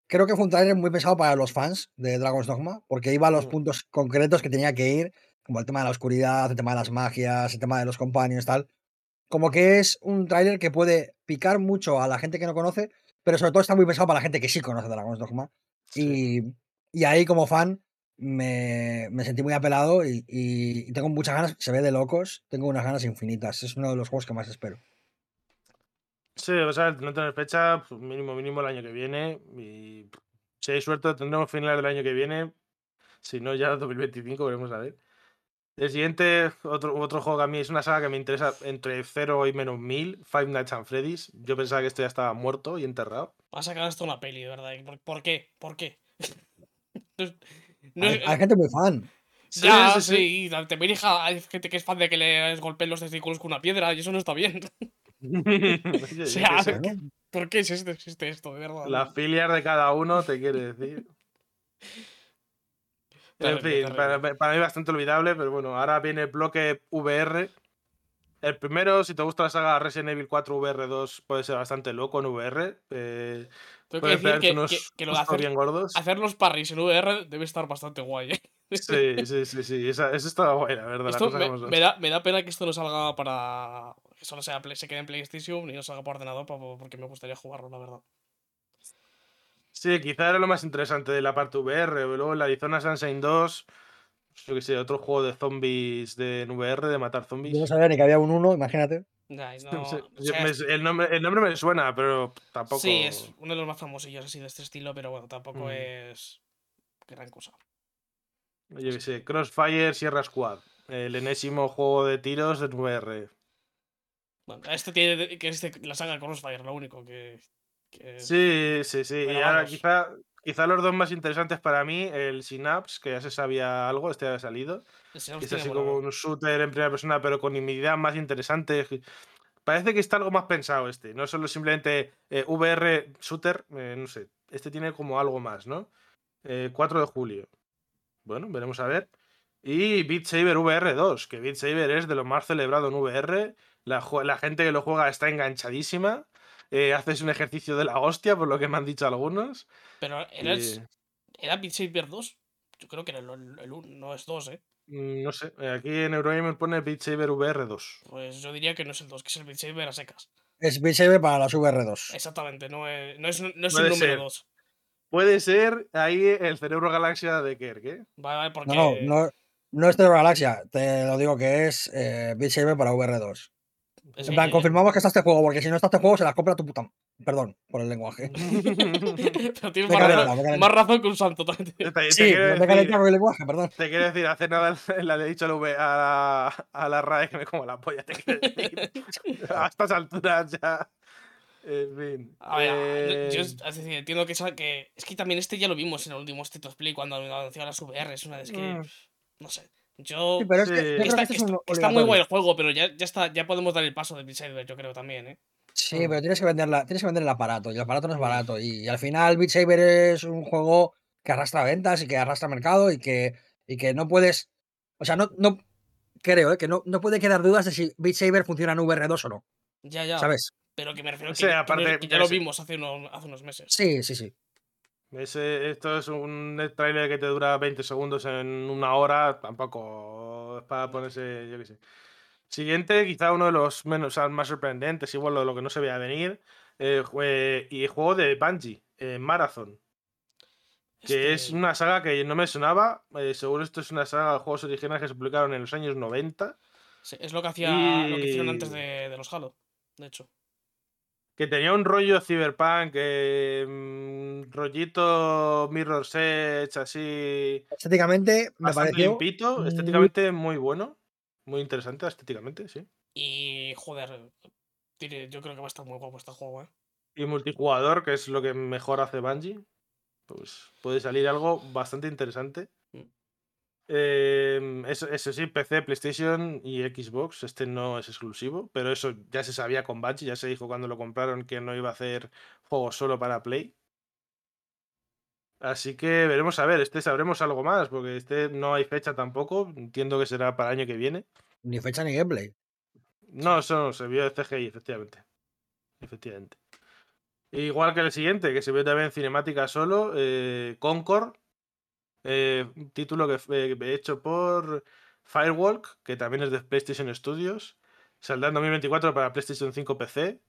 creo que fue un trailer muy pensado para los fans de Dragon's Dogma, porque iba a los Mm. puntos concretos que tenía que ir, como el tema de la oscuridad, el tema de las magias, el tema de los companions, tal. Como que es un tráiler que puede picar mucho a la gente que no conoce, pero sobre todo está muy pensado para la gente que sí conoce Dragon's Dogma. Sí. Y, y ahí como fan me, me sentí muy apelado y, tengo muchas ganas, se ve de locos, tengo unas ganas infinitas, es uno de los juegos que más espero. Sí, o sea, no tener fecha, pues, mínimo, mínimo el año que viene. Y si hay suerte, tendremos final del año que viene. Si no, ya 2025, veremos a ver. El siguiente, otro, otro juego que a mí es una saga que me interesa entre 0 y menos 1000, Five Nights at Freddy's. Yo pensaba que esto ya estaba muerto y enterrado. Va a sacar esto una peli, de verdad. ¿Por, por qué? ¿Por qué? no Hay, gente muy fan. Sí, ya, sí, sí, sí. también hija, hay gente que es fan de que le golpeen los testículos con una piedra y eso no está bien. O sea, ¿Por qué existe, existe esto, de verdad? Las filias de cada uno, te quiere decir. En fin, para, para mí bastante olvidable, pero bueno, ahora viene el bloque VR. El primero, si te gusta la saga Resident Evil 4 VR2, puede ser bastante loco en VR. Eh, Tengo que decir que, unos que- que lo de hacer, bien gordos. hacer los parries en VR debe estar bastante guay, ¿eh? Sí, sí, sí, sí. Esa, eso estaba guay, la verdad. me, me da, me da pena que esto no salga para. Que solo sea se quede en PlayStation y no salga por ordenador porque me gustaría jugarlo, la verdad. Sí, quizá era lo más interesante de la parte VR. Luego en la Arizona Sunshine 2, yo qué sé, otro juego de zombies de en VR, de matar zombies. yo no sabía ni que había un uno, imagínate. Ya, y Sí, no- sí, o sea, me- es- el, nombre, el nombre me suena, pero tampoco. Sí, es uno de los más famosillos así de este estilo, pero bueno, tampoco Mm. es gran cosa. Yo qué sé, Crossfire Sierra Squad. El enésimo juego de tiros de VR. Bueno, este tiene que es de la saga Crossfire, lo único que. Que- Sí, sí, sí. Y ahora vamos. quizá, quizá los dos más interesantes para mí, el Synapse, que ya se sabía algo, este había salido. Es así como un shooter en primera persona, pero con ideas más interesantes. Parece que está algo más pensado este. No solo simplemente eh, VR shooter, eh, no sé. Este tiene como algo más, ¿no? Eh, 4 de julio. Bueno, veremos a ver. Y Beat Saber VR 2, que Beat Saber es de lo más celebrado en VR. La gente que lo juega está enganchadísima. Eh, haces un ejercicio de la hostia, por lo que me han dicho algunos. Pero era, Y, ¿era Beat Saber 2. Yo creo que era el, el, el un- no es 2, ¿eh? mm, no sé, eh, aquí en Eurogamer pone Beat Saber VR 2. Pues yo diría que no es el 2, que es el Beat Saber a secas. Es Beat Saber para las VR2. Exactamente, no es, no es, no es Puede el número ser. 2. Puede ser ahí el cerebro galaxia de Kerk, ¿eh? Vale, vale, porque. No, no, no, no es de Galaxia, te lo digo que es eh, Beat Saber para VR2. Es En plan, que- confirmamos que está este juego, porque si no está este juego, se las compra tu puta. Perdón por el lenguaje. Pero tienes más, razón, más razón que un santo también. Te, te Sí, quiero me decir, con el lenguaje, perdón. te quiero decir, hace nada la le he dicho a la, V- a la, a la RAE que me como la polla. Te quiero decir. a estas alturas ya. En fin. A ver, eh, yo es decir, entiendo que. Es que también este ya lo vimos en el último State of Play cuando anunció las VR. Es una. Es que. Mm. No sé. Yo. Sí, pero es que Sí. yo creo está, que este es está- un está muy obligatorio. el juego, pero ya, ya, está, ya podemos dar el paso de Beat Saber, yo creo también, ¿eh? Sí, pero tienes que, venderla, tienes que vender el aparato, y el aparato no es Mm. barato. Y, al final, Beat Saber es un juego que arrastra ventas y que arrastra mercado y que, y que no puedes. O sea, no, no creo, ¿eh? que no, no puede quedar dudas de si Beat Saber funciona en VR2 o no. Ya, ya. ¿Sabes? Pero que me refiero Sí, que, que aparte, no- que ya lo vimos hace, uno- hace unos meses. Sí, sí, sí. Ese- esto es un trailer que te dura 20 segundos en una hora. Tampoco es para ponerse, yo qué sé. Siguiente, quizá uno de los menos, o sea, más sorprendentes, igual lo, lo que no se veía venir. eh, jue- y juego de Bungie, eh, Marathon. Que es Este- una saga que no me sonaba. eh, seguro esto es una saga de juegos originales que se publicaron en los años 90. sí, es lo que hacía lo que hicieron antes de, de los Halo, de hecho. Que tenía un rollo cyberpunk, eh, mm, rollito Mirror's Edge, así. Estéticamente me pareció. limpito, muy- estéticamente muy bueno. Muy interesante estéticamente, sí. Y joder, yo creo que va a estar muy guapo este juego, ¿eh? Y multijugador, que es lo que mejor hace Bungie, pues puede salir algo bastante interesante. Eh, eso, eso sí, PC, PlayStation y Xbox. Este no es exclusivo, pero eso ya se sabía con Bungie, ya se dijo cuando lo compraron que no iba a hacer juegos solo para Play. Así que veremos a ver, este sabremos algo más, porque este no hay fecha tampoco. Entiendo que será para el año que viene. Ni fecha ni gameplay. No, eso no, se vio de CGI, efectivamente. Efectivamente. Igual que el siguiente, que se vio también en cinemática solo, eh, Concord, eh, un título que fue hecho por Firewalk, que también es de PlayStation Studios. Saldrá en 2024 para PlayStation 5 PC.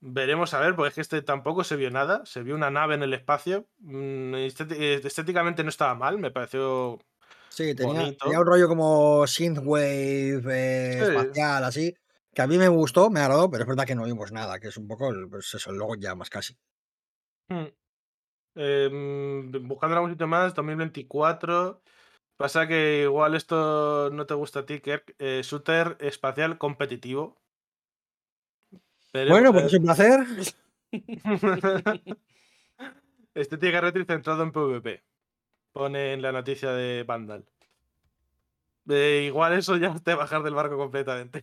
Veremos a ver, porque es que este tampoco se vio nada. Se vio una nave en el espacio. Mm, eh, estéticamente no estaba mal, me pareció Sí, tenía, un rollo como synthwave eh, Sí. espacial, así. Que a mí me gustó, me agradó, pero es verdad que no vimos nada, que es un poco, el- pues eso, luego ya más casi. Hmm. Em, buscando algún sitio más, 2024. Pasa que igual esto no te gusta a ti, Kirk. eh, shooter espacial competitivo. Bueno, pues es un placer. Estética retro centrado en PvP. Pone en la noticia de Vandal. Eh, igual eso ya te bajar del barco completamente.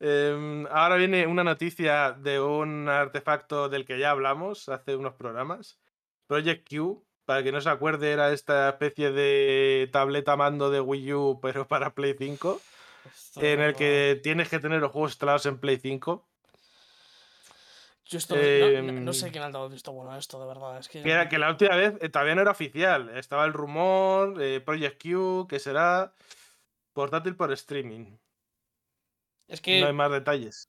Em, ahora viene una noticia de un artefacto del que ya hablamos hace unos programas. Project Q, para que no se acuerde, era esta especie de tableta mando de Wii U, pero para Play 5, Esto en el que tienes que tener los juegos instalados en Play 5. Yo esto no- no, no- no Em, sé quién ha dado visto bueno esto, de verdad. Es que, Que, era- que la última vez eh, todavía no era oficial. Estaba el rumor, eh, Project Q, que será portátil por streaming. Es que No hay más detalles.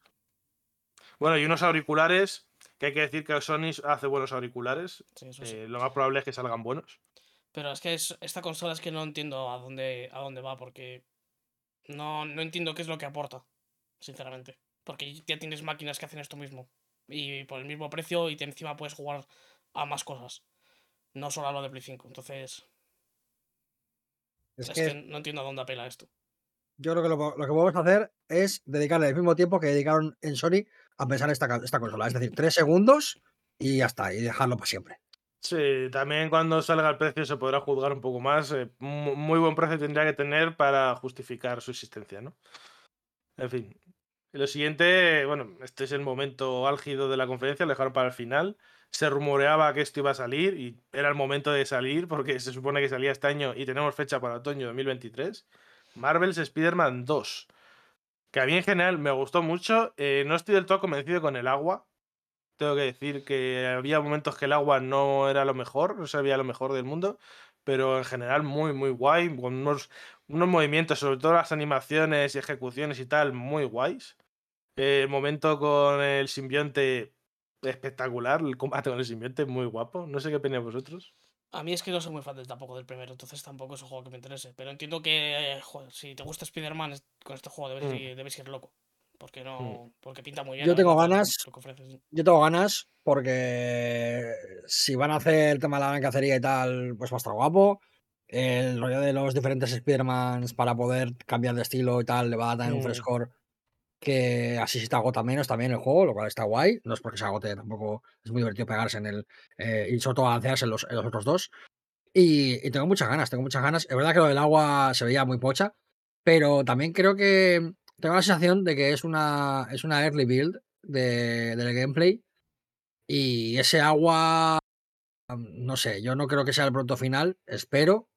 Bueno, y unos auriculares, que hay que decir que Sony hace buenos auriculares. sí, eso sí. eh, lo más probable es que salgan buenos. Pero es que es- esta consola es que no entiendo a dónde, a dónde va, porque no, no entiendo qué es lo que aporta, sinceramente. Porque ya tienes máquinas que hacen esto mismo. Y por el mismo precio y te encima puedes jugar a más cosas. No solo a lo de Play 5. Entonces, Es es, que que no entiendo a dónde apela esto. Yo creo que lo, que podemos hacer es dedicarle el mismo tiempo que dedicaron en Sony a pensar esta, esta consola. Es decir, tres segundos y ya está, y dejarlo para siempre. Sí, también cuando salga el precio se podrá juzgar un poco más. eh, mu- muy buen precio tendría que tener para justificar su existencia, ¿no? En fin. Lo siguiente, bueno, este es el momento álgido de la conferencia, lo para el final. Se rumoreaba que esto iba a salir y era el momento de salir porque se supone que salía este año y tenemos fecha para otoño de 2023. Marvel's Spider-Man 2. Que a mí en general me gustó mucho. eh, no estoy del todo convencido con el agua. Tengo que decir que había momentos que el agua no era lo mejor, no se veía lo mejor del mundo, pero en general muy, muy guay, con unos, unos movimientos, sobre todo las animaciones y ejecuciones y tal, muy guays. Eh, el momento con el simbionte espectacular, el combate con el simbionte muy guapo. No sé qué opináis vosotros. A mí es que no soy muy fan del- tampoco del primero, entonces tampoco es un juego que me interese. Pero entiendo que, eh, joder, si te gusta Spider-Man, con este juego debes, Mm. ir, debes ir loco. Porque no. Porque pinta muy bien. Yo tengo ganas. Yo tengo ganas porque si van a hacer el tema de la gran cacería y tal, pues va a estar guapo. El rollo de los diferentes Spider-Mans para poder cambiar de estilo y tal le va a dar un Mm. frescor que así se te agota menos también el juego, lo cual está guay. No es porque se agote, tampoco es muy divertido pegarse en el. eh, y sobre todo balancearse en los, en los otros dos. Y, y tengo muchas ganas, tengo muchas ganas. Es verdad que lo del agua se veía muy pocha, pero también creo que tengo la sensación de que es una, es una early build de, del gameplay. Y ese agua, no sé, yo no creo que sea el producto final, espero.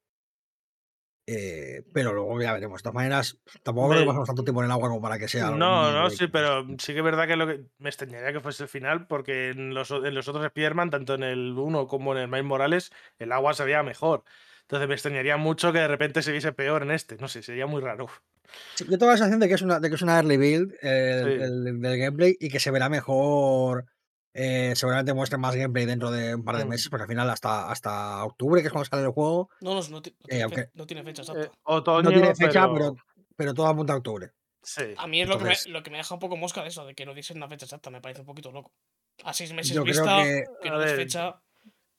Eh, pero luego ya veremos. De todas maneras, tampoco creo que pasamos tanto tiempo en el agua como para que sea. algo No, muy no, sí, pero sí que es verdad que, lo que me extrañaría que fuese el final, porque en los, en los otros Spider-Man, tanto en el 1 como en el Miles Morales, el agua se veía mejor. Entonces me extrañaría mucho que de repente se viese peor en este. No sé, sería muy raro. Sí, yo tengo la sensación de que es una, de que es una early build eh, Sí. del gameplay y que se verá mejor. Eh, seguramente muestren más gameplay dentro de un par de Mm. meses, porque al final hasta, hasta octubre, que es cuando sale el juego, No, no, no, ti- no Eh, tiene, fe- aunque- no tiene fecha Eh, exacta. otoño, no tiene fecha, pero, pero, pero todo apunta a octubre. Sí. A mí es lo, que me, lo que me deja un poco mosca de eso, de que no dicen una fecha exacta, me parece un poquito loco. A seis meses Yo creo vista, que- que, no des ver, fecha.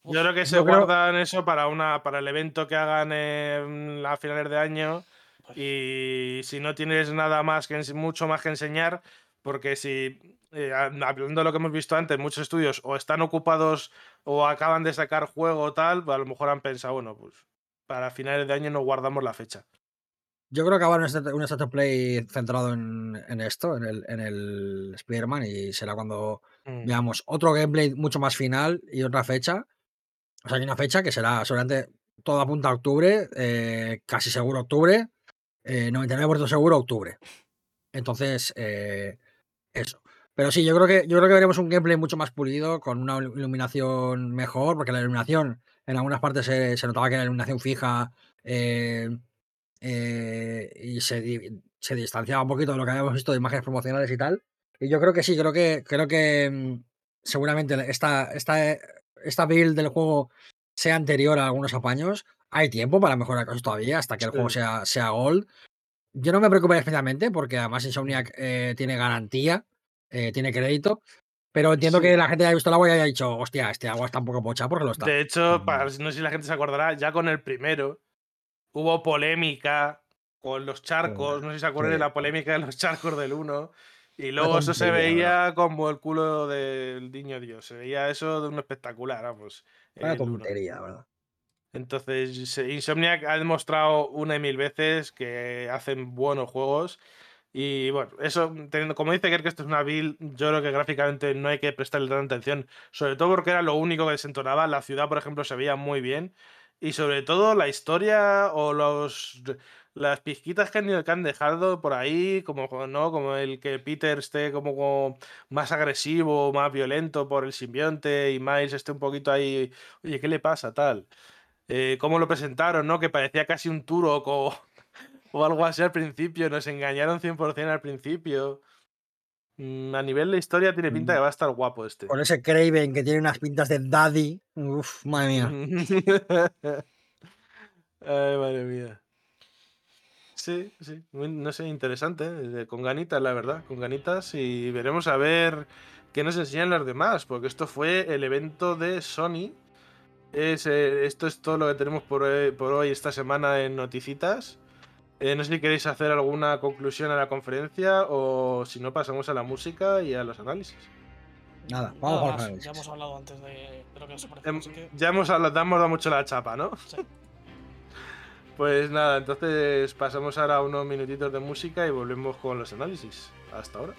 Yo creo que se creo- guardan eso para una para el evento que hagan en a finales de año Pues y si no tienes nada más que mucho más que enseñar porque si eh, hablando de lo que hemos visto antes muchos estudios o están ocupados o acaban de sacar juego o tal a lo mejor han pensado bueno pues para finales de año nos guardamos la fecha Yo creo que habrá un state, un state of play centrado en, en esto, en el, en el Spider-Man, y será cuando Mm. veamos otro gameplay mucho más final y otra fecha. O sea, hay una fecha que será seguramente todo apunta a octubre, eh, casi seguro octubre, eh, 99% seguro octubre. Entonces, eh, eso. Pero sí, yo creo que yo creo que veremos un gameplay mucho más pulido, con una ilu- iluminación mejor, porque la iluminación en algunas partes se, se notaba que era iluminación fija eh, eh, y se, se distanciaba un poquito de lo que habíamos visto de imágenes promocionales y tal. Y yo creo que sí, creo que creo que mm, seguramente esta, esta, esta build del juego sea anterior a algunos apaños. Hay tiempo para mejorar cosas todavía hasta que el juego Sí. sea, sea gold. Yo no me preocuparía especialmente porque además Insomniac eh, tiene garantía, eh, tiene crédito. Pero entiendo Sí. que la gente haya visto el agua y haya dicho, hostia, este agua está un poco pocha porque lo está. De hecho, Mm. para, no sé si la gente se acordará, ya con el primero hubo polémica con los charcos. No sé si se acuerdan de la polémica de los charcos del 1. Y luego eso se veía como el culo del niño Dios. Se veía eso de un espectacular, vamos. Una uno. tontería, ¿verdad? Entonces, Insomniac ha demostrado una y mil veces que hacen buenos juegos. Y bueno, eso, teniendo, como dice Kerr, que esto es una build, yo creo que gráficamente no hay que prestarle tanta atención. Sobre todo porque era lo único que desentonaba. La ciudad, por ejemplo, se veía muy bien. Y sobre todo la historia o los las pizquitas que han, dejado por ahí, como, ¿no? como el que Peter esté como, más agresivo, más violento por el simbionte y Miles esté un poquito ahí, oye, ¿qué le pasa? Tal. Eh, cómo lo presentaron, ¿no? Que parecía casi un Turok o, algo así al principio. Nos engañaron 100% al principio. Mm, a nivel de historia tiene pinta Mm. que va a estar guapo este. Con ese Craven que tiene unas pintas de daddy. Uf, madre mía. Ay, madre mía. Sí, sí, muy- no sé, interesante, eh, con ganitas, la verdad, con ganitas y veremos a ver qué nos enseñan los demás, porque esto fue el evento de Sony. Es, eh, esto es todo lo que tenemos por por hoy esta semana en Noticitas. Eh, no sé si queréis hacer alguna conclusión a la conferencia o si no pasamos a la música y a los análisis. Nada, Nada vamos a jugar ya hemos hablado antes de, de lo que nos parece. Em, que, Ya hemos hablado, hemos dado mucho la chapa, ¿no? sí. Pues nada, entonces pasamos ahora a unos minutitos de música y volvemos con los análisis. Hasta ahora.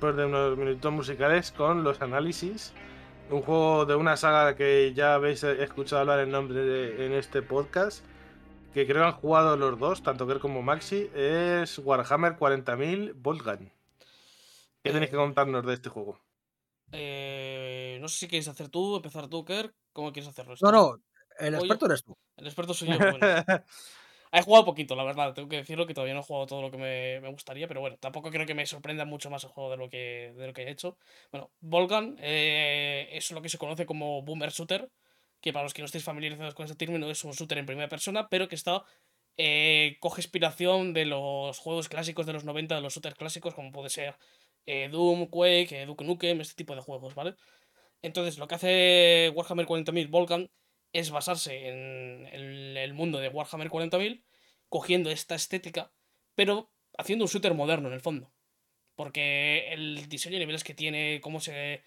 Después de unos minutos musicales con los análisis. Un juego de una saga que ya habéis escuchado hablar el nombre de- en este podcast. Que creo que han jugado los dos, tanto Kerr como Maxi. Es Warhammer 40.000 Voltgun. ¿Qué tenéis que contarnos de este juego? Eh, no sé si quieres hacer tú, empezar tú, Kerr. ¿Cómo quieres hacerlo? No, esto? no, el Oye. experto eres tú. El experto soy yo. Bueno. He jugado poquito, la verdad. Tengo que decirlo que todavía no he jugado todo lo que me, gustaría, pero bueno, tampoco creo que me sorprenda mucho más el juego de lo que, he hecho. Bueno, Volgan eh, es lo que se conoce como Boomer Shooter, que para los que no estéis familiarizados con ese término es un shooter en primera persona, pero que está eh, coge inspiración de los juegos clásicos de los 90, de los shooters clásicos, como puede ser eh, Doom, Quake, eh, Duke Nukem, este tipo de juegos, ¿vale? Entonces, lo que hace Warhammer 40.000 Volcan es basarse en el, mundo de Warhammer 40.000, cogiendo esta estética, pero haciendo un shooter moderno en el fondo. Porque el diseño de niveles que tiene, cómo se,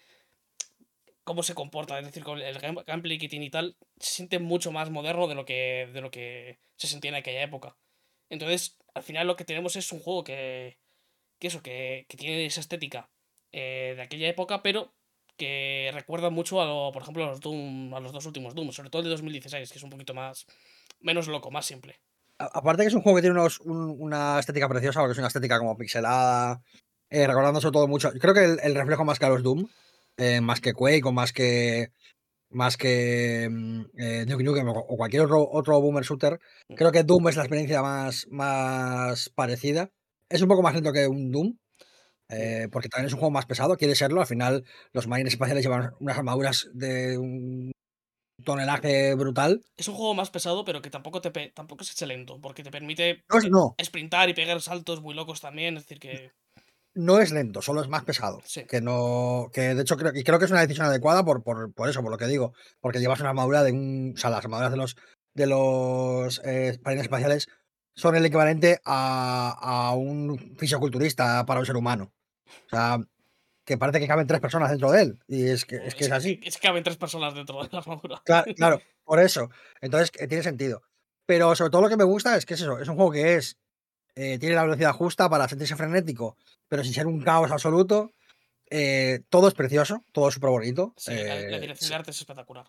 cómo se comporta, es decir, con el game- gameplay que tiene y tal, se siente mucho más moderno de lo que, de lo que se sentía en aquella época. Entonces, al final lo que tenemos es un juego que, que eso, que, que tiene esa estética eh, de aquella época, pero que recuerda mucho a, lo, por ejemplo, a los, Doom, a los dos últimos Doom, sobre todo el de 2016, que es un poquito más, menos loco, más simple. Aparte que es un juego que tiene unos- un- una estética preciosa, porque es una estética como pixelada, eh, recordando sobre todo mucho. Creo que el, reflejo más que a los Doom, eh, más que Quake o más que más que mm, eh, Duke o cualquier otro, otro boomer shooter, creo que Doom es la experiencia más, más parecida. Es un poco más lento que un Doom, eh, porque también es un juego más pesado, quiere serlo. Al final, los marines espaciales llevan unas armaduras de un tonelaje brutal. Es un juego más pesado, pero que tampoco, te pe- tampoco es lento, porque te permite No es, no, sprintar y pegar saltos muy locos también, es decir, que... no es lento, solo es más pesado. Sí. Que no. Que de hecho creo, y creo que es una decisión adecuada por, por, por eso, por lo que digo. Porque llevas una armadura de un. O sea, las armaduras de los de los eh, marines espaciales son el equivalente a, a un fisioculturista para un ser humano. O sea, que parece que caben tres personas dentro de él. Y es que es, que es así. Es que caben tres personas dentro de la armadura. Claro, claro, por eso. Entonces, eh, tiene sentido. Pero sobre todo lo que me gusta es que es eso, es un juego que es. eh, tiene la velocidad justa para sentirse frenético, pero sin ser un caos absoluto. Eh, todo es precioso, todo es súper bonito. Sí, la, la dirección sí. de arte es espectacular.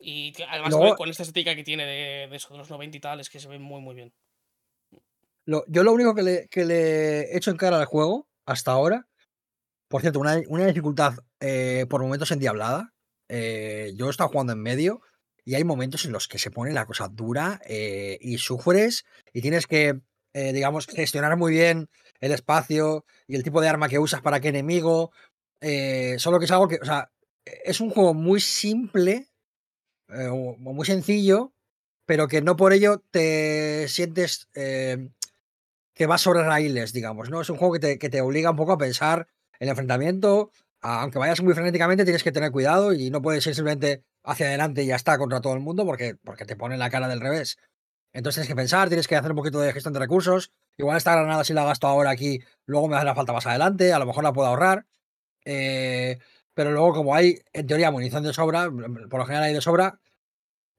Y además Luego- con- esta estética que tiene de, de eso, de los 90 y tal, es que se ve muy, muy bien. Lo- yo lo único que le, que le he hecho en cara al juego hasta ahora, por cierto, una, una dificultad eh, por momentos endiablada. eh, yo he estado jugando en medio y hay momentos en los que se pone la cosa dura eh, y sufres y tienes que, digamos, gestionar muy bien el espacio y el tipo de arma que usas para qué enemigo. solo que es algo que, o sea, es un juego muy simple o muy sencillo, pero que no por ello te sientes que va sobre raíles, digamos, ¿no? Es un juego que te, que te obliga un poco a pensar el enfrentamiento. Aunque vayas muy frenéticamente, tienes que tener cuidado y no puedes ir simplemente hacia adelante y ya está contra todo el mundo porque, porque te pone la cara del revés. Entonces tienes que pensar, tienes que hacer un poquito de gestión de recursos. Igual esta granada, si la gasto ahora aquí, luego me hará falta más adelante, a lo mejor la puedo ahorrar. Eh, pero luego, como hay, en teoría, munición de sobra, por lo general hay de sobra,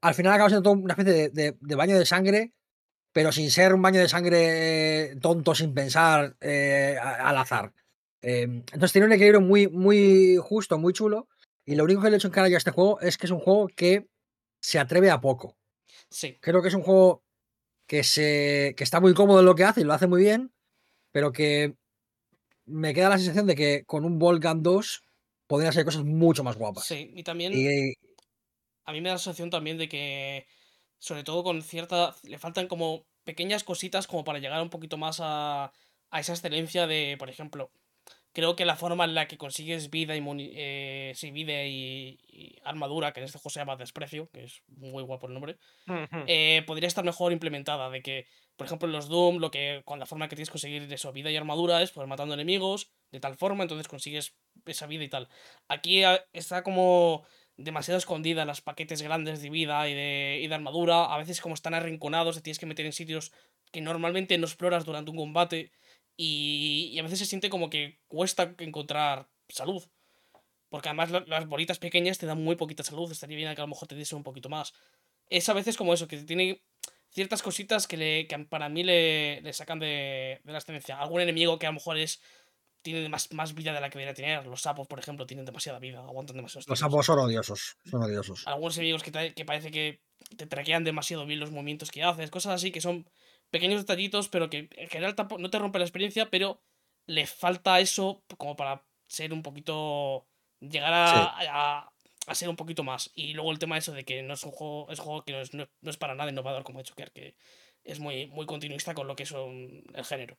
al final acaba siendo una especie de baño de sangre, pero sin ser un baño de sangre eh, tonto, sin pensar eh, al azar. Eh, entonces tiene un equilibrio muy, muy justo, muy chulo. Y lo único que le he hecho en cara yo a este juego es que es un juego que se atreve a poco. Sí, Creo que es un juego que, se, que está muy cómodo en lo que hace y lo hace muy bien, pero que me queda la sensación de que con un Volcan 2 podrían ser cosas mucho más guapas. sí. Y también Y, a mí me da la sensación también de que, sobre todo con cierta. Le faltan como pequeñas cositas como para llegar un poquito más a, a esa excelencia de, por ejemplo, creo que la forma en la que consigues vida y, muni- eh, sí, vida y, y armadura, que en este juego se llama desprecio, que es muy guapo el nombre, eh, podría estar mejor implementada. De que, por ejemplo, en los Doom, lo que con la forma que tienes que conseguir eso, vida y armadura es pues matando enemigos de tal forma, entonces consigues esa vida y tal. Aquí ah, está como demasiado escondida las paquetes grandes de vida y de, y de armadura. A veces como están arrinconados, te tienes que meter en sitios que normalmente no exploras durante un combate. Y, y a veces se siente como que cuesta encontrar salud. Porque además la- las bolitas pequeñas te dan muy poquita salud. Estaría bien que a lo mejor te diese un poquito más. Es a veces como eso, que tiene ciertas cositas que, le, que para mí le, le sacan de, de la excelencia. Algún enemigo que a lo mejor es tiene más, más vida de la que debería tener. Los sapos, por ejemplo, tienen demasiada vida, aguantan demasiado. Los sapos son odiosos. Son odiosos. Algunos enemigos que, te- que parece que te traquean demasiado bien los movimientos que haces, cosas así que son pequeños detallitos, pero que en general tampoco- no te rompe la experiencia, pero le falta eso como para ser un poquito. llegar a, Sí. a- a ser un poquito más. Y luego el tema eso de que no es un juego, es un juego que no es, no, no es para nada innovador como Kerr, que es muy, muy continuista con lo que es un- el género.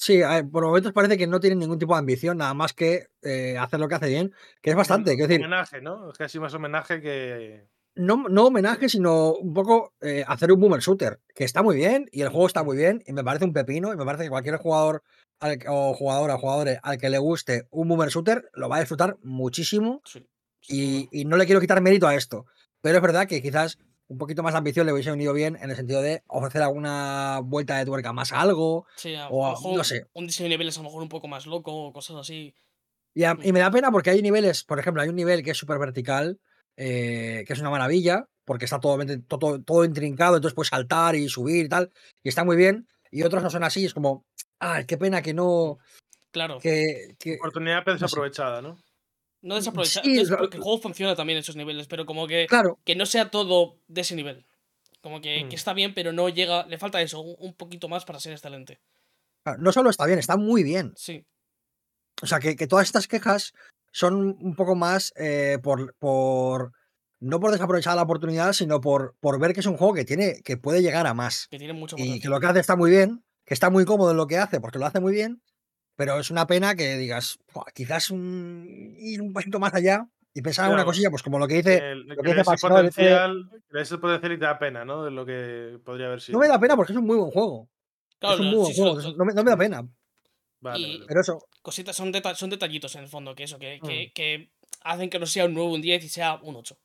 Sí, por momentos parece que no tiene ningún tipo de ambición, nada más que eh, hacer lo que hace bien, que es bastante. Quiero decir, Homenaje, ¿no? Es casi más homenaje que. no, no homenaje, sino un poco eh, hacer un boomer shooter, que está muy bien y el juego está muy bien y me parece un pepino y me parece que cualquier jugador al o jugadora o jugadores al que le guste un boomer shooter lo va a disfrutar muchísimo Sí, y, y no le quiero quitar mérito a esto. Pero es verdad que quizás un poquito más de ambición le hubiese venido bien en el sentido de ofrecer alguna vuelta de tuerca más a algo. Sí, a, o mejor no sé. un diseño de niveles a lo mejor un poco más loco o cosas así. Y, a- y me da pena porque hay niveles, por ejemplo, hay un nivel que es súper vertical, eh, que es una maravilla, porque está todo, todo, todo intrincado, entonces puedes saltar y subir y tal, y está muy bien. Y otros no son así, es como, ah, qué pena que no. Claro, Que, que- Oportunidad sé. desaprovechada, ¿no? No desaprovechar. sí, es porque el juego funciona también en esos niveles, pero como que, claro, que no sea todo de ese nivel. Como que, Mm. que está bien, pero no llega. Le falta eso, un, poquito más para ser excelente. claro, no solo está bien, está muy bien. Sí, O sea, que, que todas estas quejas son un poco más eh, por, por. No por desaprovechar la oportunidad, sino por, por ver que es un juego que tiene. que puede llegar a más. que tiene mucho y que lo que hace está muy bien, que está muy cómodo en lo que hace, porque lo hace muy bien, pero es una pena que digas, "Buah, quizás un, ir un poquito más allá y pensar en una cosilla, pues como lo que dice, El, lo que que dice potencial, que el potencial y te da pena, ¿no? De lo que podría haber sido. no me da pena porque es un muy buen juego. Claro, es un no, muy buen sí, juego, no, me, no me da pena. Vale, y- vale. Pero eso, Cositas, son, deta- son detallitos en el fondo, que eso, que, Mm. que, que hacen que no sea un 9, un 10 y sea un 8.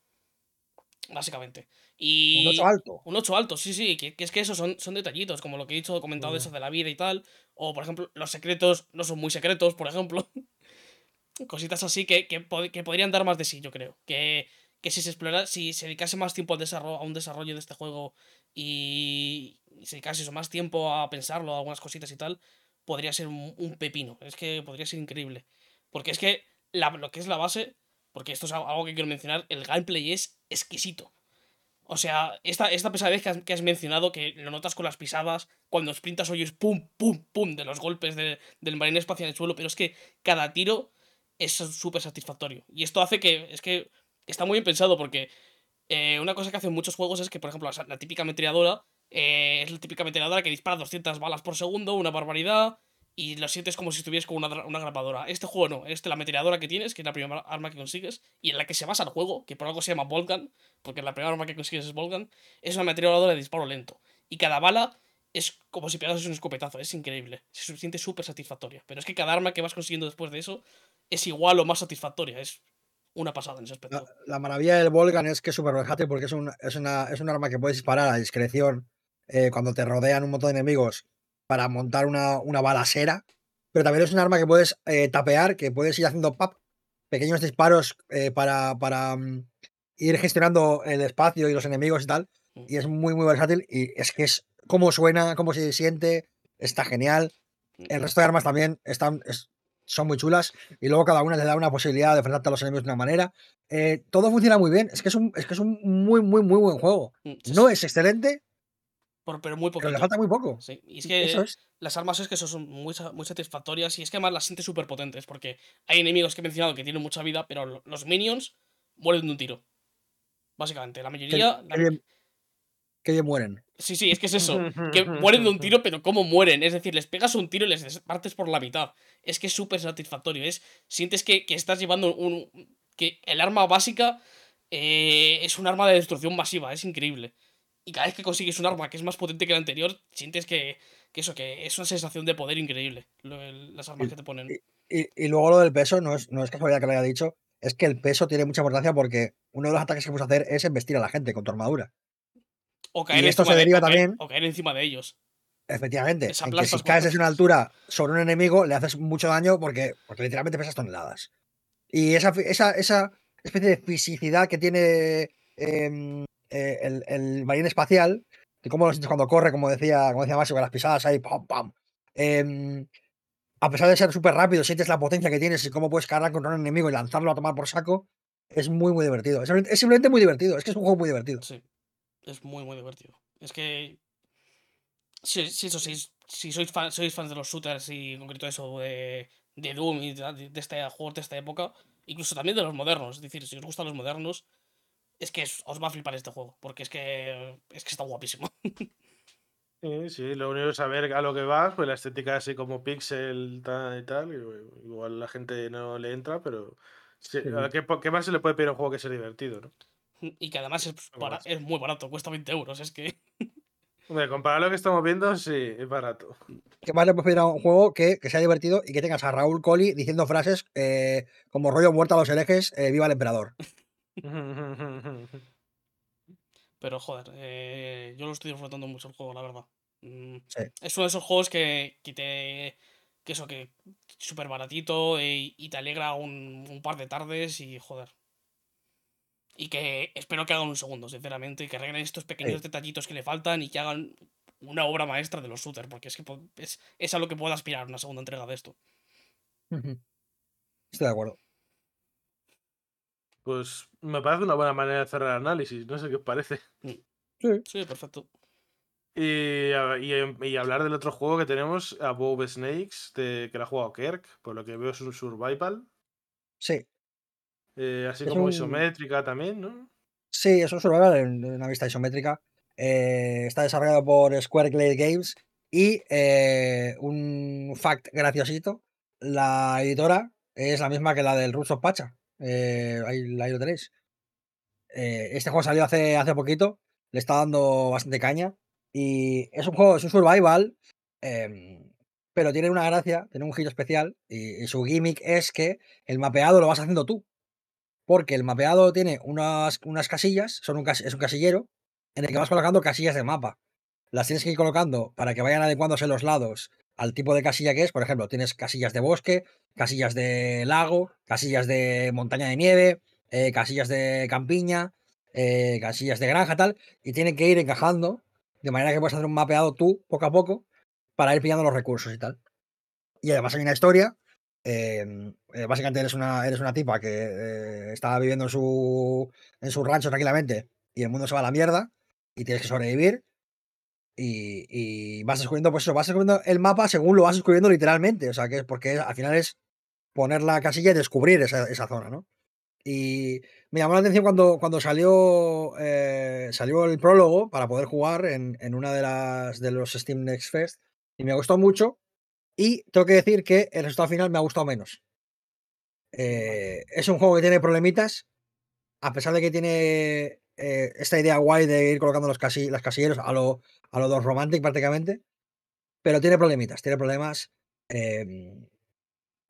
Básicamente. Y. un 8 alto. Un 8 alto, sí, sí, que, que es que esos son, son detallitos, como lo que he dicho, comentado de Mm. eso de la vida y tal. O, por ejemplo, los secretos no son muy secretos, por ejemplo. Cositas así que, que, que podrían dar más de sí, yo creo. Que, que si se explora, si se dedicase más tiempo al desarrollo, a un desarrollo de este juego y, se dedicase eso, más tiempo a pensarlo, a algunas cositas y tal, podría ser un, un pepino. Es que podría ser increíble. Porque es que la- lo que es la base, porque esto es algo que quiero mencionar, el gameplay es exquisito. O sea, esta, esta pesadez que has, mencionado, que lo notas con las pisadas, cuando sprintas oyes pum, pum, pum de los golpes de- del marine espacial en el suelo, pero es que cada tiro es súper satisfactorio. Y esto hace que, es que está muy bien pensado porque eh, una cosa que hacen muchos juegos es que, por ejemplo, la, típica ametralladora eh, es la típica ametralladora que dispara 200 balas por segundo, una barbaridad, y lo sientes como si estuvieras con una, una grapadora. Este juego no, este la ametralladora que tienes, que es la primera arma que consigues, y en la que se basa el juego, que por algo se llama Volcan, porque la primera arma que consigues es Volcan, es una ametralladora de disparo lento. Y cada bala es como si pegases un escopetazo, es increíble. Se siente súper satisfactoria. Pero es que cada arma que vas consiguiendo después de eso es igual o más satisfactoria. Es una pasada en ese La, aspecto. la maravilla del Volgan es que es súper versátil porque es un, es, una, es un arma que puedes disparar a discreción eh, cuando te rodean un montón de enemigos para montar una, una balacera. Pero también es un arma que puedes eh, tapear, que puedes ir haciendo pap, pequeños disparos eh, para, para mm, ir gestionando el espacio y los enemigos y tal. Y es muy, muy versátil. Y es que es cómo suena, cómo se siente, está genial. El resto de armas también están, es- son muy chulas. Y luego cada una te da una posibilidad de enfrentarte a los enemigos de una manera. Eh, todo funciona muy bien. Es que es un, es que es un muy, muy, muy buen juego. Mm, No es excelente, por- pero muy pero le falta muy poco. Sí, y es que Eso es. las armas es que son muy, muy satisfactorias y es que además las sientes súper potentes porque hay enemigos que he mencionado que tienen mucha vida, pero lo- los minions mueren de un tiro. Básicamente, la mayoría... la- qué bien, qué bien mueren. Sí, sí, es que es eso. Que mueren de un tiro, pero ¿cómo mueren? Es decir, les pegas un tiro y les partes por la mitad. Es que es súper satisfactorio. Es, sientes que, que estás llevando un... que el arma básica eh, es un arma de destrucción masiva. Es increíble. Y cada vez que consigues un arma que es más potente que la anterior, sientes que, que eso, que es una sensación de poder increíble. lo- el- las armas Y- que te ponen. Y, y luego lo del peso, no es, no es casualidad que lo haya dicho, es que el peso tiene mucha importancia porque uno de los ataques que puedes hacer es embestir a la gente con tu armadura. O caer, y esto se de- deriva o caer- también- o caer encima de ellos. Efectivamente, en que si caes desde una altura sobre un enemigo, le haces mucho daño porque, porque literalmente pesas toneladas. Y esa, esa, esa especie de fisicidad que tiene em, eh, el, el marine espacial, que como lo sientes cuando corre, como decía, como decía Maxi, con las pisadas ahí, pam, pam. em, a pesar de ser súper rápido, sientes la potencia que tienes y cómo puedes cargar contra un enemigo y lanzarlo a tomar por saco. Es muy, muy divertido. Es, simplemente- muy divertido. Es que es un juego muy divertido. Sí. Es muy, muy divertido. Es que. Si, si eso, si, sois, sois fans de los shooters y en concreto eso de, de Doom y de este juego de esta época, incluso también de los modernos, es decir, si os gustan los modernos, es que es- os va a flipar este juego, porque es que, es que está guapísimo. Sí, sí, lo único es saber a lo que vas, pues la estética así como pixel tal y tal, igual la gente no le entra, pero sí, Sí, ¿a sí. ¿qué, más se le puede pedir a un juego que sea divertido, no? Y que además es, muy barato, cuesta 20 euros, es que. Hombre, comparado a lo que estamos viendo, sí, es barato. ¿Qué más le puedes pedir a un juego que, que sea divertido y que tengas a Raúl Colli diciendo frases eh, como rollo muerto a los herejes, eh, viva el emperador? Pero joder, eh, yo lo estoy disfrutando mucho el juego, la verdad. Mm, Sí. Es uno de esos juegos que, que te. que eso, que súper baratito y, y te alegra un, un par de tardes y joder. Y que espero que hagan un segundo, sinceramente, y que arreglen estos pequeños Sí. detallitos que le faltan y que hagan una obra maestra de los shooters, porque es que es, es a lo que puedo aspirar una segunda entrega de esto. Estoy de acuerdo. Pues me parece una buena manera de cerrar el análisis, no sé qué os parece. Sí. Sí, perfecto. Y, em- y hablar del otro juego que tenemos, Above Snakes, de, que lo ha jugado Kirk, por lo que veo es un survival, Sí. eh, así Es como un- isométrica también, ¿no? Sí, es un survival en, en una vista isométrica. Eh, está desarrollado por Square Glade Games. Y eh, un fact graciosito: la editora es la misma que la del Russo Pacha. Eh, ahí, ahí lo tenéis. Eh, este juego salió hace, hace poquito. Le está dando bastante caña. Y es un juego, es un survival. em, pero tiene una gracia, tiene un giro especial. Y, y su gimmick es que el mapeado lo vas haciendo tú. Porque el mapeado tiene unas, unas casillas, son un, es un casillero, en el que vas colocando casillas de mapa. Las tienes que ir colocando para que vayan adecuándose los lados al tipo de casilla que es. Por ejemplo, tienes casillas de bosque, casillas de lago, casillas de montaña de nieve, eh, casillas de campiña, eh, casillas de granja, tal. Y tienen que ir encajando de manera que puedes hacer un mapeado tú, poco a poco, para ir pillando los recursos y tal. Y además hay una historia eh, eh, básicamente eres una, eres una tipa que eh, está viviendo en su, en su rancho tranquilamente y el mundo se va a la mierda y tienes que sobrevivir y, vas descubriendo, pues eso, vas descubriendo el mapa según lo vas descubriendo literalmente, o sea, que es porque al final es poner la casilla y descubrir esa, esa zona, ¿no? Y me llamó la atención cuando, cuando salió, eh, salió el prólogo para poder jugar en, en una de las de los Steam Next Fest y me gustó mucho y tengo que decir que el resultado final me ha gustado menos. Eh, es un juego que tiene problemitas, a pesar de que tiene eh, esta idea guay de ir colocando los casi, las casilleros a lo, a lo dos romantic prácticamente, pero tiene problemitas, tiene problemas, eh,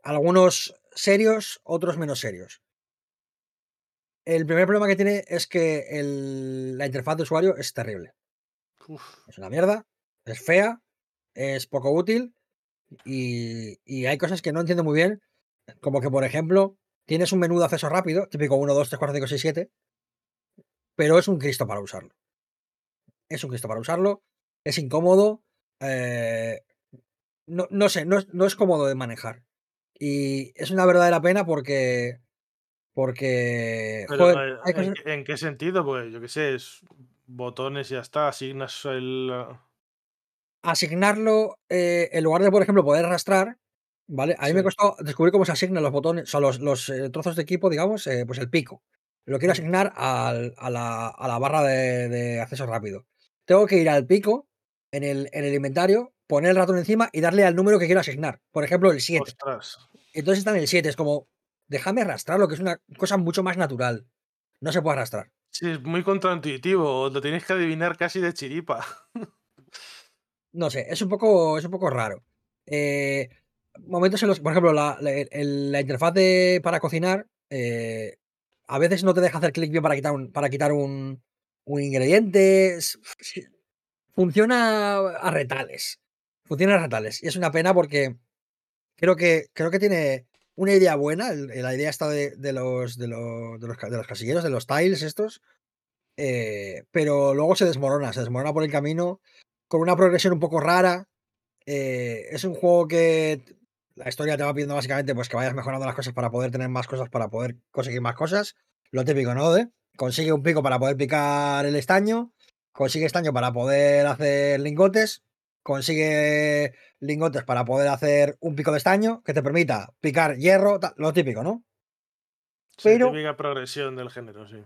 algunos serios, otros menos serios. El primer problema que tiene es que el- la interfaz de usuario es terrible. Uf, Es una mierda, es fea, es poco útil y, y hay cosas que no entiendo muy bien, como que, por ejemplo, tienes un menú de acceso rápido, típico 1, 2, 3, 4, 5, 6, 7, pero es un Cristo para usarlo. Es un Cristo para usarlo, es incómodo, eh, no, no sé, no es, no es cómodo de manejar. Y es una verdadera pena porque. Porque. pero, joder, eh, ¿en, cosas- qué- en qué sentido? Pues yo qué sé, es botones y ya está, asignas el... asignarlo, eh, en lugar de, por ejemplo, poder arrastrar, ¿vale? A mí me costó descubrir cómo se asignan los botones, o sea, los, los, eh, trozos de equipo, digamos, eh, pues el pico. Lo quiero asignar al- a, la, a la barra de, de acceso rápido. Tengo que ir al pico en el, en el inventario, poner el ratón encima y darle al número que quiero asignar. Por ejemplo, el 7. Ostras. Entonces está en el 7. Es como, déjame arrastrarlo, que es una cosa mucho más natural. No se puede arrastrar. Sí, es muy contraintuitivo, lo tienes que adivinar casi de chiripa. No sé, es un poco, es un poco raro. Eh, momentos en los por ejemplo, la, la- el- la interfaz de- para cocinar eh, a veces no te deja hacer clic bien para quitar un, para quitar un, un ingrediente. Funciona a retales. Funciona a retales. Y es una pena porque creo que, creo que tiene una idea buena. la idea está de, de los, de, los, de, los, de los casilleros, de los tiles estos. eh, pero luego se desmorona, se desmorona por el camino con una progresión un poco rara. eh, es un juego que la historia te va pidiendo básicamente pues que vayas mejorando las cosas para poder tener más cosas, para poder conseguir más cosas. Lo típico, ¿no? De consigue un pico para poder picar el estaño, consigue estaño para poder hacer lingotes, consigue lingotes para poder hacer un pico de estaño que te permita picar hierro, tal, lo típico, ¿no? Sí, Pero- típica progresión del género, sí.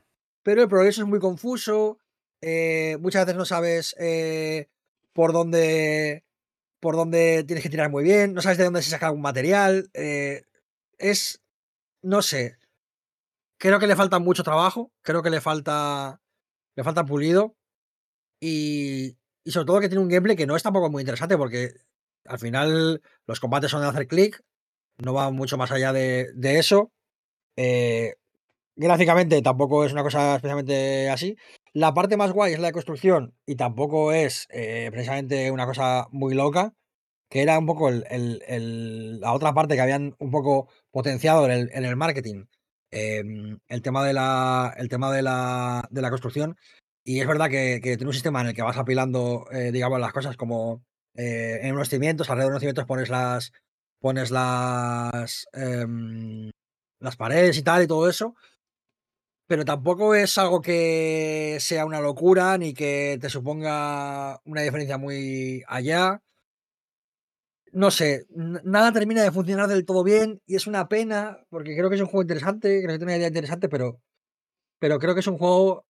pero el progreso es muy confuso. eh, muchas veces no sabes eh, por dónde por dónde tienes que tirar muy bien, no sabes de dónde se saca algún material. eh, es, no sé, creo que le falta mucho trabajo, creo que le falta, le falta pulido y, y sobre todo que tiene un gameplay que no es tampoco muy interesante porque al final los combates son de hacer clic, no va mucho más allá de, de eso. eh, gráficamente tampoco es una cosa especialmente así. La parte más guay es la de construcción y tampoco es eh, precisamente una cosa muy loca, que era un poco el- el- la otra parte que habían un poco potenciado en el, en marketing, em, el tema de la, el tema de la, de la construcción. Y es verdad que, que tiene un sistema en el que vas apilando, eh, digamos, las cosas como eh, en unos cimientos, alrededor de unos cimientos pones las, pones las, em, las paredes y tal y todo eso pero tampoco es algo que sea una locura ni que te suponga una diferencia muy allá. No sé, nada termina de funcionar del todo bien y es una pena porque creo que es un juego interesante, creo que tiene una idea interesante, pero, pero creo que es un juego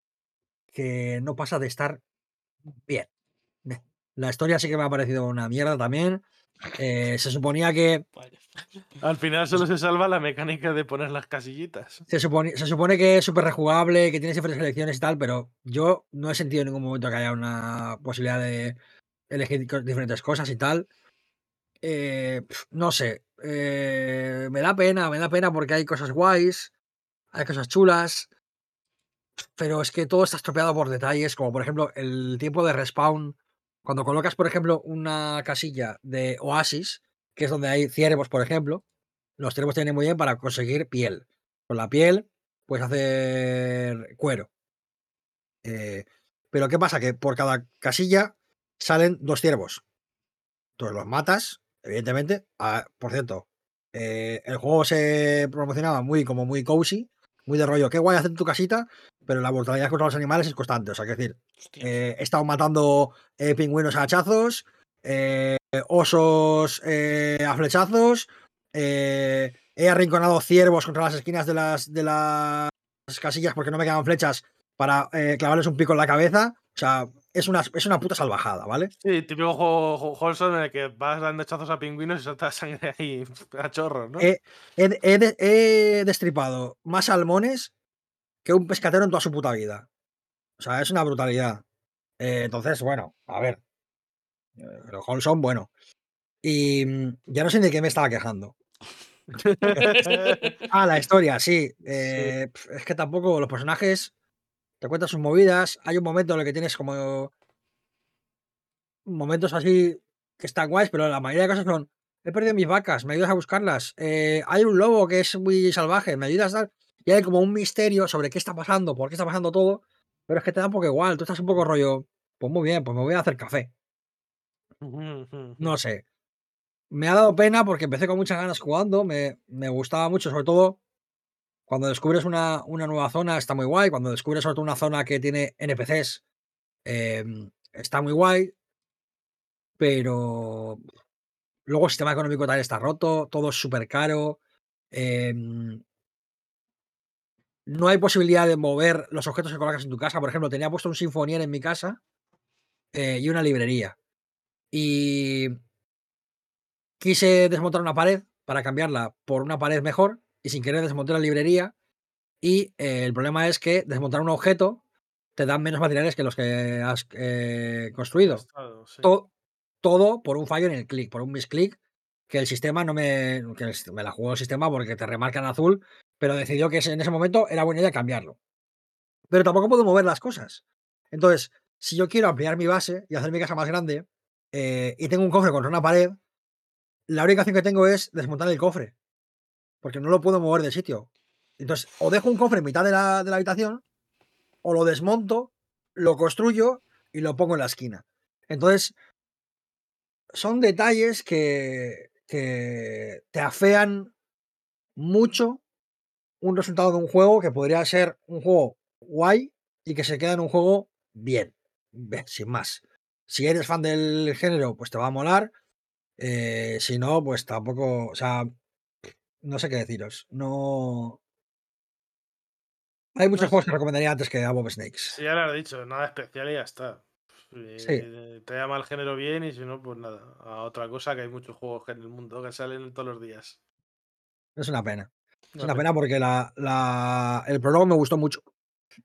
que no pasa de estar bien. La historia sí que me ha parecido una mierda también. Eh, se suponía que. Al final solo se salva la mecánica de poner las casillitas. Se supone, se supone que es súper rejugable, que tienes diferentes elecciones y tal, pero yo no he sentido en ningún momento que haya una posibilidad de elegir diferentes cosas y tal. Eh, no sé, eh, me da pena, me da pena porque hay cosas guays, hay cosas chulas, pero es que todo está estropeado por detalles, como por ejemplo el tiempo de respawn. Cuando colocas, por ejemplo, una casilla de oasis, que es donde hay ciervos, por ejemplo, los ciervos te vienen muy bien para conseguir piel. Con la piel puedes hacer cuero. Eh, pero ¿qué pasa? Que por cada casilla salen dos ciervos. Entonces los matas, evidentemente. Ah, por cierto, eh, el juego se promocionaba muy como muy cozy, muy de rollo. Qué guay hacer tu casita, pero la mortalidad contra los animales es constante. O sea, que decir, eh, he estado matando eh, pingüinos a hachazos, eh, osos a flechazos, he arrinconado ciervos contra las esquinas de las, de las casillas porque no me quedan flechas para clavarles un pico en la cabeza. O sea, es una, es una puta salvajada, ¿vale? Sí, típico juego Wholesome en el que vas dando hechazos a pingüinos y salta sangre ahí a chorros, ¿no? He, he- he de- he destripado más salmones que un pescatero en toda su puta vida. O sea, es una brutalidad. Eh, entonces, bueno, a ver. Pero Holson, bueno. Y mm, ya no sé ni de qué me estaba quejando. Ah, la historia, sí. Eh, Es que tampoco los personajes te cuentan sus movidas. Hay un momento en el que tienes como momentos así que están guays, pero la mayoría de cosas son. He perdido mis vacas, me ayudas a buscarlas. Eh, hay un lobo que es muy salvaje, me ayudas a dar. Y hay como un misterio sobre qué está pasando, por qué está pasando todo. Pero es que te da un poco igual, tú estás un poco rollo. Pues muy bien, pues me voy a hacer café. No sé. Me ha dado pena porque empecé con muchas ganas jugando, me, me gustaba mucho, sobre todo cuando descubres una, una nueva zona está muy guay, cuando descubres sobre una zona que tiene NPCs eh, está muy guay, pero luego el sistema económico también está roto, todo es súper caro, em, no hay posibilidad de mover los objetos que colocas en tu casa, por ejemplo, tenía puesto un sinfonier en mi casa eh, y una librería. Y quise desmontar una pared para cambiarla por una pared mejor y sin querer desmonté la librería y eh, el problema es que desmontar un objeto te dan menos materiales que los que has eh, construido. Estado, sí. To- todo por un fallo en el clic, por un misclick que el sistema no me... que el- me la jugó el sistema porque te remarca en azul, pero decidió que en ese momento era buena idea cambiarlo. Pero tampoco puedo mover las cosas. Entonces, si yo quiero ampliar mi base y hacer mi casa más grande eh, y tengo un cofre contra una pared, la única opción que tengo es desmontar el cofre. Porque no lo puedo mover de sitio. Entonces, o dejo un cofre en mitad de la, de la habitación, o lo desmonto, lo construyo y lo pongo en la esquina. Entonces, son detalles que, que te afean mucho un resultado de un juego que podría ser un juego guay y que se queda en un juego bien, sin más. Si eres fan del género, pues te va a molar. eh, si no, pues tampoco, o sea, no sé qué deciros. No. Hay muchos No juegos que recomendaría antes que a Bob Snakes. Sí, ya lo has dicho, nada especial y ya está. Sí. Te llama el género bien y si no, pues nada. A otra cosa que hay muchos juegos en el mundo que salen todos los días. Es una pena. Es Una pena. pena porque la, la- el prólogo me gustó mucho.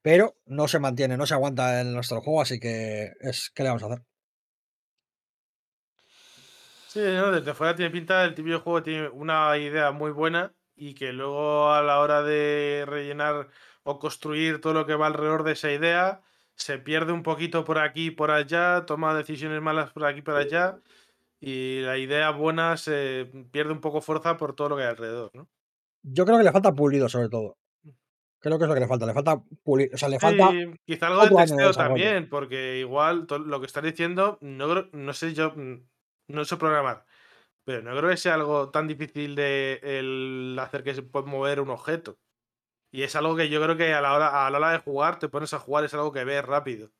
Pero no se mantiene, no se aguanta en nuestro juego, así que es ¿qué le vamos a hacer? Sí, no, desde fuera tiene pinta, el típico juego tiene una idea muy buena y que luego a la hora de rellenar o construir todo lo que va alrededor de esa idea, se pierde un poquito por aquí y por allá, toma decisiones malas por aquí y por allá y la idea buena se pierde un poco fuerza por todo lo que hay alrededor, ¿no? Yo creo que le falta pulido, sobre todo. Creo que es lo que le falta. Le falta pulir, o sea, le falta quizá algo de testeo también, porque igual lo que estás diciendo, no, no sé yo, mm, no sé programar, pero no creo que sea algo tan difícil de el hacer que se pueda mover un objeto. Y es algo que yo creo que a la hora, a la hora de jugar, te pones a jugar, es algo que ves rápido.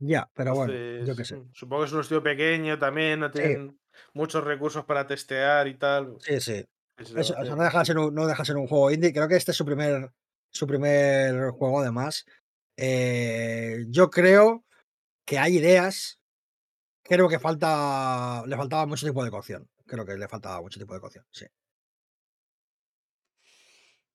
Ya, pero bueno, yo qué sé. mm, supongo que es un estudio pequeño también, no Sí. tienen muchos recursos para testear y tal. Sí, sí. Eso, a o sea, no deja de ser un, no deja de ser un juego indie. Creo que este es su primer, su primer juego, además. Eh, yo creo que hay ideas. Creo que falta. Le faltaba mucho tipo de cocción. Creo que le faltaba mucho tipo de cocción. Sí.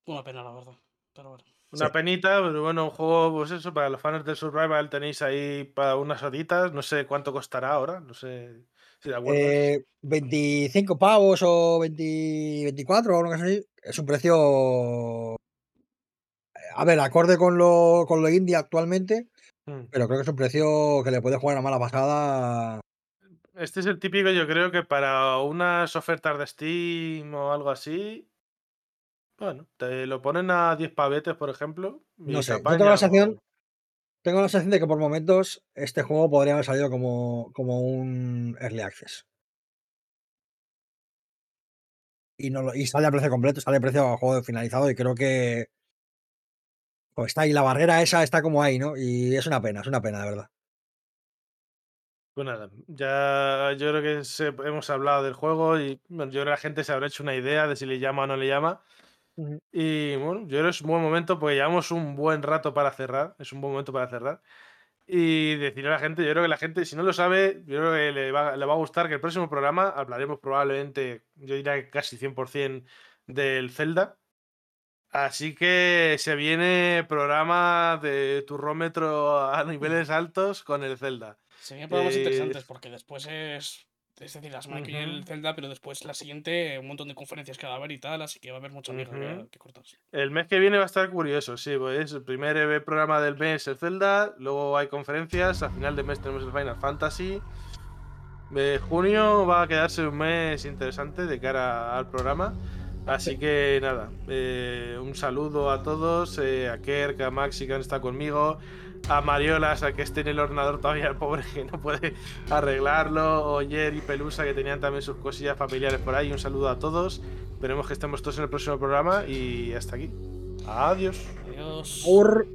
Una pena, la verdad. Pero bueno. Una Sí. penita, pero bueno, un juego, pues eso, para los fans de Survival tenéis ahí para unas horitas. No sé cuánto costará ahora, no sé si te acuerdas. Eh, 25 pavos o 20, 24 o algo así. Es un precio. A ver, acorde con lo, con lo indie actualmente. Mm. Pero creo que es un precio que le puede jugar a mala pasada. Este es el típico, yo creo que para unas ofertas de Steam o algo así, bueno, te lo ponen a 10 pavetes, por ejemplo. No sé. Yo tengo la sensación. Tengo la sensación de que por momentos este juego podría haber salido como, como un early access. Y, no y sale a precio completo, sale a precio a juego finalizado y creo que pues está ahí, la barrera esa está como ahí, ¿no? Y es una pena, es una pena, de verdad. Pues nada, ya yo creo que se- hemos hablado del juego y bueno, yo creo que la gente se habrá hecho una idea de si le llama o no le llama. Y bueno, yo creo que es un buen momento porque llevamos un buen rato para cerrar. Es un buen momento para cerrar. Y decirle a la gente, yo creo que la gente, si no lo sabe, yo creo que le va, le va a gustar que el próximo programa hablaremos probablemente, yo diría que casi 100% del Zelda. Así que se viene programa de turrómetro a niveles altos con el Zelda. Se vienen programas Eh, interesantes porque después es. Es decir, la semana que viene el Ujú. Zelda, pero después la siguiente, un montón de conferencias que va a haber y tal, así que va a haber mucha mierda que- que cortarse. El mes que viene va a estar curioso, sí, pues el primer eh, programa del mes el Zelda, luego hay conferencias, a final de mes tenemos el Final Fantasy. Eh, junio va a quedarse un mes interesante de cara al programa. Así que nada, eh, un saludo a todos, eh, a Kerk, a Maxi que han estado conmigo, a Mariolas, a que esté en el ordenador todavía el pobre que no puede arreglarlo, Oyer y Pelusa que tenían también sus cosillas familiares por ahí. Un saludo a todos, esperemos que estemos todos en el próximo programa y hasta aquí. Adiós. Adiós. Por...